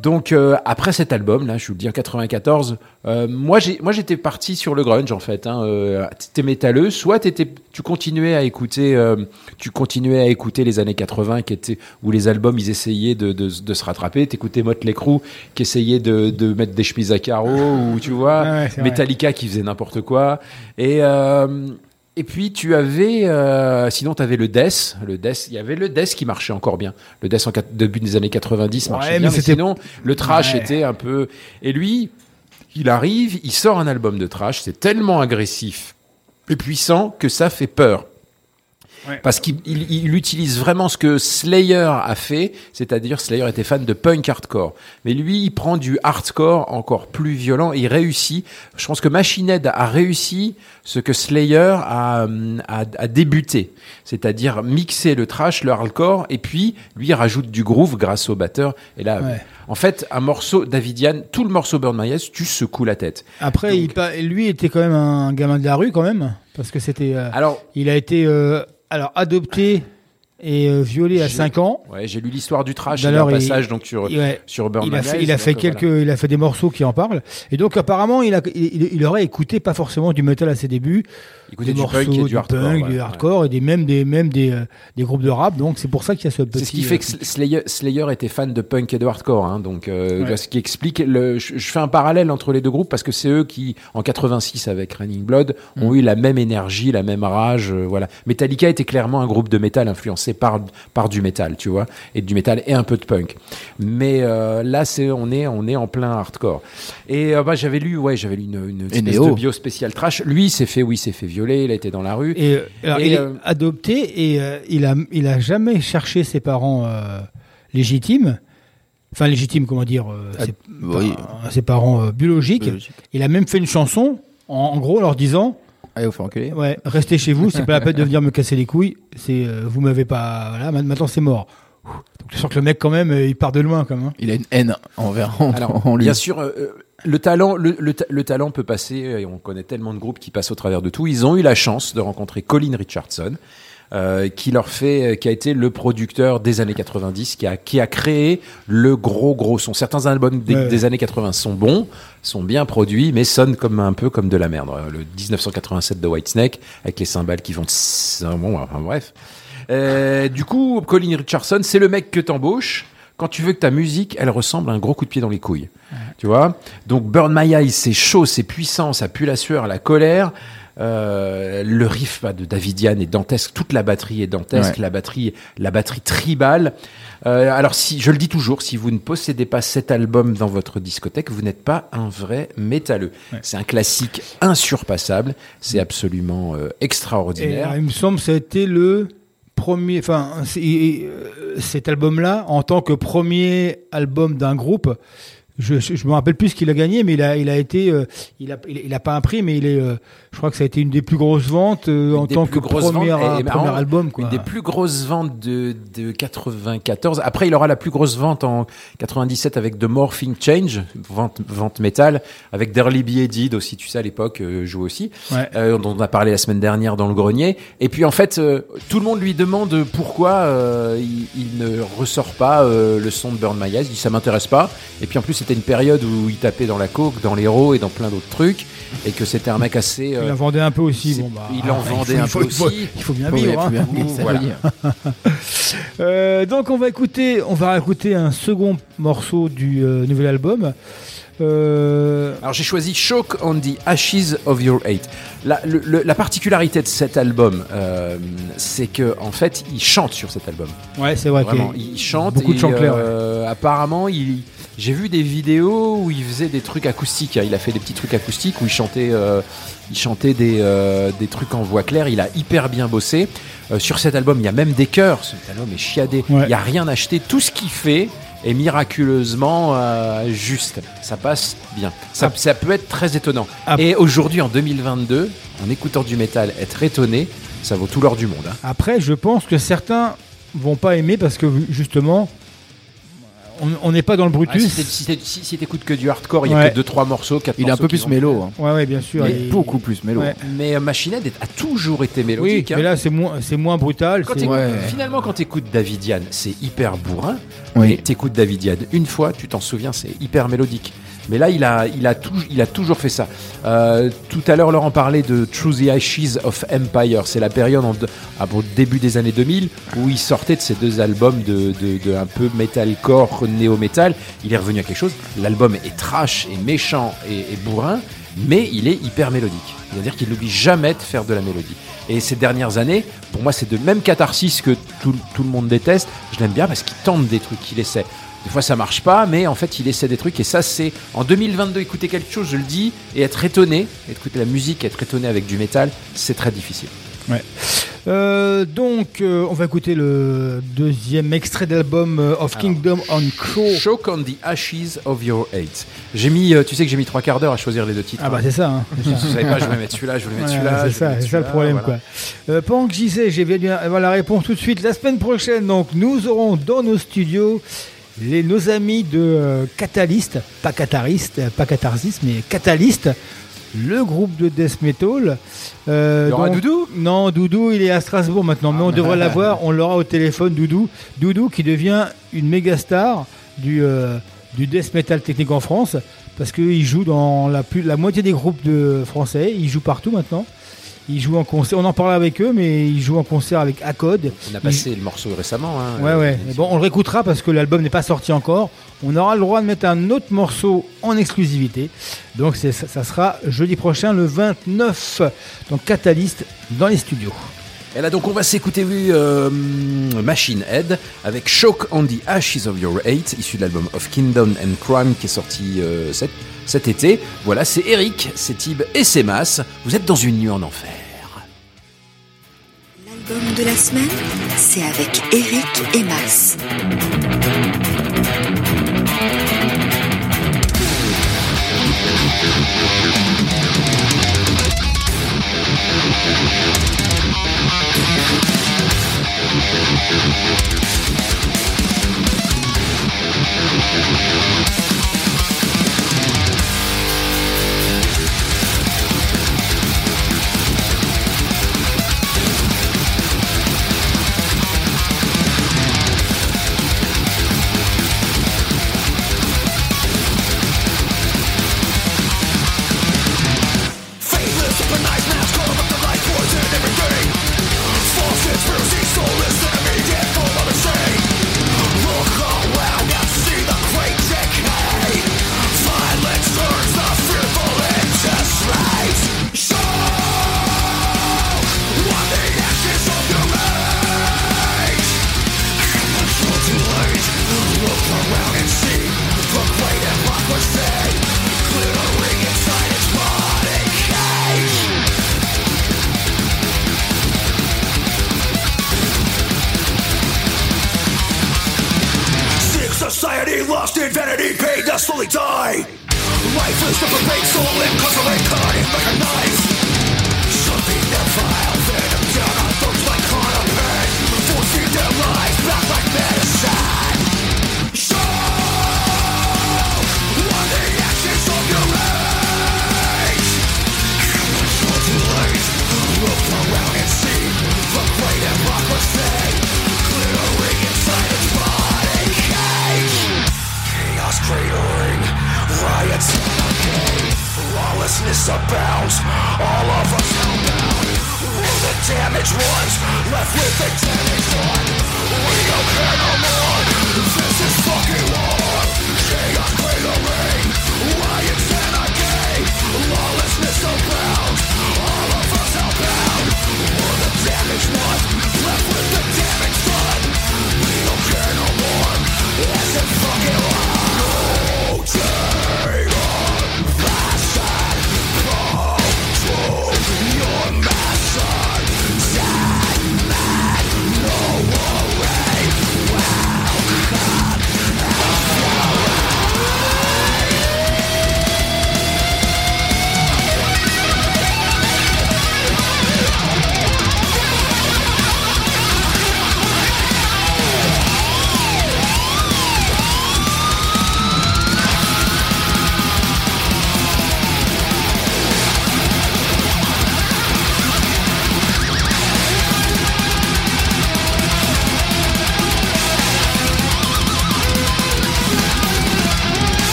Speaker 1: Donc euh, après cet album, là, je vous le dis en 94, euh, moi j'ai, moi j'étais parti sur le grunge en fait. Hein, euh, t'étais métalleux, soit t'étais, tu continuais à écouter, euh, tu continuais à écouter les années 80 qui étaient où les albums ils essayaient de, de, de se rattraper. T'écoutais Motley Crue qui essayait de, de mettre des chemises à carreaux ou tu vois
Speaker 2: Ouais, vrai.
Speaker 1: Metallica qui faisait n'importe quoi et euh, et puis tu avais, euh, sinon tu avais le Death, le Death, il y avait le Death qui marchait encore bien. Le Death en début des années 90 marchait
Speaker 2: Ouais,
Speaker 1: bien,
Speaker 2: mais
Speaker 1: mais
Speaker 2: c'était-
Speaker 1: sinon le trash
Speaker 2: Ouais.
Speaker 1: était un peu. Et lui, il arrive, il sort un album de trash, c'est tellement agressif et puissant que ça fait peur. Parce qu'il il- il utilise vraiment ce que Slayer a fait, c'est-à-dire Slayer était fan de punk hardcore. Mais lui, il prend du hardcore encore plus violent et il réussit. Je pense que Machine Head a réussi ce que Slayer a, hum, a, a débuté, c'est-à-dire mixer le trash, le hardcore, et puis lui il rajoute du groove grâce au batteur. Et là,
Speaker 2: Ouais.
Speaker 1: en fait, un morceau Davidian, tout le morceau Burn My Eyes, tu secoues la tête.
Speaker 2: Après, il pa- lui était quand même un gamin de la rue, quand même. Parce que c'était. euh,
Speaker 1: Alors,
Speaker 2: il a été euh, alors adopté et euh, violé à
Speaker 1: J'ai-
Speaker 2: 5 ans.
Speaker 1: Ouais, j'ai lu l'histoire du trash. Un
Speaker 2: D'ailleurs, il-
Speaker 1: passage donc sur
Speaker 2: ouais,
Speaker 1: sur Burn
Speaker 2: il a fait, il a fait
Speaker 1: euh,
Speaker 2: quelques,
Speaker 1: voilà.
Speaker 2: il a fait des morceaux qui en parlent. Et donc apparemment, il a, il- il aurait écouté pas forcément du metal à ses débuts, Des
Speaker 1: du
Speaker 2: morceaux,
Speaker 1: punk et du hardcore.
Speaker 2: punk, du
Speaker 1: ouais.
Speaker 2: hardcore et des même des même des, euh, des groupes de rap. Donc c'est pour ça qu'il y a ce petit.
Speaker 1: C'est ce qui fait que
Speaker 2: euh,
Speaker 1: Slayer, Slayer était fan de punk et de hardcore, hein, donc euh,
Speaker 2: Ouais.
Speaker 1: ce qui explique. Le, je, je fais un parallèle entre les deux groupes parce que c'est eux qui, en 86 avec Raining Blood, ont
Speaker 2: Mm.
Speaker 1: eu la même énergie, la même rage. euh, voilà. Metallica était clairement un groupe de métal influencé par par du métal, tu vois, et du métal et un peu de punk. Mais euh, là, c'est on est on est en plein hardcore. Et euh, bah, j'avais lu, ouais, j'avais lu une, une espèce
Speaker 3: Néo.
Speaker 1: de bio spécial trash. Lui, s'est fait, oui, s'est fait violer, il a été dans la rue.
Speaker 2: Et, euh, alors,
Speaker 1: Et,
Speaker 2: il est
Speaker 1: euh,
Speaker 2: adopté et euh, il a il a jamais cherché ses parents euh, légitimes. enfin légitime, comment dire, euh,
Speaker 3: Ah,
Speaker 2: ses,
Speaker 3: oui.
Speaker 2: parents euh, biologiques.
Speaker 3: Biologique.
Speaker 2: Il a même fait une chanson, en, en gros, en leur disant,
Speaker 3: Allez, vous faire enculer.
Speaker 2: ouais, restez chez vous, c'est pas la peine de venir me casser les couilles. C'est, euh, vous m'avez pas, voilà, ma- maintenant c'est mort. Donc je sens que le mec quand même, euh, il part de loin, quand même. hein.
Speaker 3: Il a une haine envers en,
Speaker 1: Alors,
Speaker 3: en lui.
Speaker 1: bien sûr, euh, le talent, le, le le talent peut passer. Et on connaît tellement de groupes qui passent au travers de tout. Ils ont eu la chance de rencontrer Colin Richardson, euh, qui leur fait, qui a été le producteur des années 90, qui a qui a créé le gros gros son. Certains albums des,
Speaker 2: Ouais.
Speaker 1: des années 80 sont bons, sont bien produits, mais sonnent comme un peu comme de la merde. Le 1987 de Whitesnake avec les cymbales qui vont tss, bon, enfin bref. Euh, du coup, Colin Richardson, c'est le mec que t'embauches quand tu veux que ta musique, elle ressemble à un gros coup de pied dans les couilles. Tu vois? Donc Burn My Eyes, c'est chaud, c'est puissant, ça pue la sueur, la colère. Euh, le riff bah, de Davidian est dantesque, toute la batterie est dantesque,
Speaker 3: Ouais.
Speaker 1: la batterie, la batterie tribale. Euh, alors si, je le dis toujours, si vous ne possédez pas cet album dans votre discothèque, vous n'êtes pas un vrai métalleux. C'est un classique insurpassable, c'est absolument euh, extraordinaire.
Speaker 2: euh, il me semble que ça a été le euh, cet album-là, en tant que premier album d'un groupe, je, je, je me rappelle plus ce qu'il a gagné, mais il a, il a été, euh, il a, il, il a pas un prix, mais il est, euh, je crois que ça a été une des plus grosses ventes euh, en tant que premier, album, quoi.
Speaker 1: Une des plus grosses ventes de, de 94. Après, il aura la plus grosse vente en 97 avec The Morphing Change, vente, vente métal, avec Derly B. Edid aussi, tu sais, à l'époque, joue aussi,
Speaker 2: Ouais.
Speaker 1: euh, dont on a parlé la semaine dernière dans le grenier. Et puis, en fait, euh, tout le monde lui demande pourquoi euh, il, il ne ressort pas euh, le son de Burn My Eyes. Il dit, ça m'intéresse pas. Et puis, en plus, c'était une période où il tapait dans la coke, dans l'héros et dans plein d'autres trucs. Et que c'était un mec assez...
Speaker 2: Il
Speaker 1: euh,
Speaker 2: en vendait un peu aussi. Bon, bah,
Speaker 1: il en
Speaker 2: il
Speaker 1: vendait
Speaker 2: faut-
Speaker 1: un
Speaker 2: il faut-
Speaker 1: peu
Speaker 2: il
Speaker 1: aussi.
Speaker 2: Il faut bien vivre. hein.
Speaker 1: Voilà. (laughs)
Speaker 2: Euh, donc on va écouter, on va écouter un second morceau du euh, nouvel album. Euh,
Speaker 1: Alors j'ai choisi Shock on the Ashes of Your Hate. La, le- le- la particularité de cet album, euh, c'est que en fait, il chante sur cet album.
Speaker 2: ouais, c'est vrai
Speaker 1: Vraiment, il chante.
Speaker 2: beaucoup de ouais.
Speaker 1: euh, Apparemment, il, j'ai vu des vidéos où il faisait des trucs acoustiques. hein. Il a fait des petits trucs acoustiques où il chantait, euh, il chantait des, euh, des trucs en voix claire. Il a hyper bien bossé. Euh, sur cet album, il y a même des chœurs. Cet album est chiadé.
Speaker 2: Ouais.
Speaker 1: Il n'y a rien acheté. Tout ce qu'il fait est miraculeusement juste. Ça passe bien. Ça, ça peut être très étonnant. Et aujourd'hui, en 2022, en écoutant du métal, être étonné, ça vaut tout l'or du monde. hein.
Speaker 2: Après, je pense que certains vont pas aimer parce que justement, on- n'est pas dans le
Speaker 1: Ah,
Speaker 2: Brutus.
Speaker 1: si t'es- si t'es- si- si t'écoutes que du hardcore, il y a
Speaker 2: Ouais.
Speaker 1: que 2-3 morceaux, 4
Speaker 3: Il est un peu plus
Speaker 1: vont-
Speaker 3: mélo. hein.
Speaker 2: Ouais, ouais, bien sûr.
Speaker 3: Il
Speaker 2: et-
Speaker 3: est beaucoup plus mélo.
Speaker 2: Ouais.
Speaker 1: Mais euh, Machine Head a toujours été
Speaker 2: Oui,
Speaker 1: mélodique. hein.
Speaker 2: mais là, c'est moins, c'est moins brutal.
Speaker 1: Quand
Speaker 2: c'est-
Speaker 1: t'écoutes-
Speaker 3: Ouais.
Speaker 1: Finalement, quand tu écoutes Davidian, c'est hyper bourrin.
Speaker 3: Oui.
Speaker 1: Mais t'écoutes Davidian une fois, tu t'en souviens, c'est hyper mélodique. Mais là, il a, il a, il a toujours fait ça. Euh, tout à l'heure, Laurent parlait de Through the Ashes of Empire. C'est la période en, ah, bon, début des années 2000 où il sortait de ces deux albums de, de, un peu metalcore, néo-metal. Il est revenu à quelque chose. L'album est trash et méchant et, et bourrin, mais il est hyper mélodique. C'est-à-dire qu'il n'oublie jamais de faire de la mélodie. Et ces dernières années, pour moi, c'est de même catharsis que tout, tout le monde déteste. Je l'aime bien parce qu'il tente des trucs, qu'il essaie. Des fois, ça marche pas, mais en fait, il essaie des trucs. Et ça, c'est en 2022, écouter quelque chose, je le dis, et être étonné, écouter la musique, être étonné avec du métal, c'est très difficile.
Speaker 2: Ouais. Euh, donc, euh, on va écouter le deuxième extrait d'album euh, of Kingdom on Crow.
Speaker 1: Choke on the Ashes of Your Hate. J'ai mis, tu sais que j'ai mis trois quarts d'heure à choisir les deux titres.
Speaker 2: Ah bah c'est ça. Hein.
Speaker 1: Je savais pas, je voulais mettre celui-là, je voulais mettre celui-là.
Speaker 2: c'est ça, c'est ça le problème
Speaker 1: voilà.
Speaker 2: quoi. Pendant que j'y sais, j'ai bien la réponse tout de suite. La semaine prochaine, donc, nous aurons dans nos studios les, nos amis de euh, Catalyst, pas Catariste, euh, pas Catharsis, mais Catalyst, le groupe de death metal. Euh,
Speaker 1: Il y aura
Speaker 2: donc-
Speaker 1: Doudou
Speaker 2: Non, Doudou, il est à Strasbourg maintenant, mais on devrait l'avoir. On l'aura au téléphone, Doudou. Doudou qui devient une méga star du, euh, du death metal technique en France parce qu'il joue dans la, plus, la moitié des groupes de français. Il joue partout maintenant. En concert. On en parlait avec eux, mais il joue en concert avec Acode.
Speaker 1: On a passé le morceau récemment. Hein,
Speaker 2: Ouais,
Speaker 1: euh,
Speaker 2: ouais. Mais bon, on le réécoutera parce que l'album n'est pas sorti encore. On aura le droit de mettre un autre morceau en exclusivité. Donc ça, ça sera jeudi prochain, le 29. Donc Catalyst dans les studios.
Speaker 1: Et là, donc, on va s'écouter euh, Machine Head avec Shock on the Ashes of Your Hate, issu de l'album Of Kingdom and Crime qui est sorti euh, cet, cet été. Voilà, c'est Eric, c'est Tib et c'est Mas. Vous êtes dans une nuit en enfer.
Speaker 6: L'album de la semaine, c'est avec Eric et Mas.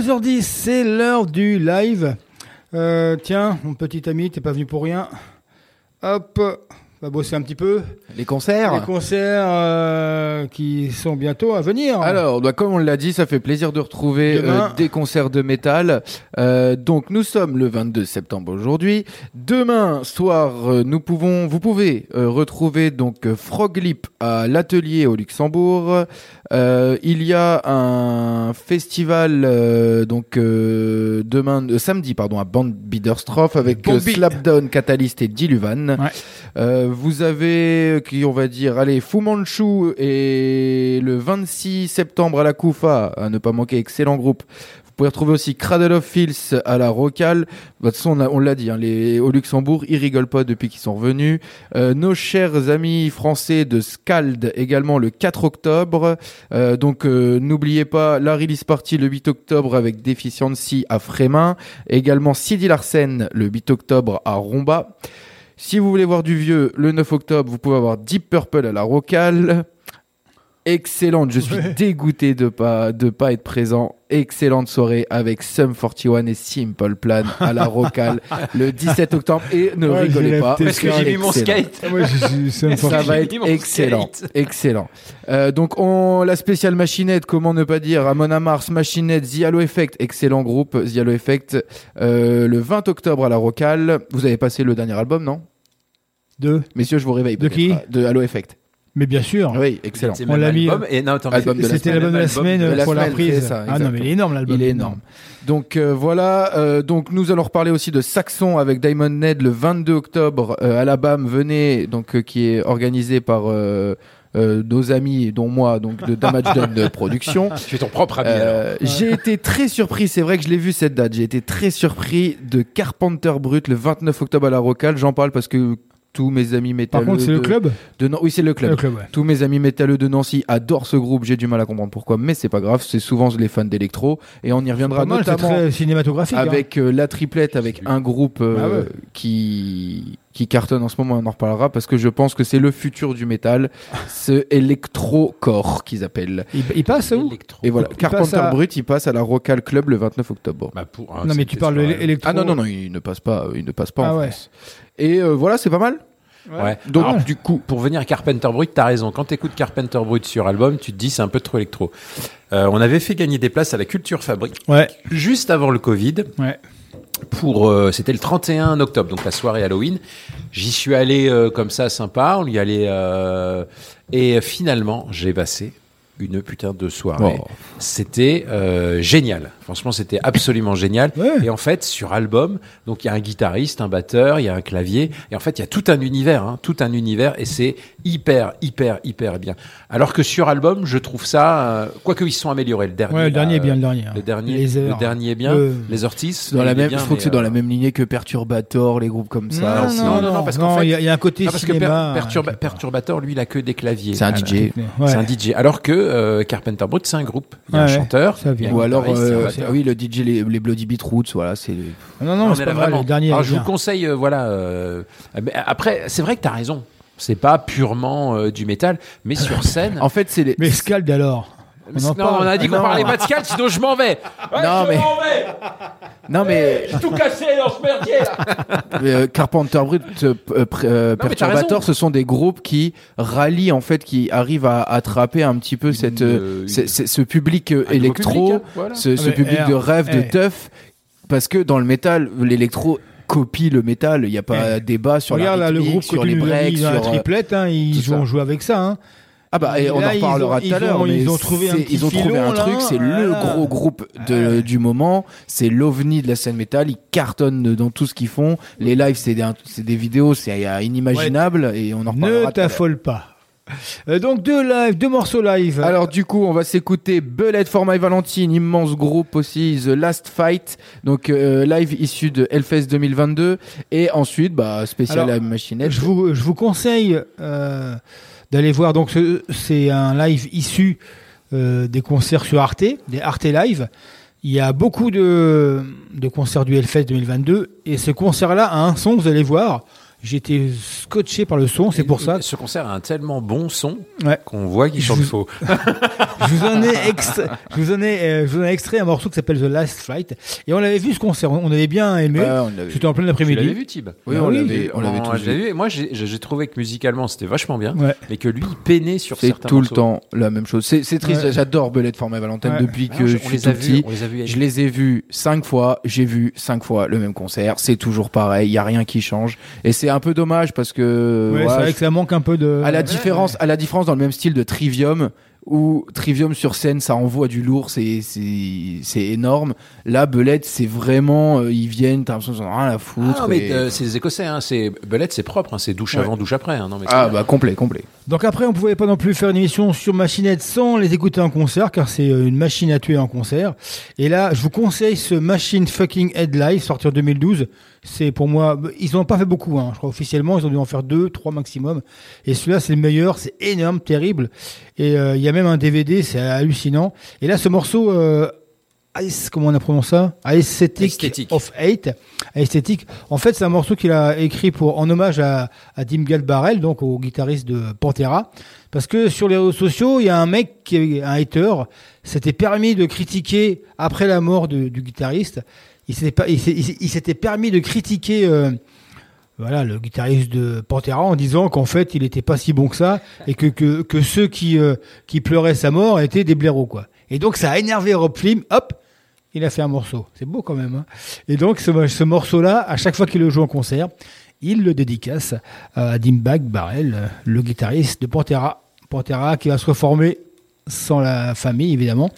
Speaker 2: 22h10, c'est l'heure du live. Euh, tiens, mon petit ami, t'es pas venu pour rien. Hop, on va bosser un petit peu.
Speaker 3: Les concerts
Speaker 2: Les concerts euh, qui sont bientôt à venir.
Speaker 3: Alors, bah, comme on l'a dit, ça fait plaisir de retrouver euh, des concerts de métal. Euh, donc, nous sommes le 22 septembre aujourd'hui. Demain soir, nous pouvons, vous pouvez retrouver donc Froglip à l'atelier au Luxembourg. Euh, il y a un festival donc donc euh, demain, euh, samedi pardon, à Band Biederstroff avec. Slapdown, Catalyst et Diluvan.
Speaker 2: Ouais.
Speaker 3: Vous avez euh, qui on va dire allez Fu Manchu et le 26 septembre à la Koufa à ne pas manquer excellent groupe. Vous pouvez retrouver aussi Cradle of Filth à la Rocale. De toute façon, on l'a dit, hein, les, au Luxembourg, ils rigolent pas depuis qu'ils sont revenus. Euh, nos chers amis français de Scald également le 4 octobre. Euh, donc euh, n'oubliez pas la release party le 8 octobre avec Deficiency à Frémin. Également Sidi Larsen le 8 octobre à Romba. Si vous voulez voir du vieux, le 9 octobre, vous pouvez avoir Deep Purple à la Rocale. Excellente, je suis
Speaker 2: Ouais.
Speaker 3: dégoûté de pas de pas être présent. Excellente soirée avec Sum 41 et Simple Plan à la Rocale (laughs) le 17 octobre et ne
Speaker 2: Ouais,
Speaker 3: rigolez pas
Speaker 1: Parce que j'ai mis mon
Speaker 3: Excellent.
Speaker 1: skate.
Speaker 2: Ah, suis- ça
Speaker 3: va être excellent,
Speaker 1: skate.
Speaker 3: excellent. Euh, donc on la spéciale machinette, comment ne pas dire, Amon Mars, machinette, The Halo Effect, excellent groupe, The Halo Effect, euh, le 20 octobre à la Rocale. Vous avez passé le dernier album, non?
Speaker 2: Deux.
Speaker 3: Messieurs, je vous réveille.
Speaker 2: De qui?
Speaker 3: Ah, De Halo Effect.
Speaker 2: Mais bien sûr.
Speaker 3: Oui, excellent.
Speaker 1: C'est
Speaker 2: On l'a mis.
Speaker 1: Et non,
Speaker 2: C'était l'album de la semaine
Speaker 3: de la
Speaker 2: pour la
Speaker 3: semaine, c'est ça,
Speaker 2: ah non, mais il est énorme l'album.
Speaker 3: Il est énorme. Donc euh, voilà, euh, donc nous allons reparler aussi de Saxon avec Diamond Ned le 22 octobre euh, à la BAM. Venez, donc euh, qui est organisé par euh, euh, nos amis, dont moi, donc de Damage (laughs) Done Production.
Speaker 1: Tu es ton propre ami.
Speaker 3: Euh, j'ai été très surpris, c'est vrai que je l'ai vu cette date, j'ai été très surpris de Carpenter Brut le 29 octobre à la Rocale. J'en parle parce que tous mes amis métalleux.
Speaker 2: Par contre, c'est le
Speaker 3: de-
Speaker 2: club
Speaker 3: de Nan- Oui, c'est le club.
Speaker 2: Le club, ouais.
Speaker 3: Tous mes amis métalleux de Nancy adorent ce groupe. J'ai du mal à comprendre pourquoi, mais c'est pas grave. C'est souvent les fans d'électro. Et on y reviendra
Speaker 2: mal, c'est
Speaker 3: notamment
Speaker 2: très cinématographique. hein.
Speaker 3: avec euh, la triplette, avec un groupe euh,
Speaker 2: ouais.
Speaker 3: qui qui cartonne en ce moment. On en reparlera parce que je pense que c'est le futur du métal, (laughs) ce électro-core qu'ils appellent.
Speaker 2: Il, il passe où?
Speaker 3: Et voilà,
Speaker 2: Il
Speaker 3: Carpenter
Speaker 2: à-
Speaker 3: Brut, il passe à la Rocal Club le 29 octobre.
Speaker 1: Bah, pour,
Speaker 2: Non, mais tu parles de l'électro.
Speaker 3: Ah non non non, il ne passe pas, il ne passe pas
Speaker 2: Ah
Speaker 3: en
Speaker 2: ouais.
Speaker 3: France. Et euh, voilà, c'est pas mal.
Speaker 1: Ouais.
Speaker 3: Donc,
Speaker 1: Alors, du coup, pour venir à Carpenter Brut, t'as raison. Quand t'écoutes Carpenter Brut sur album, tu te dis c'est un peu trop électro. Euh, on avait fait gagner des places à la Culture Fabrique
Speaker 2: Ouais.
Speaker 1: juste avant le Covid.
Speaker 2: Ouais.
Speaker 1: Pour, euh, c'était le 31 octobre, donc la soirée Halloween. J'y suis allé euh, comme ça, sympa. On y allait euh, et finalement, j'ai passé une putain de soirée.
Speaker 3: Oh.
Speaker 1: C'était euh, génial. Franchement, c'était absolument génial. (laughs)
Speaker 2: Ouais.
Speaker 1: Et en fait, sur album, donc il y a un guitariste, un batteur, il y a un clavier, et en fait, il y a tout un univers, hein, tout un univers, et c'est hyper, hyper, hyper bien. Alors que sur album, je trouve ça, euh, quoique ils se sont améliorés. Le dernier,
Speaker 2: Ouais, le dernier
Speaker 1: là,
Speaker 2: est bien, le dernier. hein.
Speaker 1: Le dernier,
Speaker 2: Les
Speaker 1: le dernier est bien.
Speaker 2: Euh,
Speaker 1: Les Ortiz,
Speaker 3: Dans la même,
Speaker 1: bien,
Speaker 3: je trouve que c'est dans
Speaker 1: euh,
Speaker 3: la même lignée que Perturbator, les groupes comme ça.
Speaker 2: Non, non, non,
Speaker 1: parce qu'en fait-
Speaker 2: il y, a- il y a un côté
Speaker 1: Non, parce que Per-
Speaker 2: cinéma.
Speaker 1: Perturba-
Speaker 2: euh,
Speaker 1: Perturbator, lui, il a que des claviers.
Speaker 3: C'est un. DJ.
Speaker 2: Ouais.
Speaker 1: C'est un DJ. Alors que euh, Carpenter Brut, c'est un groupe. Il y a
Speaker 2: Ouais,
Speaker 1: un chanteur.
Speaker 3: Ou alors,
Speaker 1: guitariste, il y a un batteur.
Speaker 3: oui, le DJ, les, les Bloody Beetroots, voilà, c'est.
Speaker 2: Non, non,
Speaker 1: On
Speaker 2: c'est
Speaker 1: est
Speaker 2: pas mal. Le dernier
Speaker 1: Alors, je vous conseille, euh, voilà. euh, après, c'est vrai que t'as raison. C'est pas purement euh, du métal, mais sur scène.
Speaker 3: En fait, c'est les.
Speaker 2: Mais Scald alors
Speaker 1: Mais
Speaker 2: on
Speaker 1: non, on a dit qu'on
Speaker 3: Non.
Speaker 1: parlait pas de Scald, sinon je m'en vais. Ouais,
Speaker 3: Non,
Speaker 1: je
Speaker 3: mais-
Speaker 1: m'en vais.
Speaker 3: Non mais
Speaker 1: J'ai tout cassé dans ce merdier là. (laughs)
Speaker 3: euh, Carpenter Brut, euh, euh, euh, Perturbator, ce sont des groupes qui rallient en fait, qui arrivent à attraper un petit peu cette, euh,
Speaker 1: une-
Speaker 3: ce- public électro,
Speaker 1: public, hein, voilà.
Speaker 3: ce, ce
Speaker 2: Ah,
Speaker 3: public
Speaker 2: eh,
Speaker 3: de rêve, de
Speaker 2: eh.
Speaker 3: teuf, parce que dans le métal, l'électro copie le métal. Il n'y a pas débat sur
Speaker 2: Regarde
Speaker 3: la
Speaker 2: là, le
Speaker 3: rythmique,
Speaker 2: groupe
Speaker 3: sur les breaks,
Speaker 2: la
Speaker 3: sur euh,
Speaker 2: triplette, hein, ils ont joué avec ça. Hein.
Speaker 3: Ah bah, et on
Speaker 2: Là,
Speaker 3: en reparlera tout à l'heure.
Speaker 2: ils ont trouvé un
Speaker 3: ils ont trouvé un truc, c'est le
Speaker 2: Voilà.
Speaker 3: gros groupe de, du moment. C'est l'ovni de la scène métal. Ils cartonnent dans tout ce qu'ils font. Les lives, c'est des, vidéos, c'est inimaginable et on en reparlera.
Speaker 2: Ne t'affole pas. Euh, donc deux live, deux morceaux live.
Speaker 3: Alors du coup, on va s'écouter Bullet for My Valentine, immense groupe aussi, The Last Fight, donc euh, live issu de Hellfest 2022, et ensuite, bah spécial
Speaker 2: Alors,
Speaker 3: à Machinette.
Speaker 2: je vous, je vous conseille euh, d'aller voir. Donc, ce- c'est un live issu euh, des concerts sur Arte, des Arte Live. Il y a beaucoup de, de concerts du Hellfest 2022 et ce concert-là a un son, vous allez voir. J'étais scotché par le son, c'est pour ça.
Speaker 1: Ce concert a un tellement bon son
Speaker 2: Ouais.
Speaker 1: qu'on voit qu'il chante
Speaker 2: vous-
Speaker 1: faux. (laughs)
Speaker 2: Je vous en ai, extra- je vous en ai, euh, je vous en ai extrait un morceau qui s'appelle The Last Flight. Et on l'avait vu ce concert, on avait bien aimé.
Speaker 3: On l'avait
Speaker 2: C'était en plein
Speaker 1: Tu
Speaker 2: après-midi.
Speaker 1: l'avais vu, Tib?
Speaker 3: Oui,
Speaker 2: Ah
Speaker 3: on l'avait, on l'avait tous vu.
Speaker 1: Et moi, j'ai trouvé que musicalement, c'était vachement bien,
Speaker 2: Ouais.
Speaker 1: mais que lui, il peinait sur
Speaker 3: C'est
Speaker 1: certains
Speaker 3: tout le temps la même chose. C'est, c'est triste.
Speaker 2: Ouais.
Speaker 3: J'adore Bullet for My Valentine
Speaker 2: Ouais.
Speaker 3: depuis
Speaker 1: Ah
Speaker 3: que je
Speaker 1: on
Speaker 3: suis tout petit.
Speaker 1: on.
Speaker 3: Je les ai vus cinq fois. J'ai vu cinq fois le même concert. C'est toujours pareil. Il y a rien qui change. Et c'est un peu dommage parce que
Speaker 2: Ouais, c'est vrai que ça manque un peu de.
Speaker 3: à la différence, à la différence dans le même style de Trivium où Trivium sur scène ça envoie du lourd, c'est c'est c'est énorme. Là, Belette, c'est vraiment euh, ils viennent, t'as l'impression qu'ils ont rien à
Speaker 1: Ah,
Speaker 3: foutre.
Speaker 1: non, mais
Speaker 3: et-
Speaker 1: euh, c'est les Écossais, hein. c'est Belette, c'est propre, hein. c'est douche
Speaker 2: Ouais.
Speaker 1: avant, douche après. hein. Non, mais
Speaker 3: ah bah complet, complet.
Speaker 2: Donc après, on pouvait pas non plus faire une émission sur Machinette sans les écouter en concert, car c'est euh, une machine à tuer en concert. Et là, je vous conseille ce Machine Fucking Head Live, sorti en 2012. C'est pour moi, ils n'ont pas fait beaucoup, hein. je crois officiellement, ils ont dû en faire deux, trois maximum. Et celui-là, c'est le meilleur, c'est énorme, terrible. Et euh, il y a même un DVD, c'est hallucinant. Et là, ce morceau, euh, Ice, comment on a prononcé ça? Aesthetic,
Speaker 1: Aesthetic.
Speaker 2: of Hate. Aesthetic. En fait, c'est un morceau qu'il a écrit pour, en hommage à, à Dim Barrel, donc au guitariste de Pantera. Parce que sur les réseaux sociaux, il y a un mec, qui est un hater, s'était permis de critiquer, après la mort de- du guitariste, il s'était permis de critiquer, euh, voilà, le guitariste de Pantera en disant qu'en fait, il était pas si bon que ça et que, ceux qui, euh, qui pleuraient sa mort étaient des blaireaux, quoi. Et donc, ça a énervé Rob Flynn, hop, il a fait un morceau. C'est beau quand même. hein. Et donc, ce, ce morceau-là, à chaque fois qu'il le joue en concert, il le dédicace à Dimbag Barrel, le guitariste de Pantera. Pantera qui va se reformer sans la famille, évidemment.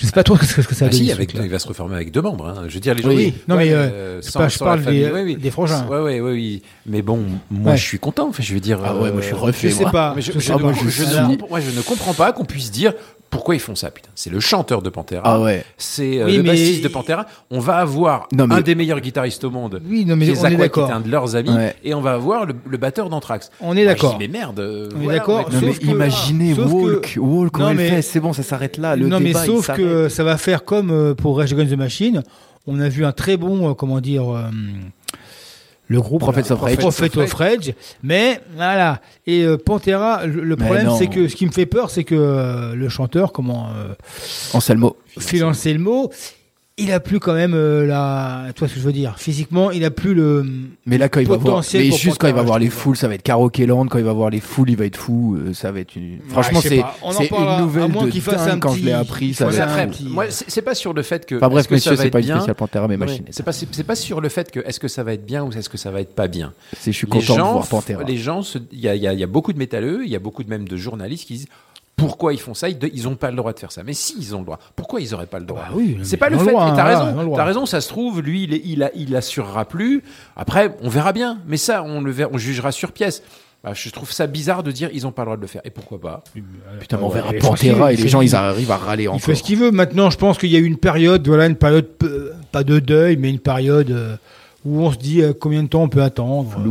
Speaker 2: Je sais pas trop ce que, ce que ça
Speaker 1: Ah
Speaker 2: donne.
Speaker 1: si,
Speaker 2: ce
Speaker 1: avec, il va se reformer avec deux membres. hein. Je veux dire, les gens.
Speaker 2: Oui, non, mais, euh, je
Speaker 1: sans-
Speaker 2: par- je
Speaker 1: sans
Speaker 2: parle
Speaker 1: famille,
Speaker 2: des-
Speaker 1: ouais, oui.
Speaker 2: des frangins.
Speaker 1: Ouais, ouais, ouais, oui. Mais bon, moi,
Speaker 2: Ouais.
Speaker 1: je suis content. Enfin, je veux dire.
Speaker 3: Ah ouais, moi, je suis
Speaker 1: euh,
Speaker 3: refait,
Speaker 2: Je sais
Speaker 3: moi.
Speaker 2: pas.
Speaker 1: Mais je,
Speaker 2: je
Speaker 1: je
Speaker 2: sais
Speaker 1: ne-
Speaker 2: pas.
Speaker 1: je ne
Speaker 2: Voilà.
Speaker 1: comprends- moi, je ne comprends pas qu'on puisse dire pourquoi ils font ça, putain? C'est le chanteur de Pantera.
Speaker 3: Ah ouais.
Speaker 1: C'est euh,
Speaker 2: Oui,
Speaker 1: le
Speaker 2: mais-
Speaker 1: bassiste de Pantera. On va avoir
Speaker 3: Non, mais-
Speaker 1: un des meilleurs guitaristes au monde.
Speaker 2: Oui, non, mais
Speaker 1: qui est
Speaker 2: on est
Speaker 1: Wylde, qui
Speaker 2: d'accord.
Speaker 1: est un de leurs amis.
Speaker 3: Ouais.
Speaker 1: Et on va avoir le, le batteur d'Anthrax.
Speaker 2: On est
Speaker 1: Moi,
Speaker 2: d'accord.
Speaker 1: je dis, mais merde. euh,
Speaker 2: On est
Speaker 1: voilà,
Speaker 2: d'accord,
Speaker 3: Non, mais
Speaker 2: Sauf que-
Speaker 3: imaginez
Speaker 2: sauf que-
Speaker 3: Walk, Walk
Speaker 2: Non,
Speaker 3: en
Speaker 2: mais-
Speaker 3: c'est bon, ça s'arrête là. Le
Speaker 2: non, mais
Speaker 3: débat, il
Speaker 2: sauf
Speaker 3: s'arrête.
Speaker 2: que ça va faire comme euh, pour Rage Against the Machine. On a vu un très bon, euh, comment dire, euh, le groupe
Speaker 3: Prophets
Speaker 2: euh,
Speaker 3: of Rage.
Speaker 2: Prophets of Rage. Mais voilà. Et euh, Pantera, le, problème, c'est que ce qui me fait peur, c'est que euh, le chanteur, comment euh,
Speaker 3: Anselmo.
Speaker 2: Phil Anselmo, il a plus quand même euh, la, tu vois ce que je veux dire. Physiquement, il a plus le.
Speaker 3: Mais là, quand il va voir, mais juste quand il va voir les foules, ça va être karaoke land. Quand il va voir les foules, il va être fou. euh, Ça va être une. Franchement,
Speaker 2: je sais
Speaker 3: c'est une nouvelle de
Speaker 2: qu'il fasse
Speaker 3: dingue
Speaker 2: un
Speaker 3: quand je l'ai
Speaker 2: petit-
Speaker 3: appris. Ça
Speaker 2: Ouais,
Speaker 3: va
Speaker 2: c'est
Speaker 3: être.
Speaker 2: petit-
Speaker 1: moi, c'est pas sur le fait que.
Speaker 3: Enfin bref,
Speaker 1: que
Speaker 3: messieurs, c'est pas
Speaker 1: être
Speaker 3: une
Speaker 1: bien
Speaker 3: spéciale Pantera, mais machine.
Speaker 1: C'est pas, c'est pas sur le fait que est-ce que ça va être bien ou est-ce que ça va être pas bien.
Speaker 3: C'est je suis
Speaker 1: Les
Speaker 3: content de
Speaker 1: gens,
Speaker 3: voir Pantera.
Speaker 1: les gens, y a, il y a beaucoup de métalleux, il y a beaucoup de même de journalistes qui disent pourquoi ils font ça, ils ils ont pas le droit de faire ça. Mais si ils ont le droit, pourquoi ils auraient pas le droit
Speaker 2: Bah oui,
Speaker 1: C'est pas le fait. T'as
Speaker 2: hein,
Speaker 1: raison. T'as raison. Ça se trouve, lui, il, il, a- il assurera plus. Après, on verra bien. Mais ça, on le verra, on jugera sur pièce. Bah, je trouve ça bizarre de dire ils ont pas le droit de le faire. Et pourquoi pas
Speaker 3: Putain, mais on
Speaker 2: Ouais,
Speaker 3: verra Pantera et les
Speaker 2: il
Speaker 3: gens, ils arrivent à râler
Speaker 2: Il
Speaker 3: encore.
Speaker 2: fait ce qu'il veut. Maintenant, je pense qu'il y a eu une période, voilà, une période peu- pas de deuil, mais une période euh, où on se dit euh, combien de temps on peut attendre. euh,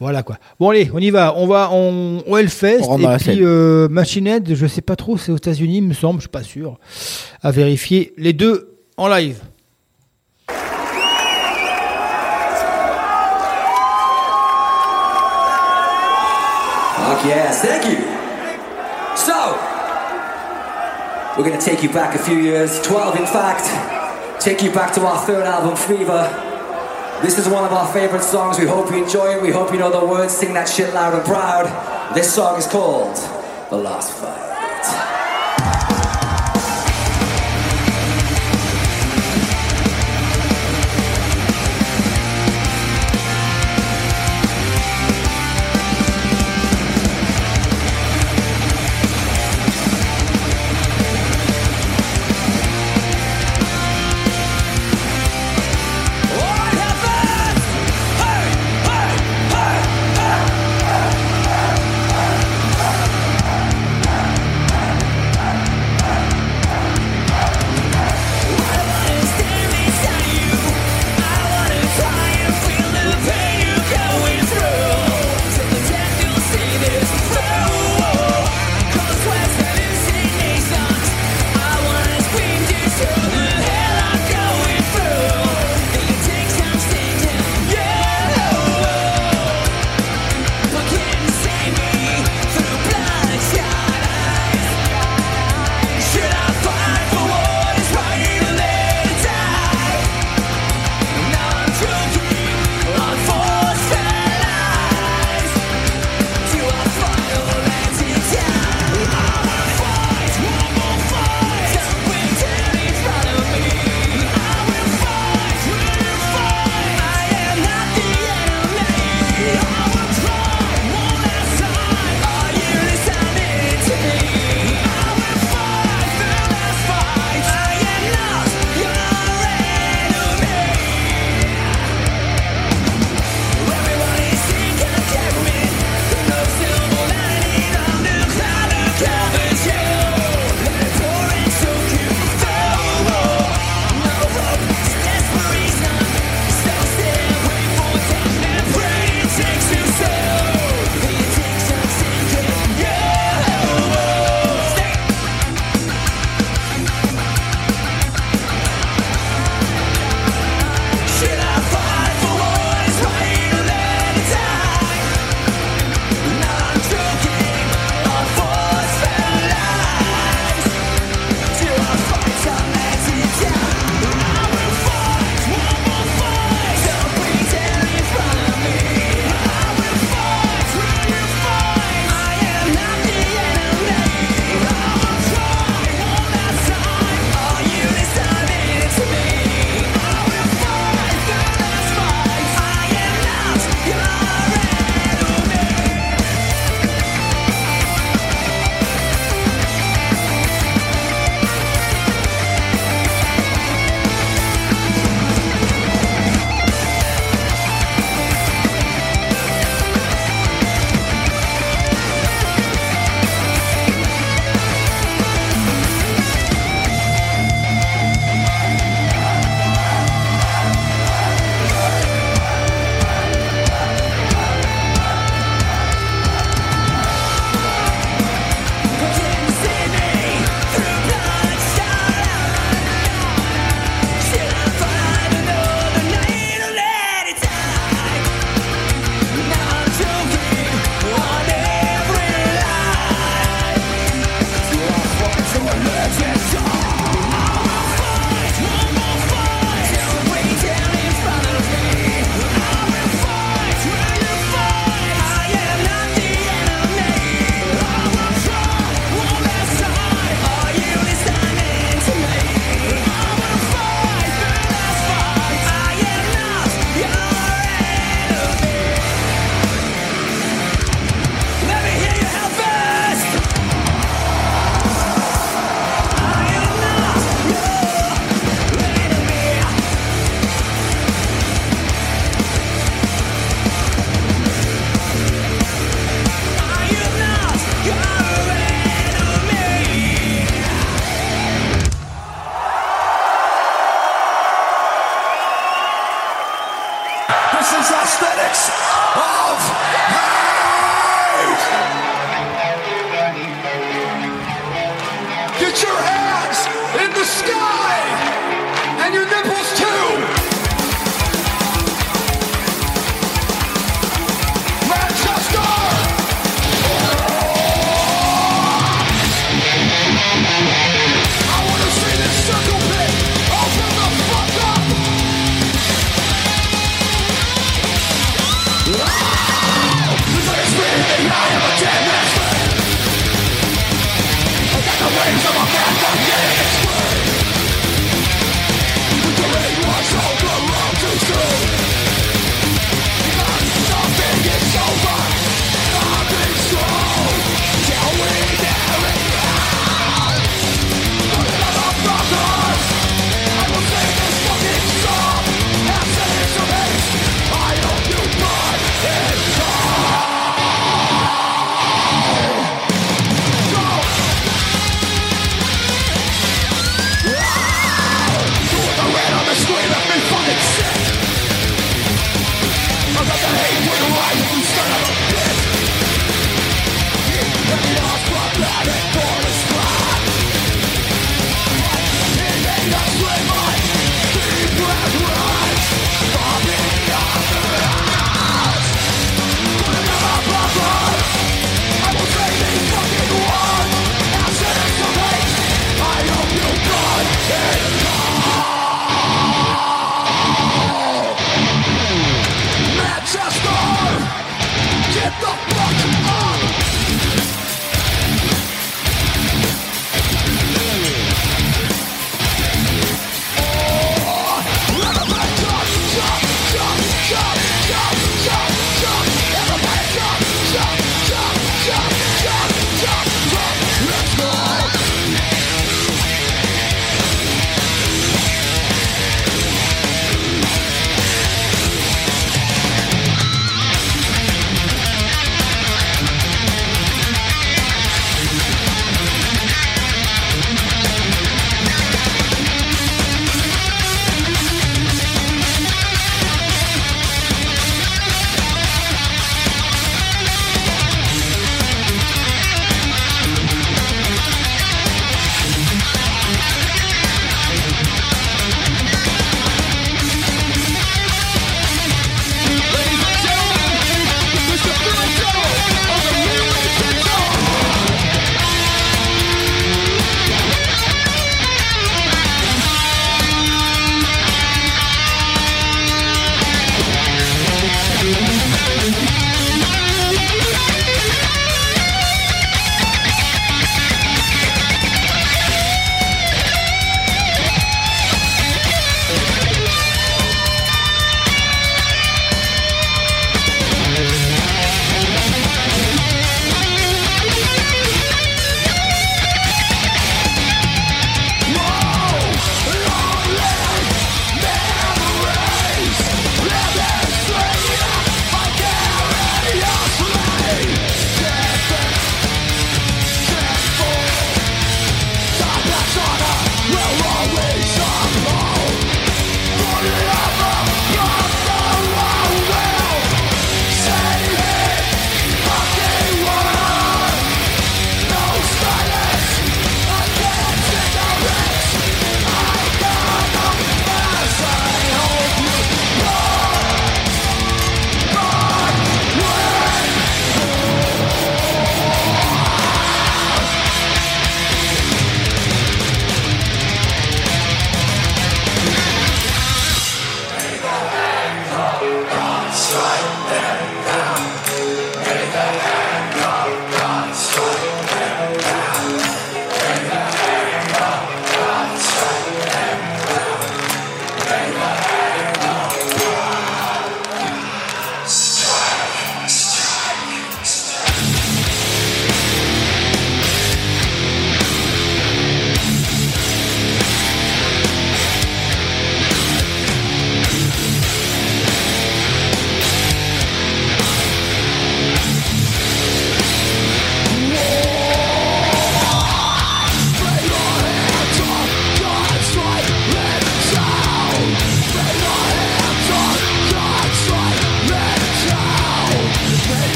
Speaker 2: voilà quoi. Bon allez, on y va. On va on, au Hellfest
Speaker 3: On
Speaker 2: et puis euh, Machine Head, je sais pas trop, c'est aux États-Unis, il me semble, je suis pas sûr. À vérifier. Les deux en live.
Speaker 9: Fuck yes, thank you. So, we're gonna take you back a few years, 12 in fact, take you back to our third album, Fever. This is one of our favorite songs. We hope you enjoy it. We hope you know the words. Sing that shit loud and proud. This song is called The Last Fight.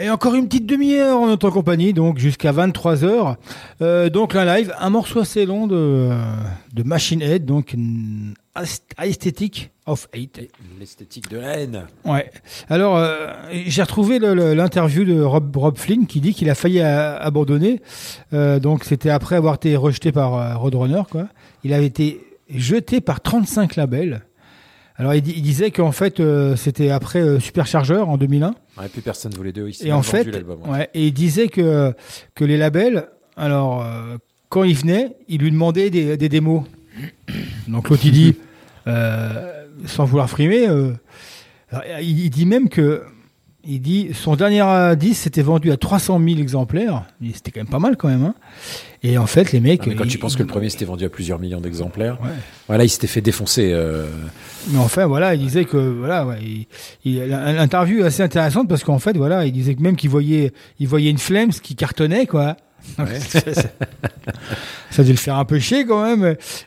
Speaker 2: Et encore une petite demi-heure en notre compagnie, donc jusqu'à 23h. Euh, donc un live, un morceau assez long de, de Machine Head, donc Aesthetic of Hate.
Speaker 1: L'esthétique de la haine.
Speaker 2: Ouais. Alors, euh, j'ai retrouvé l'interview de Rob, Rob Flynn qui dit qu'il a failli abandonner. Euh, donc, c'était après avoir été rejeté par Roadrunner, quoi. Il avait été jeté par 35 labels. Alors, il, di- il disait qu'en fait, euh, c'était après euh, Supercharger en 2001.
Speaker 1: Ouais, plus personne voulait d'eux.
Speaker 2: Et en fait,
Speaker 1: l'album, ouais.
Speaker 2: ouais, et il disait que, que les labels, alors, euh, quand il venait, il lui demandait des, des démos. Donc l'autre, il dit, euh, sans vouloir frimer, euh, alors, il, il dit même que, il dit, son dernier euh, disque s'était vendu à 300 000 exemplaires. C'était quand même pas mal quand même. hein. Et en fait, les mecs.
Speaker 1: Ah, quand
Speaker 2: ils-
Speaker 1: tu penses que le premier s'était vendu à plusieurs millions d'exemplaires, voilà, il s'était fait défoncer. euh,
Speaker 2: Mais enfin, voilà, il disait que voilà, ouais, il, il- l'interview est assez intéressante parce qu'en fait, voilà, il disait que même qu'il voyait, il voyait une Flames qui cartonnait, quoi.
Speaker 1: Ouais. (laughs)
Speaker 2: ça, ça devait le faire un peu chier quand même.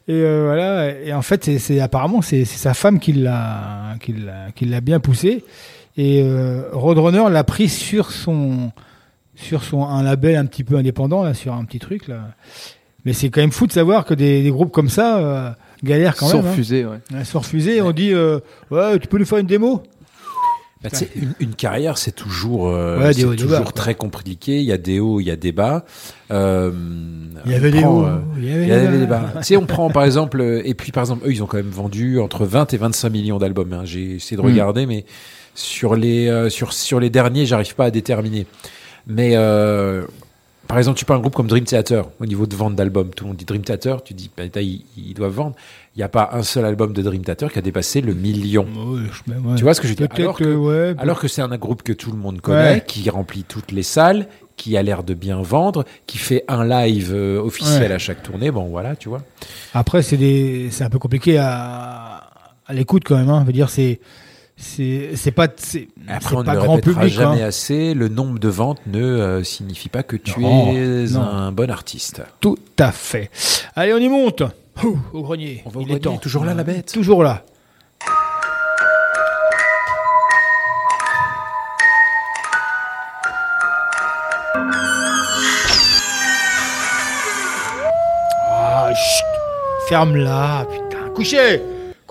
Speaker 2: Et euh, voilà, et en fait, c'est, c'est apparemment c'est, c'est sa femme qui l'a, qui l'a, qui l'a bien poussé. Et euh, Roadrunner l'a pris sur son, sur son un label un petit peu indépendant là, sur un petit truc là. Mais c'est quand même fou de savoir que des, des groupes comme ça euh, galèrent quand
Speaker 3: Sont
Speaker 2: même. hein.
Speaker 3: refusés, ouais.
Speaker 2: Ouais, sont refusés. On dit, euh, ouais, tu peux nous faire une démo?
Speaker 1: Bah, une, une carrière, c'est toujours, euh,
Speaker 2: Ouais,
Speaker 1: c'est toujours
Speaker 2: bas, quoi.
Speaker 1: très compliqué. Il y a des hauts, il y a des bas. Euh,
Speaker 2: Il y avait des hauts,
Speaker 1: euh,
Speaker 2: il y avait
Speaker 1: il y
Speaker 2: des
Speaker 1: avait des
Speaker 2: bas.
Speaker 1: bas. tu sais, on prend par exemple, et puis par exemple, eux, ils ont quand même vendu entre 20 et 25 millions d'albums. hein. J'ai essayé de
Speaker 2: Mm.
Speaker 1: regarder, mais sur les euh, sur sur les derniers, j'arrive pas à déterminer. Mais euh, par exemple, tu prends un groupe comme Dream Theater, au niveau de vente d'albums, tout le monde dit Dream Theater, tu dis, bah, ils, ils doivent vendre. Il n'y a pas un seul album de Dream Theater qui a dépassé le million.
Speaker 2: ouais.
Speaker 1: Tu vois ce que je veux dire? Alors
Speaker 2: que, ouais,
Speaker 1: alors que c'est un groupe que tout le monde connaît, qui remplit toutes les salles, qui a l'air de bien vendre, qui fait un live euh, officiel à chaque tournée, bon voilà, tu vois.
Speaker 2: Après, c'est des, c'est un peu compliqué à, à l'écoute quand même. Hein. Je veux dire, c'est, c'est, pas, c'est,
Speaker 1: Après, on ne
Speaker 2: pas
Speaker 1: le
Speaker 2: grand
Speaker 1: répétera
Speaker 2: public.
Speaker 1: jamais
Speaker 2: hein.
Speaker 1: assez, le nombre de ventes ne euh, signifie pas que tu
Speaker 2: Non,
Speaker 1: es
Speaker 2: non.
Speaker 1: un bon artiste.
Speaker 2: Tout à fait. Allez, on y monte. Ouh, au grenier.
Speaker 1: On va au
Speaker 2: Il est
Speaker 1: grenier,
Speaker 2: temps.
Speaker 1: toujours là, la bête
Speaker 2: Toujours là. Ah, chut. Ferme-la, putain. Couchez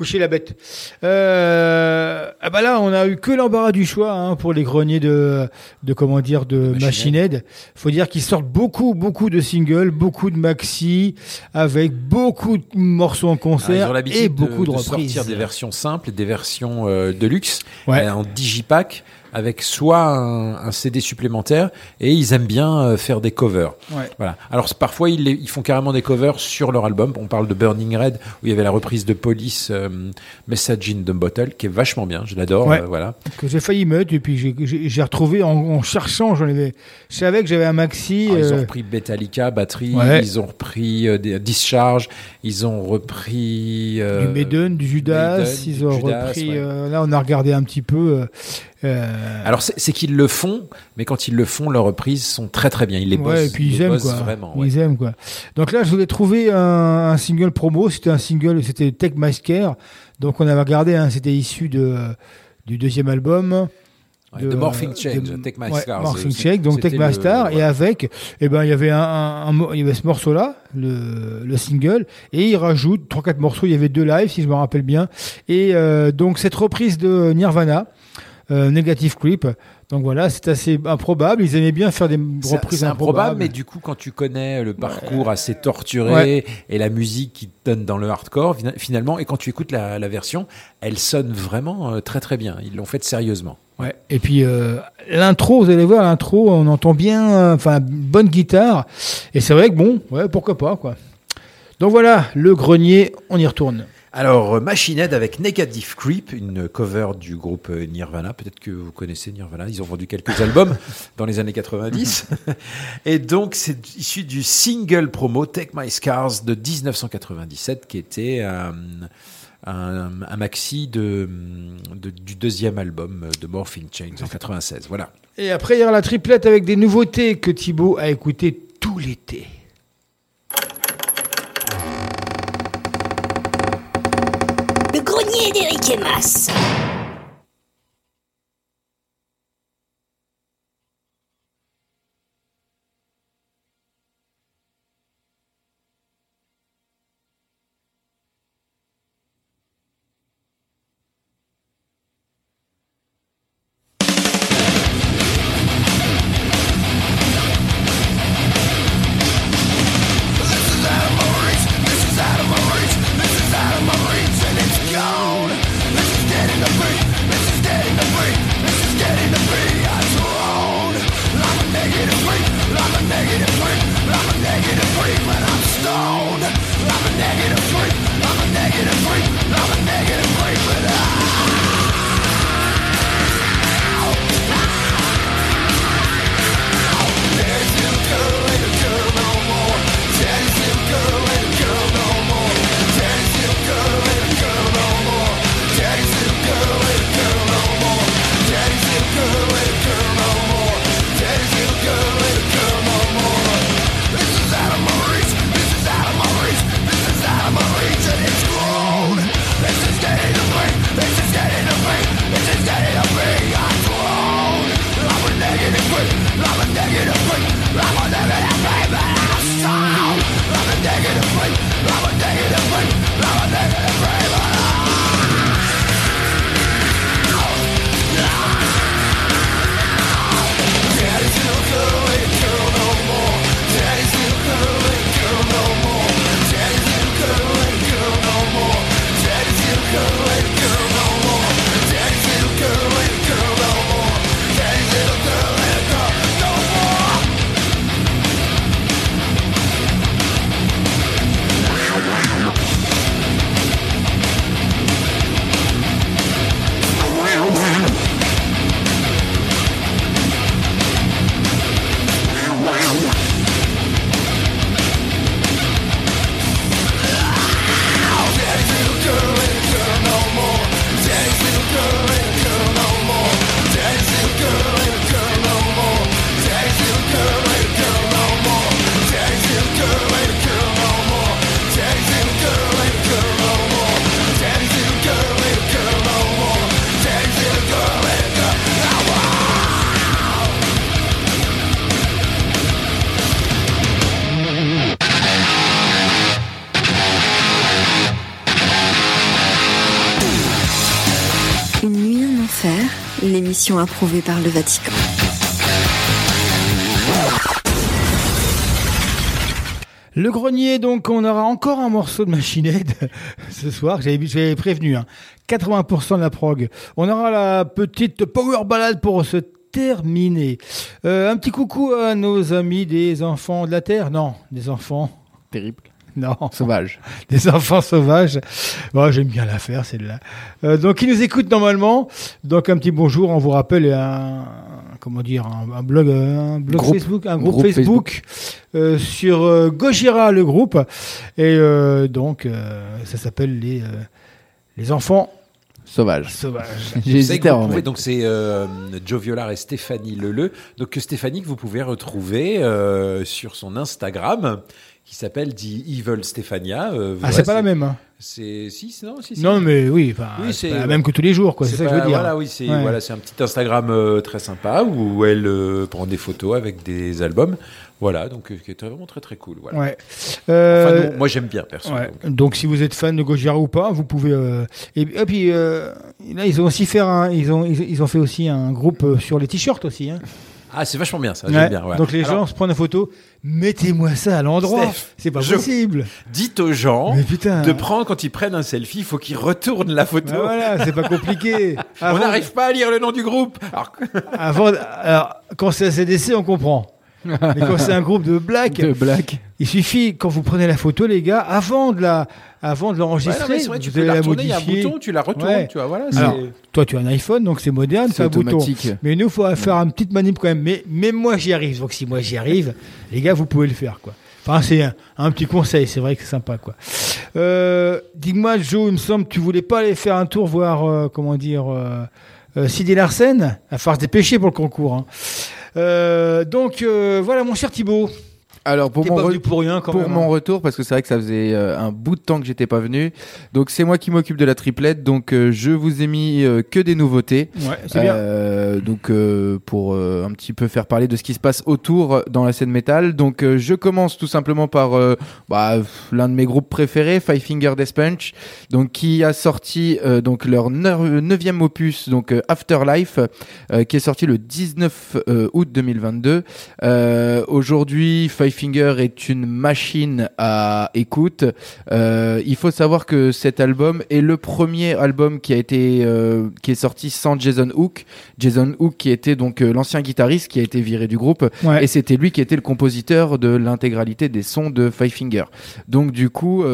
Speaker 2: Couchez la bête. Euh, ah bah là, on a eu que l'embarras du choix hein, pour les greniers de, de comment dire, de Machine Head. Faut dire qu'ils sortent beaucoup, beaucoup de singles, beaucoup de maxi, avec beaucoup de morceaux en
Speaker 1: Ah, ils
Speaker 2: concert
Speaker 1: ont
Speaker 2: et beaucoup de,
Speaker 1: de, de
Speaker 2: reprises.
Speaker 1: sortir des versions simples des versions euh, de luxe
Speaker 2: Ouais.
Speaker 1: euh, en digipack avec soit un, un CD supplémentaire et ils aiment bien euh, faire des covers.
Speaker 2: Ouais.
Speaker 1: Voilà. Alors parfois ils, les- ils font carrément des covers sur leur album. On parle de Burning Red où il y avait la reprise de Police euh, Message in the Bottle qui est vachement bien. Je l'adore.
Speaker 2: Ouais.
Speaker 1: euh, voilà.
Speaker 2: que j'ai failli mettre et puis j'ai- retrouvé en, en cherchant j'en avais je savais que j'avais un maxi
Speaker 1: Alors, ils ont
Speaker 2: euh,
Speaker 1: repris Metallica, batterie.
Speaker 2: Ouais.
Speaker 1: Ils ont repris euh, des Discharge. Ils ont repris
Speaker 2: du
Speaker 1: euh,
Speaker 2: Maiden du Judas
Speaker 1: Maiden,
Speaker 2: ils
Speaker 1: du
Speaker 2: ont
Speaker 1: Judas,
Speaker 2: repris euh, là on a regardé un petit peu euh, euh,
Speaker 1: Alors c'est qu'ils le font, mais quand ils le font, leurs reprises sont très très bien. Ils les bossent,
Speaker 2: ouais, et puis
Speaker 1: ils
Speaker 2: ils
Speaker 1: les
Speaker 2: aiment
Speaker 1: bossent
Speaker 2: quoi.
Speaker 1: vraiment. ouais.
Speaker 2: ils aiment quoi. Donc là je voulais trouver un, un single promo. C'était un single c'était Take My Scare. Donc on avait regardé hein, c'était issu de du deuxième album.
Speaker 1: Ouais, de Morphing Change, Take My
Speaker 2: Morphing Change, donc Take My
Speaker 1: le-
Speaker 2: Star, et avec, eh ben, il y avait un, un- un il y avait ce morceau-là, le, le single, et il rajoute trois, quatre morceaux, il y avait deux lives, si je me rappelle bien, et euh, donc cette reprise de Nirvana, euh, Negative Creep, donc voilà, c'est assez improbable, ils aimaient bien faire des reprises
Speaker 1: C'est improbable,
Speaker 2: improbables.
Speaker 1: mais du coup, quand tu connais le parcours assez torturé
Speaker 2: Ouais.
Speaker 1: et la musique qui donne dans le hardcore, fina- finalement, et quand tu écoutes la, la version, elle sonne vraiment euh, très très bien. Ils l'ont faite sérieusement.
Speaker 2: Ouais. Et puis euh, l'intro, vous allez voir l'intro, on entend bien, euh, enfin bonne guitare. Et c'est vrai que bon, ouais, pourquoi pas quoi. Donc voilà, le grenier, on y retourne.
Speaker 1: Alors, euh, Machine Head avec Negative Creep, une cover du groupe euh, Nirvana. Peut-être que vous connaissez Nirvana. Ils ont vendu quelques (laughs) albums dans les années 90. (laughs) Et donc, c'est issu du single promo Take My Scars de 1997, qui était un, un maxi de, de- du deuxième album de Morphing Change en 96. Voilà.
Speaker 2: Et après, il y aura la triplette avec des nouveautés que Thibaut a écoutées tout l'été.
Speaker 5: Frédéric Emas. I'm
Speaker 6: a negative. I'm a negative freak. I'm a negative. L'émission approuvée par le Vatican.
Speaker 2: Le grenier, donc, on aura encore un morceau de machinette (laughs) ce soir. J'avais j'avais prévenu, hein. 80% de la prog. On aura la petite power ballade pour se terminer. Euh, un petit coucou à nos amis des enfants de la Terre. Non, des enfants.
Speaker 3: Terrible. (laughs)
Speaker 2: Non.
Speaker 3: Sauvage. (laughs)
Speaker 2: Des enfants sauvages. Bon, J'aime bien la faire, celle-là. Euh, donc, ils nous écoutent normalement. Donc, un petit bonjour. On vous rappelle un, comment dire, un, un blog, un blog
Speaker 3: Groupe.
Speaker 2: Facebook, un groupe,
Speaker 3: Groupe
Speaker 2: Facebook, euh, sur euh, Gojira, le groupe. Et euh, donc, euh, ça s'appelle les, euh, les enfants
Speaker 3: Sauvage. (laughs) hésité
Speaker 1: que
Speaker 3: à
Speaker 1: pouvez- donc c'est euh, Joe Violar et Stéphanie Leleu. Donc Stéphanie que vous pouvez retrouver euh, sur son Instagram qui s'appelle The Evil Stéphania. Euh,
Speaker 2: Ah, c'est pas la même. hein.
Speaker 1: C'est si, non, si, si.
Speaker 2: Non, mais oui,
Speaker 1: Oui,
Speaker 2: c'est pas la même que tous les jours, quoi. C'est ça que je veux
Speaker 1: pas-
Speaker 2: dire.
Speaker 1: Voilà, oui, c'est
Speaker 2: Ouais.
Speaker 1: voilà, c'est un petit Instagram euh, très sympa où elle euh, prend des photos avec des albums. Voilà, donc euh, qui est vraiment très très cool. Voilà.
Speaker 2: Ouais.
Speaker 1: Enfin,
Speaker 2: Euh,
Speaker 1: non, moi j'aime bien perso.
Speaker 2: Ouais.
Speaker 1: donc.
Speaker 2: Donc si vous êtes fan de Gojira ou pas, vous pouvez. euh, Et, et puis là, ils ont aussi fait un, ils ont, ils, ils ont fait aussi un groupe sur les t-shirts aussi. Hein.
Speaker 1: Ah, c'est vachement bien ça.
Speaker 2: Ouais.
Speaker 1: Bien. ouais.
Speaker 2: Donc les
Speaker 1: Alors,
Speaker 2: gens se prennent une photo, mettez-moi ça à l'endroit. C'est pas
Speaker 1: je-
Speaker 2: possible.
Speaker 1: Dites aux gens
Speaker 2: putain.
Speaker 1: de prendre quand ils prennent un selfie, il faut qu'ils retournent la photo.
Speaker 2: Ah, voilà, c'est pas compliqué. (laughs)
Speaker 1: On n'arrive pas à lire le nom du groupe. Alors,
Speaker 2: Avant, alors, quand c'est ACDC, on comprend. Mais quand c'est un groupe de black,
Speaker 3: De black.
Speaker 2: il suffit quand vous prenez la photo, les gars, avant de la, avant de
Speaker 1: Ouais,
Speaker 2: l'enregistrer,
Speaker 1: mais tu peux
Speaker 2: allez
Speaker 1: la
Speaker 2: la
Speaker 1: retourner, il y a un
Speaker 2: modifier.
Speaker 1: bouton, tu la retournes,
Speaker 2: Ouais.
Speaker 1: tu vois, voilà.
Speaker 2: Alors, toi, tu as un iPhone, donc c'est moderne,
Speaker 3: C'est
Speaker 2: un bouton.
Speaker 3: automatique.
Speaker 2: Mais nous, il faut faire une petite manip quand même. Mais même moi, j'y arrive. Donc si moi j'y arrive, les gars, vous pouvez le faire, quoi. Enfin, c'est un, un petit conseil. C'est vrai que c'est sympa, quoi. Euh, Dis-moi, Joe, il me semble que tu voulais pas aller faire un tour voir, euh, comment dire, euh, euh, Sidi Larsen, à faire se dépêcher pour le concours. hein. Euh, donc euh, voilà, mon cher Thibaut.
Speaker 3: Alors pour mon,
Speaker 2: pas
Speaker 3: re-
Speaker 2: venu pour rien quand
Speaker 3: pour
Speaker 2: même.
Speaker 3: mon retour, parce que c'est vrai que ça faisait euh, un bout de temps que j'étais pas venu. Donc c'est moi qui m'occupe de la triplette. Donc euh, je vous ai mis euh, que des nouveautés.
Speaker 2: Ouais, c'est bien.
Speaker 3: Donc pour un petit peu faire parler de ce qui se passe autour dans la scène métal. Donc je commence tout simplement par bah, l'un de mes groupes préférés, Five Finger Death Punch, donc qui a sorti donc leur neu- neuvième opus, donc Afterlife, qui est sorti le 19 euh, août 2022. Euh, Aujourd'hui, Five Finger est une machine à écoute. Euh, il faut savoir que cet album est le premier album qui a été euh, qui est sorti sans Jason Hook. Jason Hook qui était donc euh, l'ancien guitariste qui a été viré du groupe
Speaker 2: Ouais.
Speaker 3: et c'était lui qui était le compositeur de l'intégralité des sons de Five Finger. Donc du coup,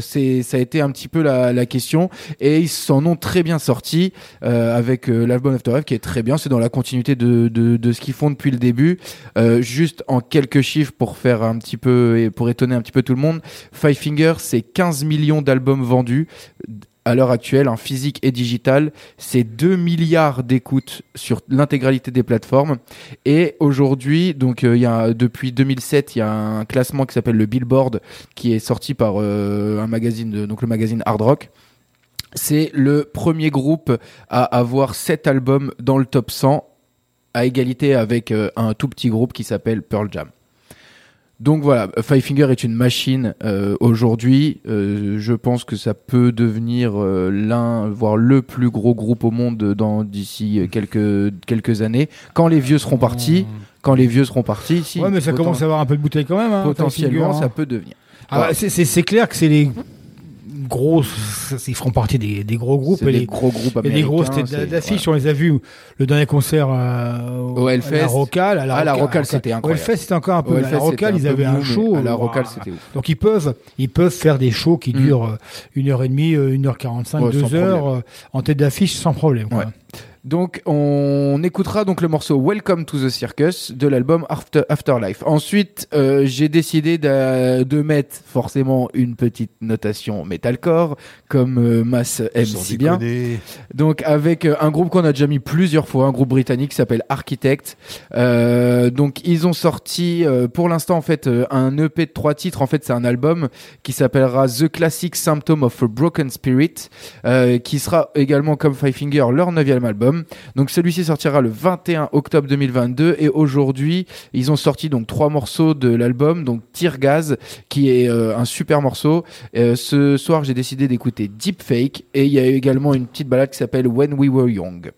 Speaker 3: c'est ça a été un petit peu la, la question et ils s'en ont très bien sortis avec l'album After Life qui est très bien. C'est dans la continuité de, de, de ce qu'ils font depuis le début. Juste en quelques chiffres pour faire un petit peu et pour étonner un petit peu tout le monde, Five Finger c'est 15 millions d'albums vendus à l'heure actuelle, en physique et digital, c'est 2 milliards d'écoutes sur l'intégralité des plateformes. Et aujourd'hui, donc euh, y a depuis 2007, il y a un classement qui s'appelle le Billboard, qui est sorti par euh, un magazine, donc le magazine Hard Rock. C'est le premier groupe à avoir 7 albums dans le top 100, à égalité avec euh, un tout petit groupe qui s'appelle Pearl Jam. Donc voilà, Five Finger est une machine euh, aujourd'hui. Euh, je pense que ça peut devenir euh, l'un, voire le plus gros groupe au monde dans d'ici euh, quelques quelques années. Quand les vieux seront partis, quand les vieux seront partis, si,
Speaker 2: ouais, mais ça commence à avoir un peu de bouteille quand même. Hein,
Speaker 3: potentiellement,
Speaker 2: Finger,
Speaker 3: ça
Speaker 2: hein.
Speaker 3: peut devenir.
Speaker 2: Ah, c'est c'est clair que c'est les gros, ils feront partie des, des gros groupes. Et
Speaker 3: des
Speaker 2: les
Speaker 3: gros groupes
Speaker 2: et des grosses
Speaker 3: américains,
Speaker 2: têtes d'affiche. On les a vus le dernier concert euh,
Speaker 3: Au
Speaker 2: à
Speaker 3: Hellfest.
Speaker 2: la Rocale. À la
Speaker 3: Ah, la
Speaker 2: Rocale,
Speaker 3: c'était
Speaker 2: Au
Speaker 3: incroyable.
Speaker 2: Hellfest, c'était encore un peu.
Speaker 3: Au
Speaker 2: mais à la
Speaker 3: Hellfest,
Speaker 2: Rocale, ils avaient un show.
Speaker 3: à la
Speaker 2: euh,
Speaker 3: Rocale, c'était ouf.
Speaker 2: Donc ils peuvent, ils peuvent faire des shows qui
Speaker 3: Mm.
Speaker 2: durent euh, une heure et demie, euh, une heure quarante-cinq, deux heures en tête d'affiche sans problème. quoi.
Speaker 3: Ouais. Donc on écoutera donc le morceau Welcome to the Circus de l'album After, Afterlife. Ensuite, euh, j'ai décidé de, de mettre forcément une petite notation metalcore comme euh, Mass aime si bien. Donc avec euh, un groupe qu'on a déjà mis plusieurs fois, un groupe britannique qui s'appelle Architect. Donc ils ont sorti pour l'instant en fait un EP de trois titres. En fait c'est un album qui s'appellera The Classic Symptom of a Broken Spirit, qui sera également comme Five Finger leur neuvième album. Donc celui-ci sortira le 21 octobre 2022 et aujourd'hui ils ont sorti donc trois morceaux de l'album, donc Tear Gas qui est euh, un super morceau. Euh, ce soir j'ai décidé d'écouter Deep Fake et il y a également une petite balade qui s'appelle When We Were Young.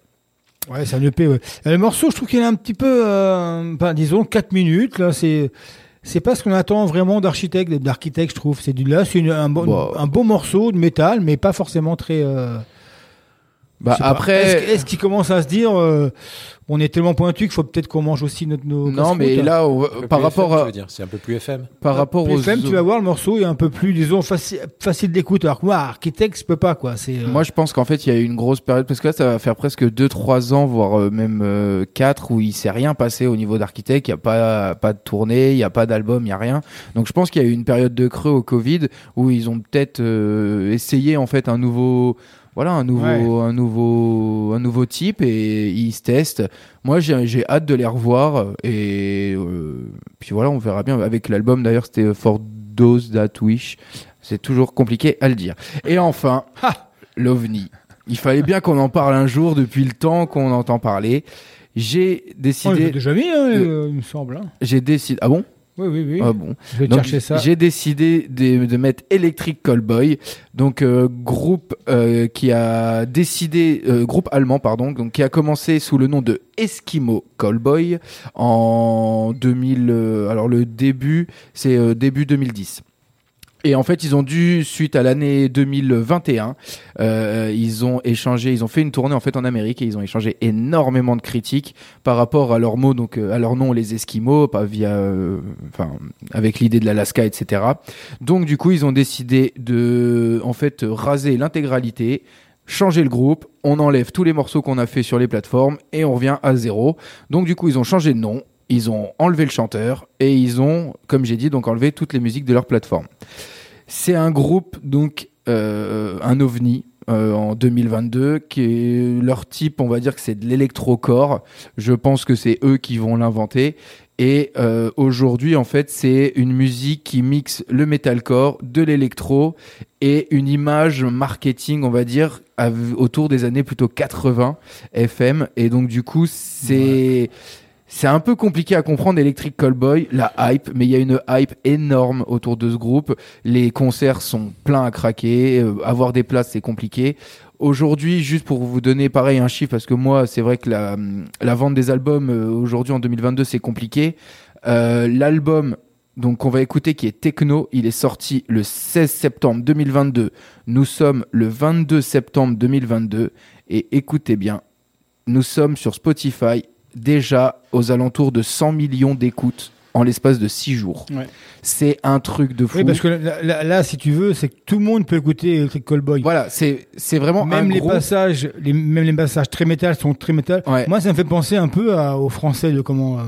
Speaker 2: Ouais, c'est un EP. Ouais. Et Le morceau, je trouve qu'il est un petit peu, euh, ben, disons, 4 minutes. Là, c'est, c'est pas ce qu'on attend vraiment d'architecte, d'architecte, je trouve. C'est du là, c'est un, bon, un beau morceau de métal, mais pas forcément très. euh,
Speaker 3: Bah après
Speaker 2: est-ce, que- est-ce qu'il commence à se dire, euh, on est tellement pointu qu'il faut peut-être qu'on mange aussi notre nos
Speaker 3: non mais
Speaker 2: casse-croûtes
Speaker 3: là on par rapport
Speaker 1: FM,
Speaker 3: à
Speaker 1: dire, c'est un peu plus FM.
Speaker 3: par rapport aux
Speaker 2: PFM, tu vas voir le morceau est un peu plus, disons, facile, facile d'écoute. Alors que moi, architecte, je peux pas quoi. C'est. euh,
Speaker 3: Moi, je pense qu'en fait, il y a eu une grosse période parce que là, ça va faire presque 2-3 ans, voire euh, même 4 où il s'est rien passé au niveau d'architecte. Il y a pas pas de tournée, il y a pas d'album, il y a rien. Donc, je pense qu'il y a eu une période de creux au Covid où ils ont peut-être euh, essayé en fait un nouveau voilà un nouveau
Speaker 2: Ouais.
Speaker 3: un nouveau un nouveau type et ils se testent. Moi, j'ai hâte de les revoir et euh, puis voilà, on verra bien avec l'album d'ailleurs, c'était For Those That Wish. C'est toujours compliqué à le dire. Et enfin, (laughs) l'OVNI. Il fallait bien qu'on en parle un jour depuis le temps qu'on entend parler. J'ai
Speaker 2: Oh,
Speaker 3: décidé.
Speaker 2: déjà mis, hein, euh, il me semble. hein.
Speaker 3: J'ai décidé. Ah bon?
Speaker 2: Oui, oui, oui.
Speaker 3: Ah bon.
Speaker 2: Je vais
Speaker 3: Donc,
Speaker 2: chercher ça.
Speaker 3: J'ai décidé de, de mettre Electric Callboy, donc euh, groupe euh, qui a décidé, euh, groupe allemand pardon, donc qui a commencé sous le nom de Eskimo Callboy en 2000. euh, alors le début, c'est euh, début 2010. Et en fait, ils ont dû, suite à l'année 2021, euh, ils ont échangé, ils ont fait une tournée en fait en Amérique et ils ont échangé énormément de critiques par rapport à leurs mots, donc euh, à leur nom, les Esquimaux, pas via, euh, enfin, avec l'idée de l'Alaska, etc. Donc du coup, ils ont décidé de, en fait, raser l'intégralité, changer le groupe, on enlève tous les morceaux qu'on a fait sur les plateformes et on revient à zéro. Donc du coup, ils ont changé de nom, ils ont enlevé le chanteur et ils ont, comme j'ai dit, donc enlevé toutes les musiques de leur plateforme. C'est un groupe, donc euh, un ovni. euh, en 2022, qui est leur type, on va dire que c'est de l'électrocore. Je pense que c'est eux qui vont l'inventer. Et euh, aujourd'hui, en fait, c'est une musique qui mixe le metalcore, de l'électro et une image marketing, on va dire, autour des années plutôt 80 FM. Et donc, du coup, c'est c'est un peu compliqué à comprendre Electric Callboy, la hype, mais il y a une hype énorme autour de ce groupe. Les concerts sont pleins à craquer, euh, avoir des places c'est compliqué. Aujourd'hui, juste pour vous donner pareil un chiffre, parce que moi c'est vrai que la, la vente des albums euh, aujourd'hui en 2022 c'est compliqué. Euh, L'album donc qu'on va écouter qui est Techno, il est sorti le 16 septembre 2022. Nous sommes le 22 septembre 2022 et écoutez bien, nous sommes sur Spotify déjà aux alentours de 100 millions d'écoutes en l'espace de 6 jours.
Speaker 2: Ouais.
Speaker 3: C'est un truc de fou.
Speaker 2: Oui, parce que là, là- là, si tu veux, c'est que tout le monde peut écouter Electric Callboy.
Speaker 3: Voilà, c'est c'est vraiment
Speaker 2: même
Speaker 3: un
Speaker 2: les
Speaker 3: gros-
Speaker 2: passages, les, même les passages très métal sont très métal. Moi, ça me fait penser un peu à- aux Français de comment euh,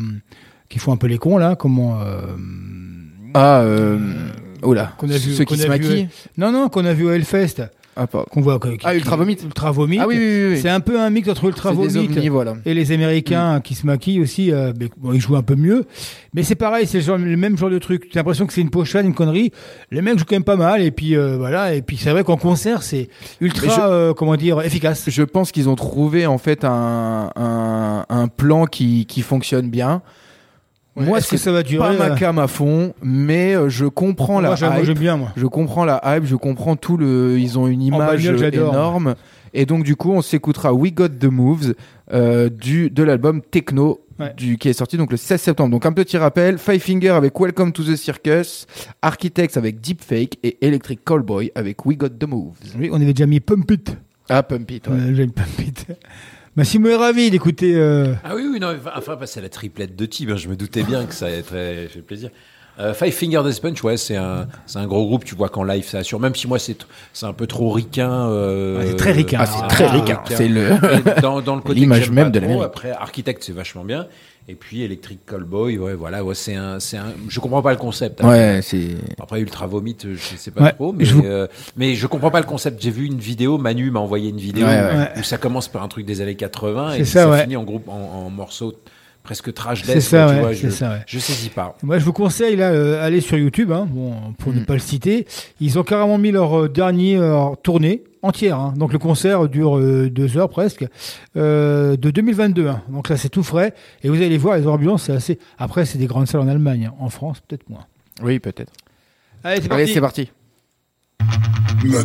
Speaker 2: qui font un peu les cons là, comment. euh,
Speaker 3: Ah, euh,
Speaker 2: a vu,
Speaker 3: ceux
Speaker 2: qu'on
Speaker 3: qui
Speaker 2: a
Speaker 3: se maquillent
Speaker 2: Non, non, qu'on a vu au Hellfest.
Speaker 3: Ah.
Speaker 2: Qu'on voit. qui-
Speaker 3: Ah, Ultra Vomit.
Speaker 2: Ultra Vomit.
Speaker 3: Ah oui, oui, oui.
Speaker 2: C'est un peu un mix entre Ultra Vomit
Speaker 3: ovnis, voilà.
Speaker 2: et les Américains qui se maquillent aussi. euh, mais, bon, ils jouent un peu mieux. Mais c'est pareil, c'est le, même genre de truc. J'ai l'impression que c'est une pochade, une connerie. Les mecs jouent quand même pas mal. Et puis euh, voilà. Et puis c'est vrai qu'en concert, c'est ultra,
Speaker 3: je-
Speaker 2: euh, comment dire, efficace.
Speaker 3: Je pense qu'ils ont trouvé en fait un, un, un plan qui, qui fonctionne bien.
Speaker 2: Ouais,
Speaker 3: moi,
Speaker 2: est-ce que
Speaker 3: c'est
Speaker 2: ça va durer,
Speaker 3: pas ma
Speaker 2: euh
Speaker 3: cam à fond, mais euh, je comprends
Speaker 2: Moi,
Speaker 3: la hype.
Speaker 2: j'aime bien, moi.
Speaker 3: Je comprends la hype, je comprends tout le. Ils ont une image
Speaker 2: j'adore.
Speaker 3: énorme. Et donc, du coup, on s'écoutera We Got the Moves euh, du, de l'album Techno. Du, qui est sorti donc le 16 septembre. Donc un petit rappel, Five Finger avec Welcome to the Circus, Architects avec Deepfake et Electric Callboy avec We Got the Moves.
Speaker 2: Oui, on avait déjà mis Pump It.
Speaker 3: Ah, Pump It, ouais.
Speaker 2: Mis Pump It. Massimo est ravi d'écouter. euh,
Speaker 1: Ah oui, oui, non, enfin, bah, c'est la triplette de Tib. hein, Je me doutais bien que ça allait très fait plaisir. Euh, Five Finger Death Punch, ouais, c'est un, c'est un gros groupe. Tu vois qu'en live, ça assure. Même si moi, c'est, c'est un peu trop ricain. euh,
Speaker 2: c'est très ricain.
Speaker 1: ah, c'est très ricain.
Speaker 3: c'est le-
Speaker 1: dans, dans le (laughs) côté
Speaker 3: l'image même
Speaker 1: pas
Speaker 3: de l'Amérique.
Speaker 1: Après, Architect, c'est vachement bien. Et puis Electric Callboy, ouais, voilà, ouais, c'est un, c'est un. Je comprends pas le concept. hein.
Speaker 3: Ouais, c'est.
Speaker 1: Après Ultra Vomit, je sais pas
Speaker 2: Ouais,
Speaker 1: trop, mais
Speaker 2: je
Speaker 1: euh, mais je comprends pas le concept. J'ai vu une vidéo, Manu m'a envoyé une vidéo
Speaker 3: Ouais, ouais.
Speaker 1: où ça commence par un truc des années 80 et
Speaker 2: ça,
Speaker 1: ça,
Speaker 2: ouais.
Speaker 1: finit en groupe en, en morceaux presque trash
Speaker 2: C'est
Speaker 1: death.
Speaker 2: ça,
Speaker 1: quoi, tu
Speaker 2: ouais,
Speaker 1: vois,
Speaker 2: c'est
Speaker 1: je,
Speaker 2: ça, ouais.
Speaker 1: je saisis pas.
Speaker 2: Moi, je vous conseille, là, euh, aller sur YouTube, hein, bon, pour
Speaker 3: Mm.
Speaker 2: ne pas le citer. Ils ont carrément mis leur euh, dernier euh, tournée entière. hein. Donc, le concert dure euh, deux heures presque, euh, de 2022. hein. Donc là, c'est tout frais. Et vous allez voir, les ambiances, c'est assez. Après, c'est des grandes salles en Allemagne. hein. En France, peut-être moins.
Speaker 3: Oui, peut-être.
Speaker 2: Allez, c'est
Speaker 3: Allez,
Speaker 2: parti.
Speaker 3: c'est parti.
Speaker 5: La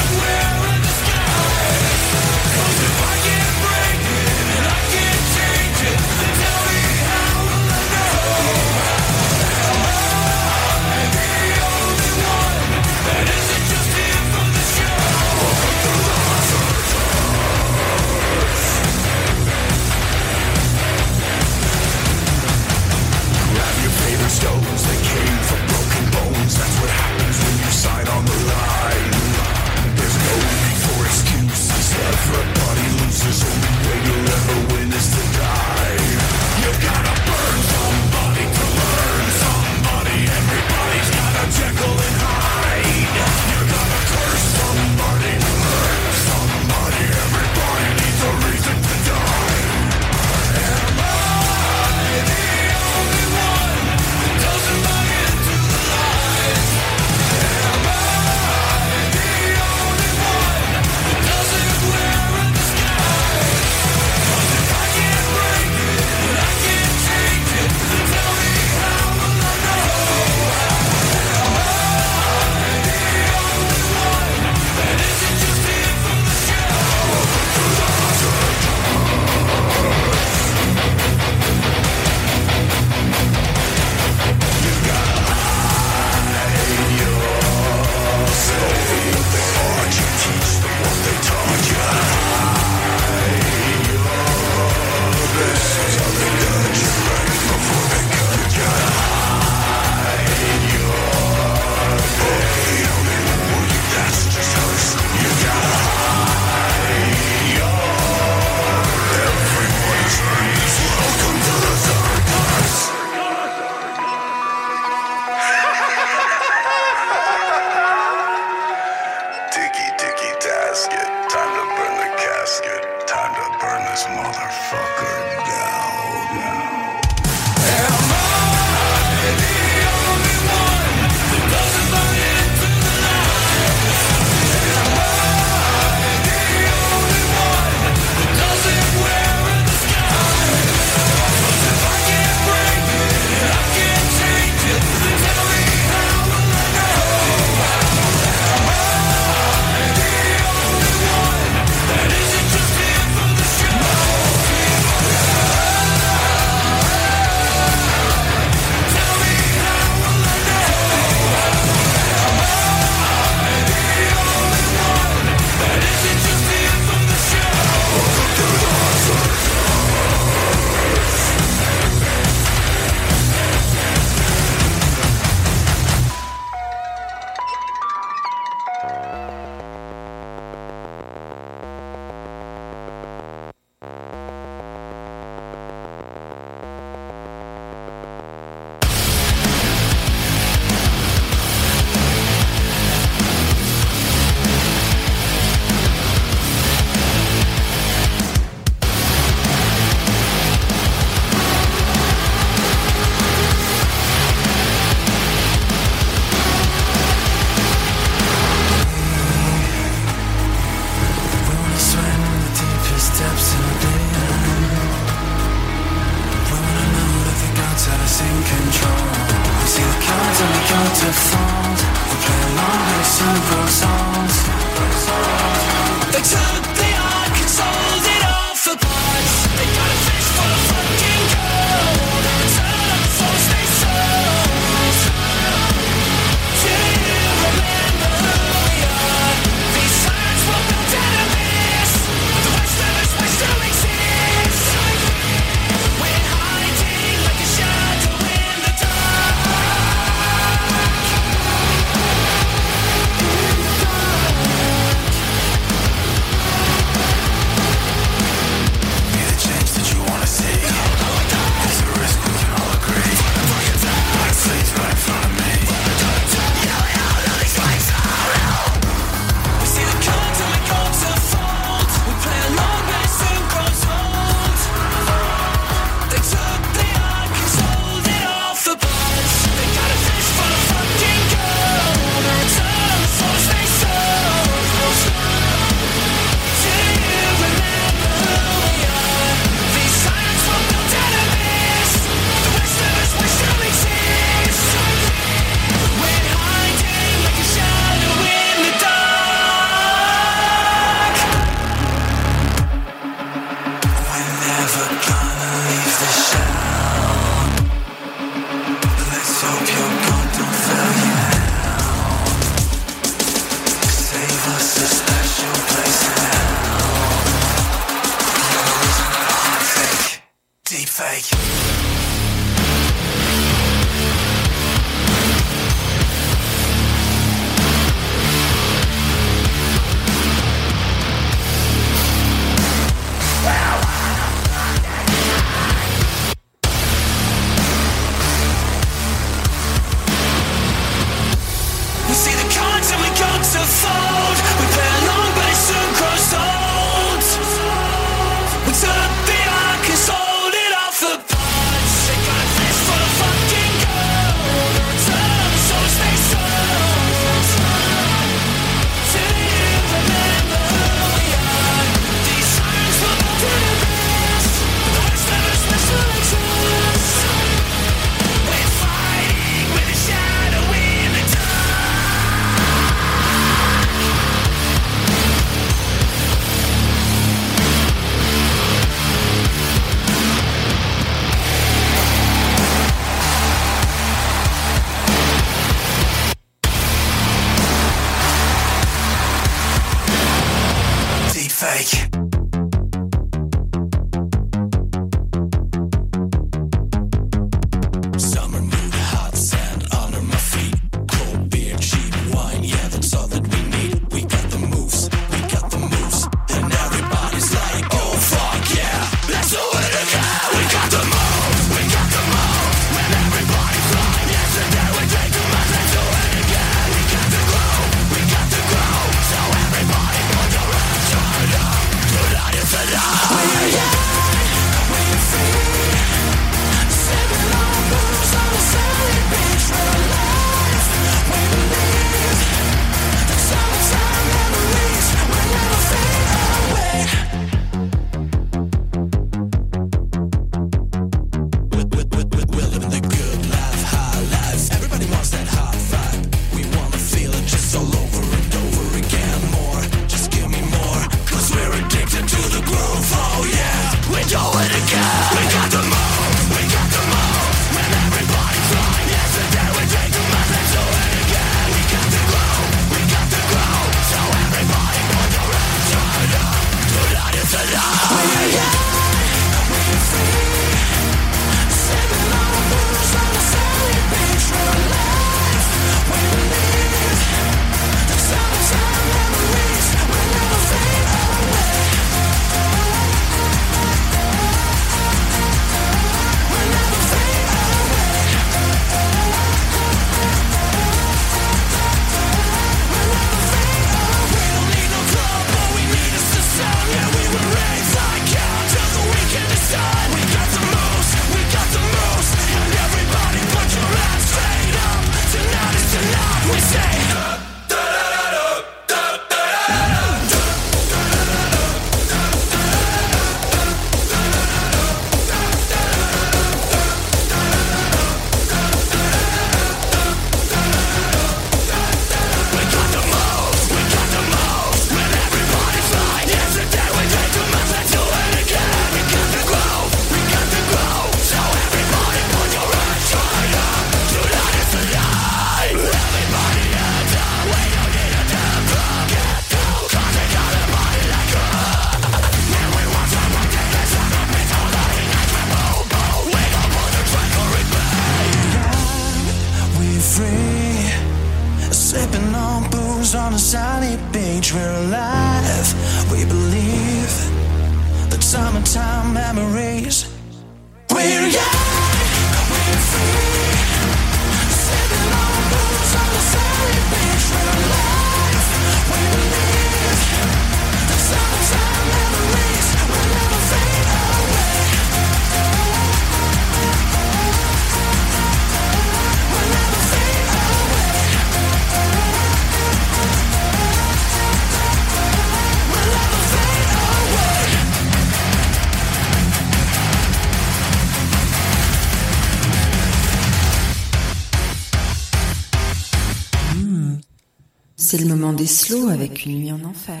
Speaker 6: nuit en enfer.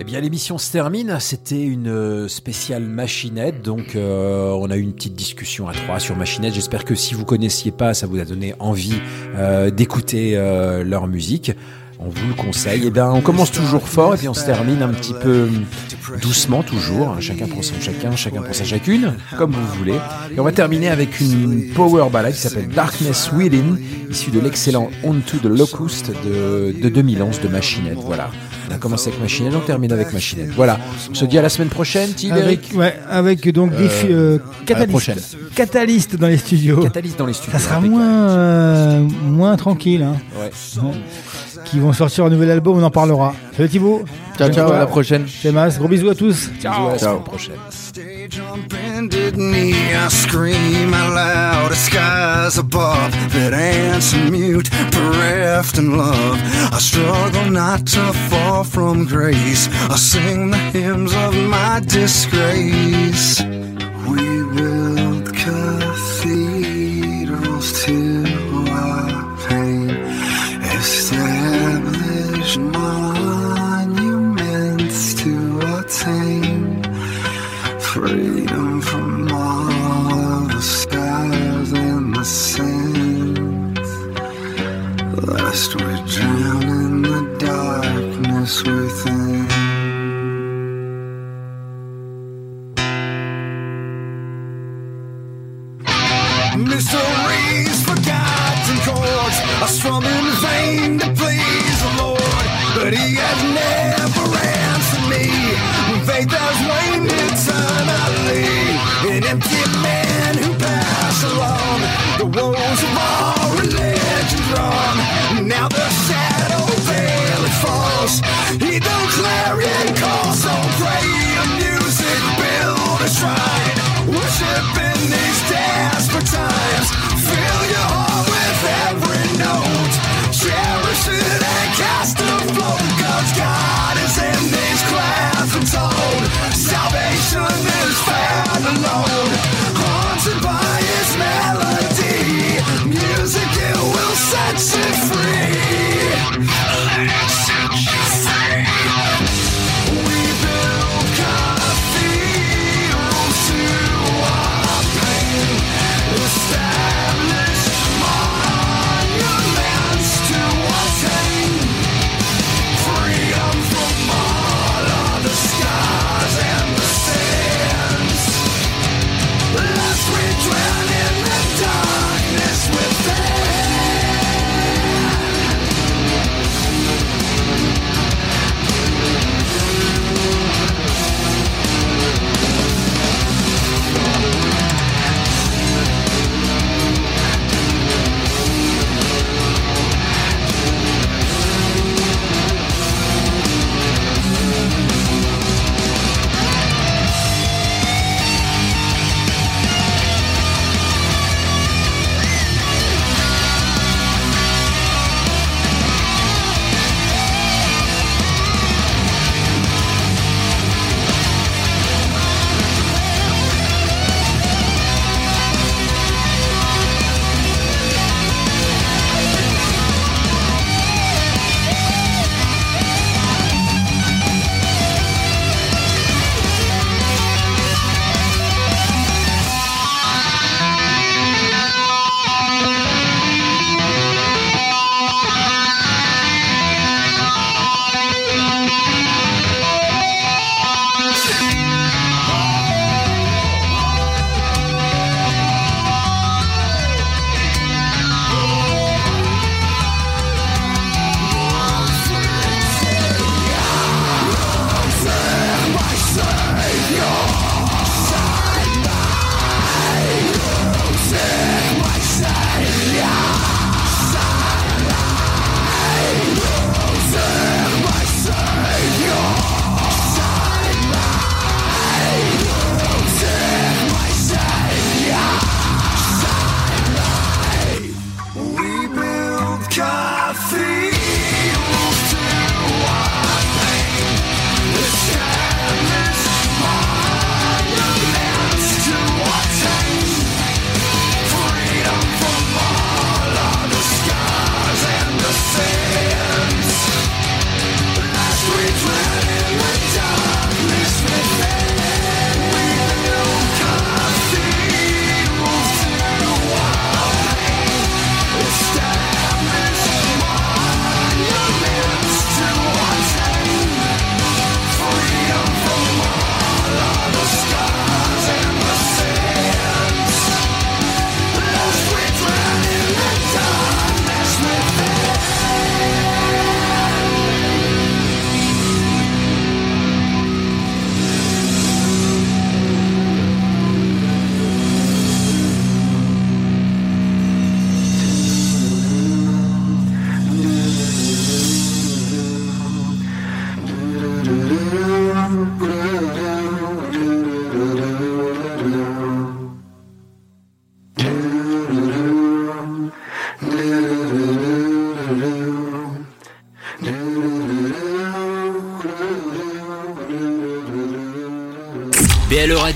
Speaker 1: Eh bien, l'émission se termine. C'était une euh, spéciale machinette. Donc, euh, on a eu une petite discussion à trois sur machinette. J'espère que si vous connaissiez pas, ça vous a donné envie euh, d'écouter leur musique. On vous le conseille. Eh bien, on commence toujours fort et puis on se termine un petit peu doucement toujours. Chacun prend son chacun, chacun prend sa chacune, comme vous voulez. Et on va terminer avec une power ballad qui s'appelle Darkness Within, issue de l'excellent Onto the Locust de, de 2011 de Machinette. Voilà. On a commencé avec Machinette, on termine avec Machinette. Voilà. On se dit à la semaine prochaine, Tiberic.
Speaker 2: Avec, ouais, avec donc des
Speaker 1: Euh,
Speaker 2: euh, catalystes,
Speaker 1: prochaine.
Speaker 2: catalystes dans les studios.
Speaker 1: Catalystes dans les studios.
Speaker 2: Ça sera
Speaker 1: impeccable.
Speaker 2: moins, euh, moins tranquille. Hein.
Speaker 1: Ouais.
Speaker 2: Qui vont sortir un nouvel album, on en parlera. Salut Thibaut.
Speaker 3: Ciao, ciao, à la prochaine.
Speaker 2: C'est Mas. Gros bisous à tous.
Speaker 1: Bisous, à la semaine prochaine.
Speaker 5: Bended knee, I scream out loud skies above that answer mute, bereft in love. I struggle not to fall from grace. I sing the hymns of my disgrace.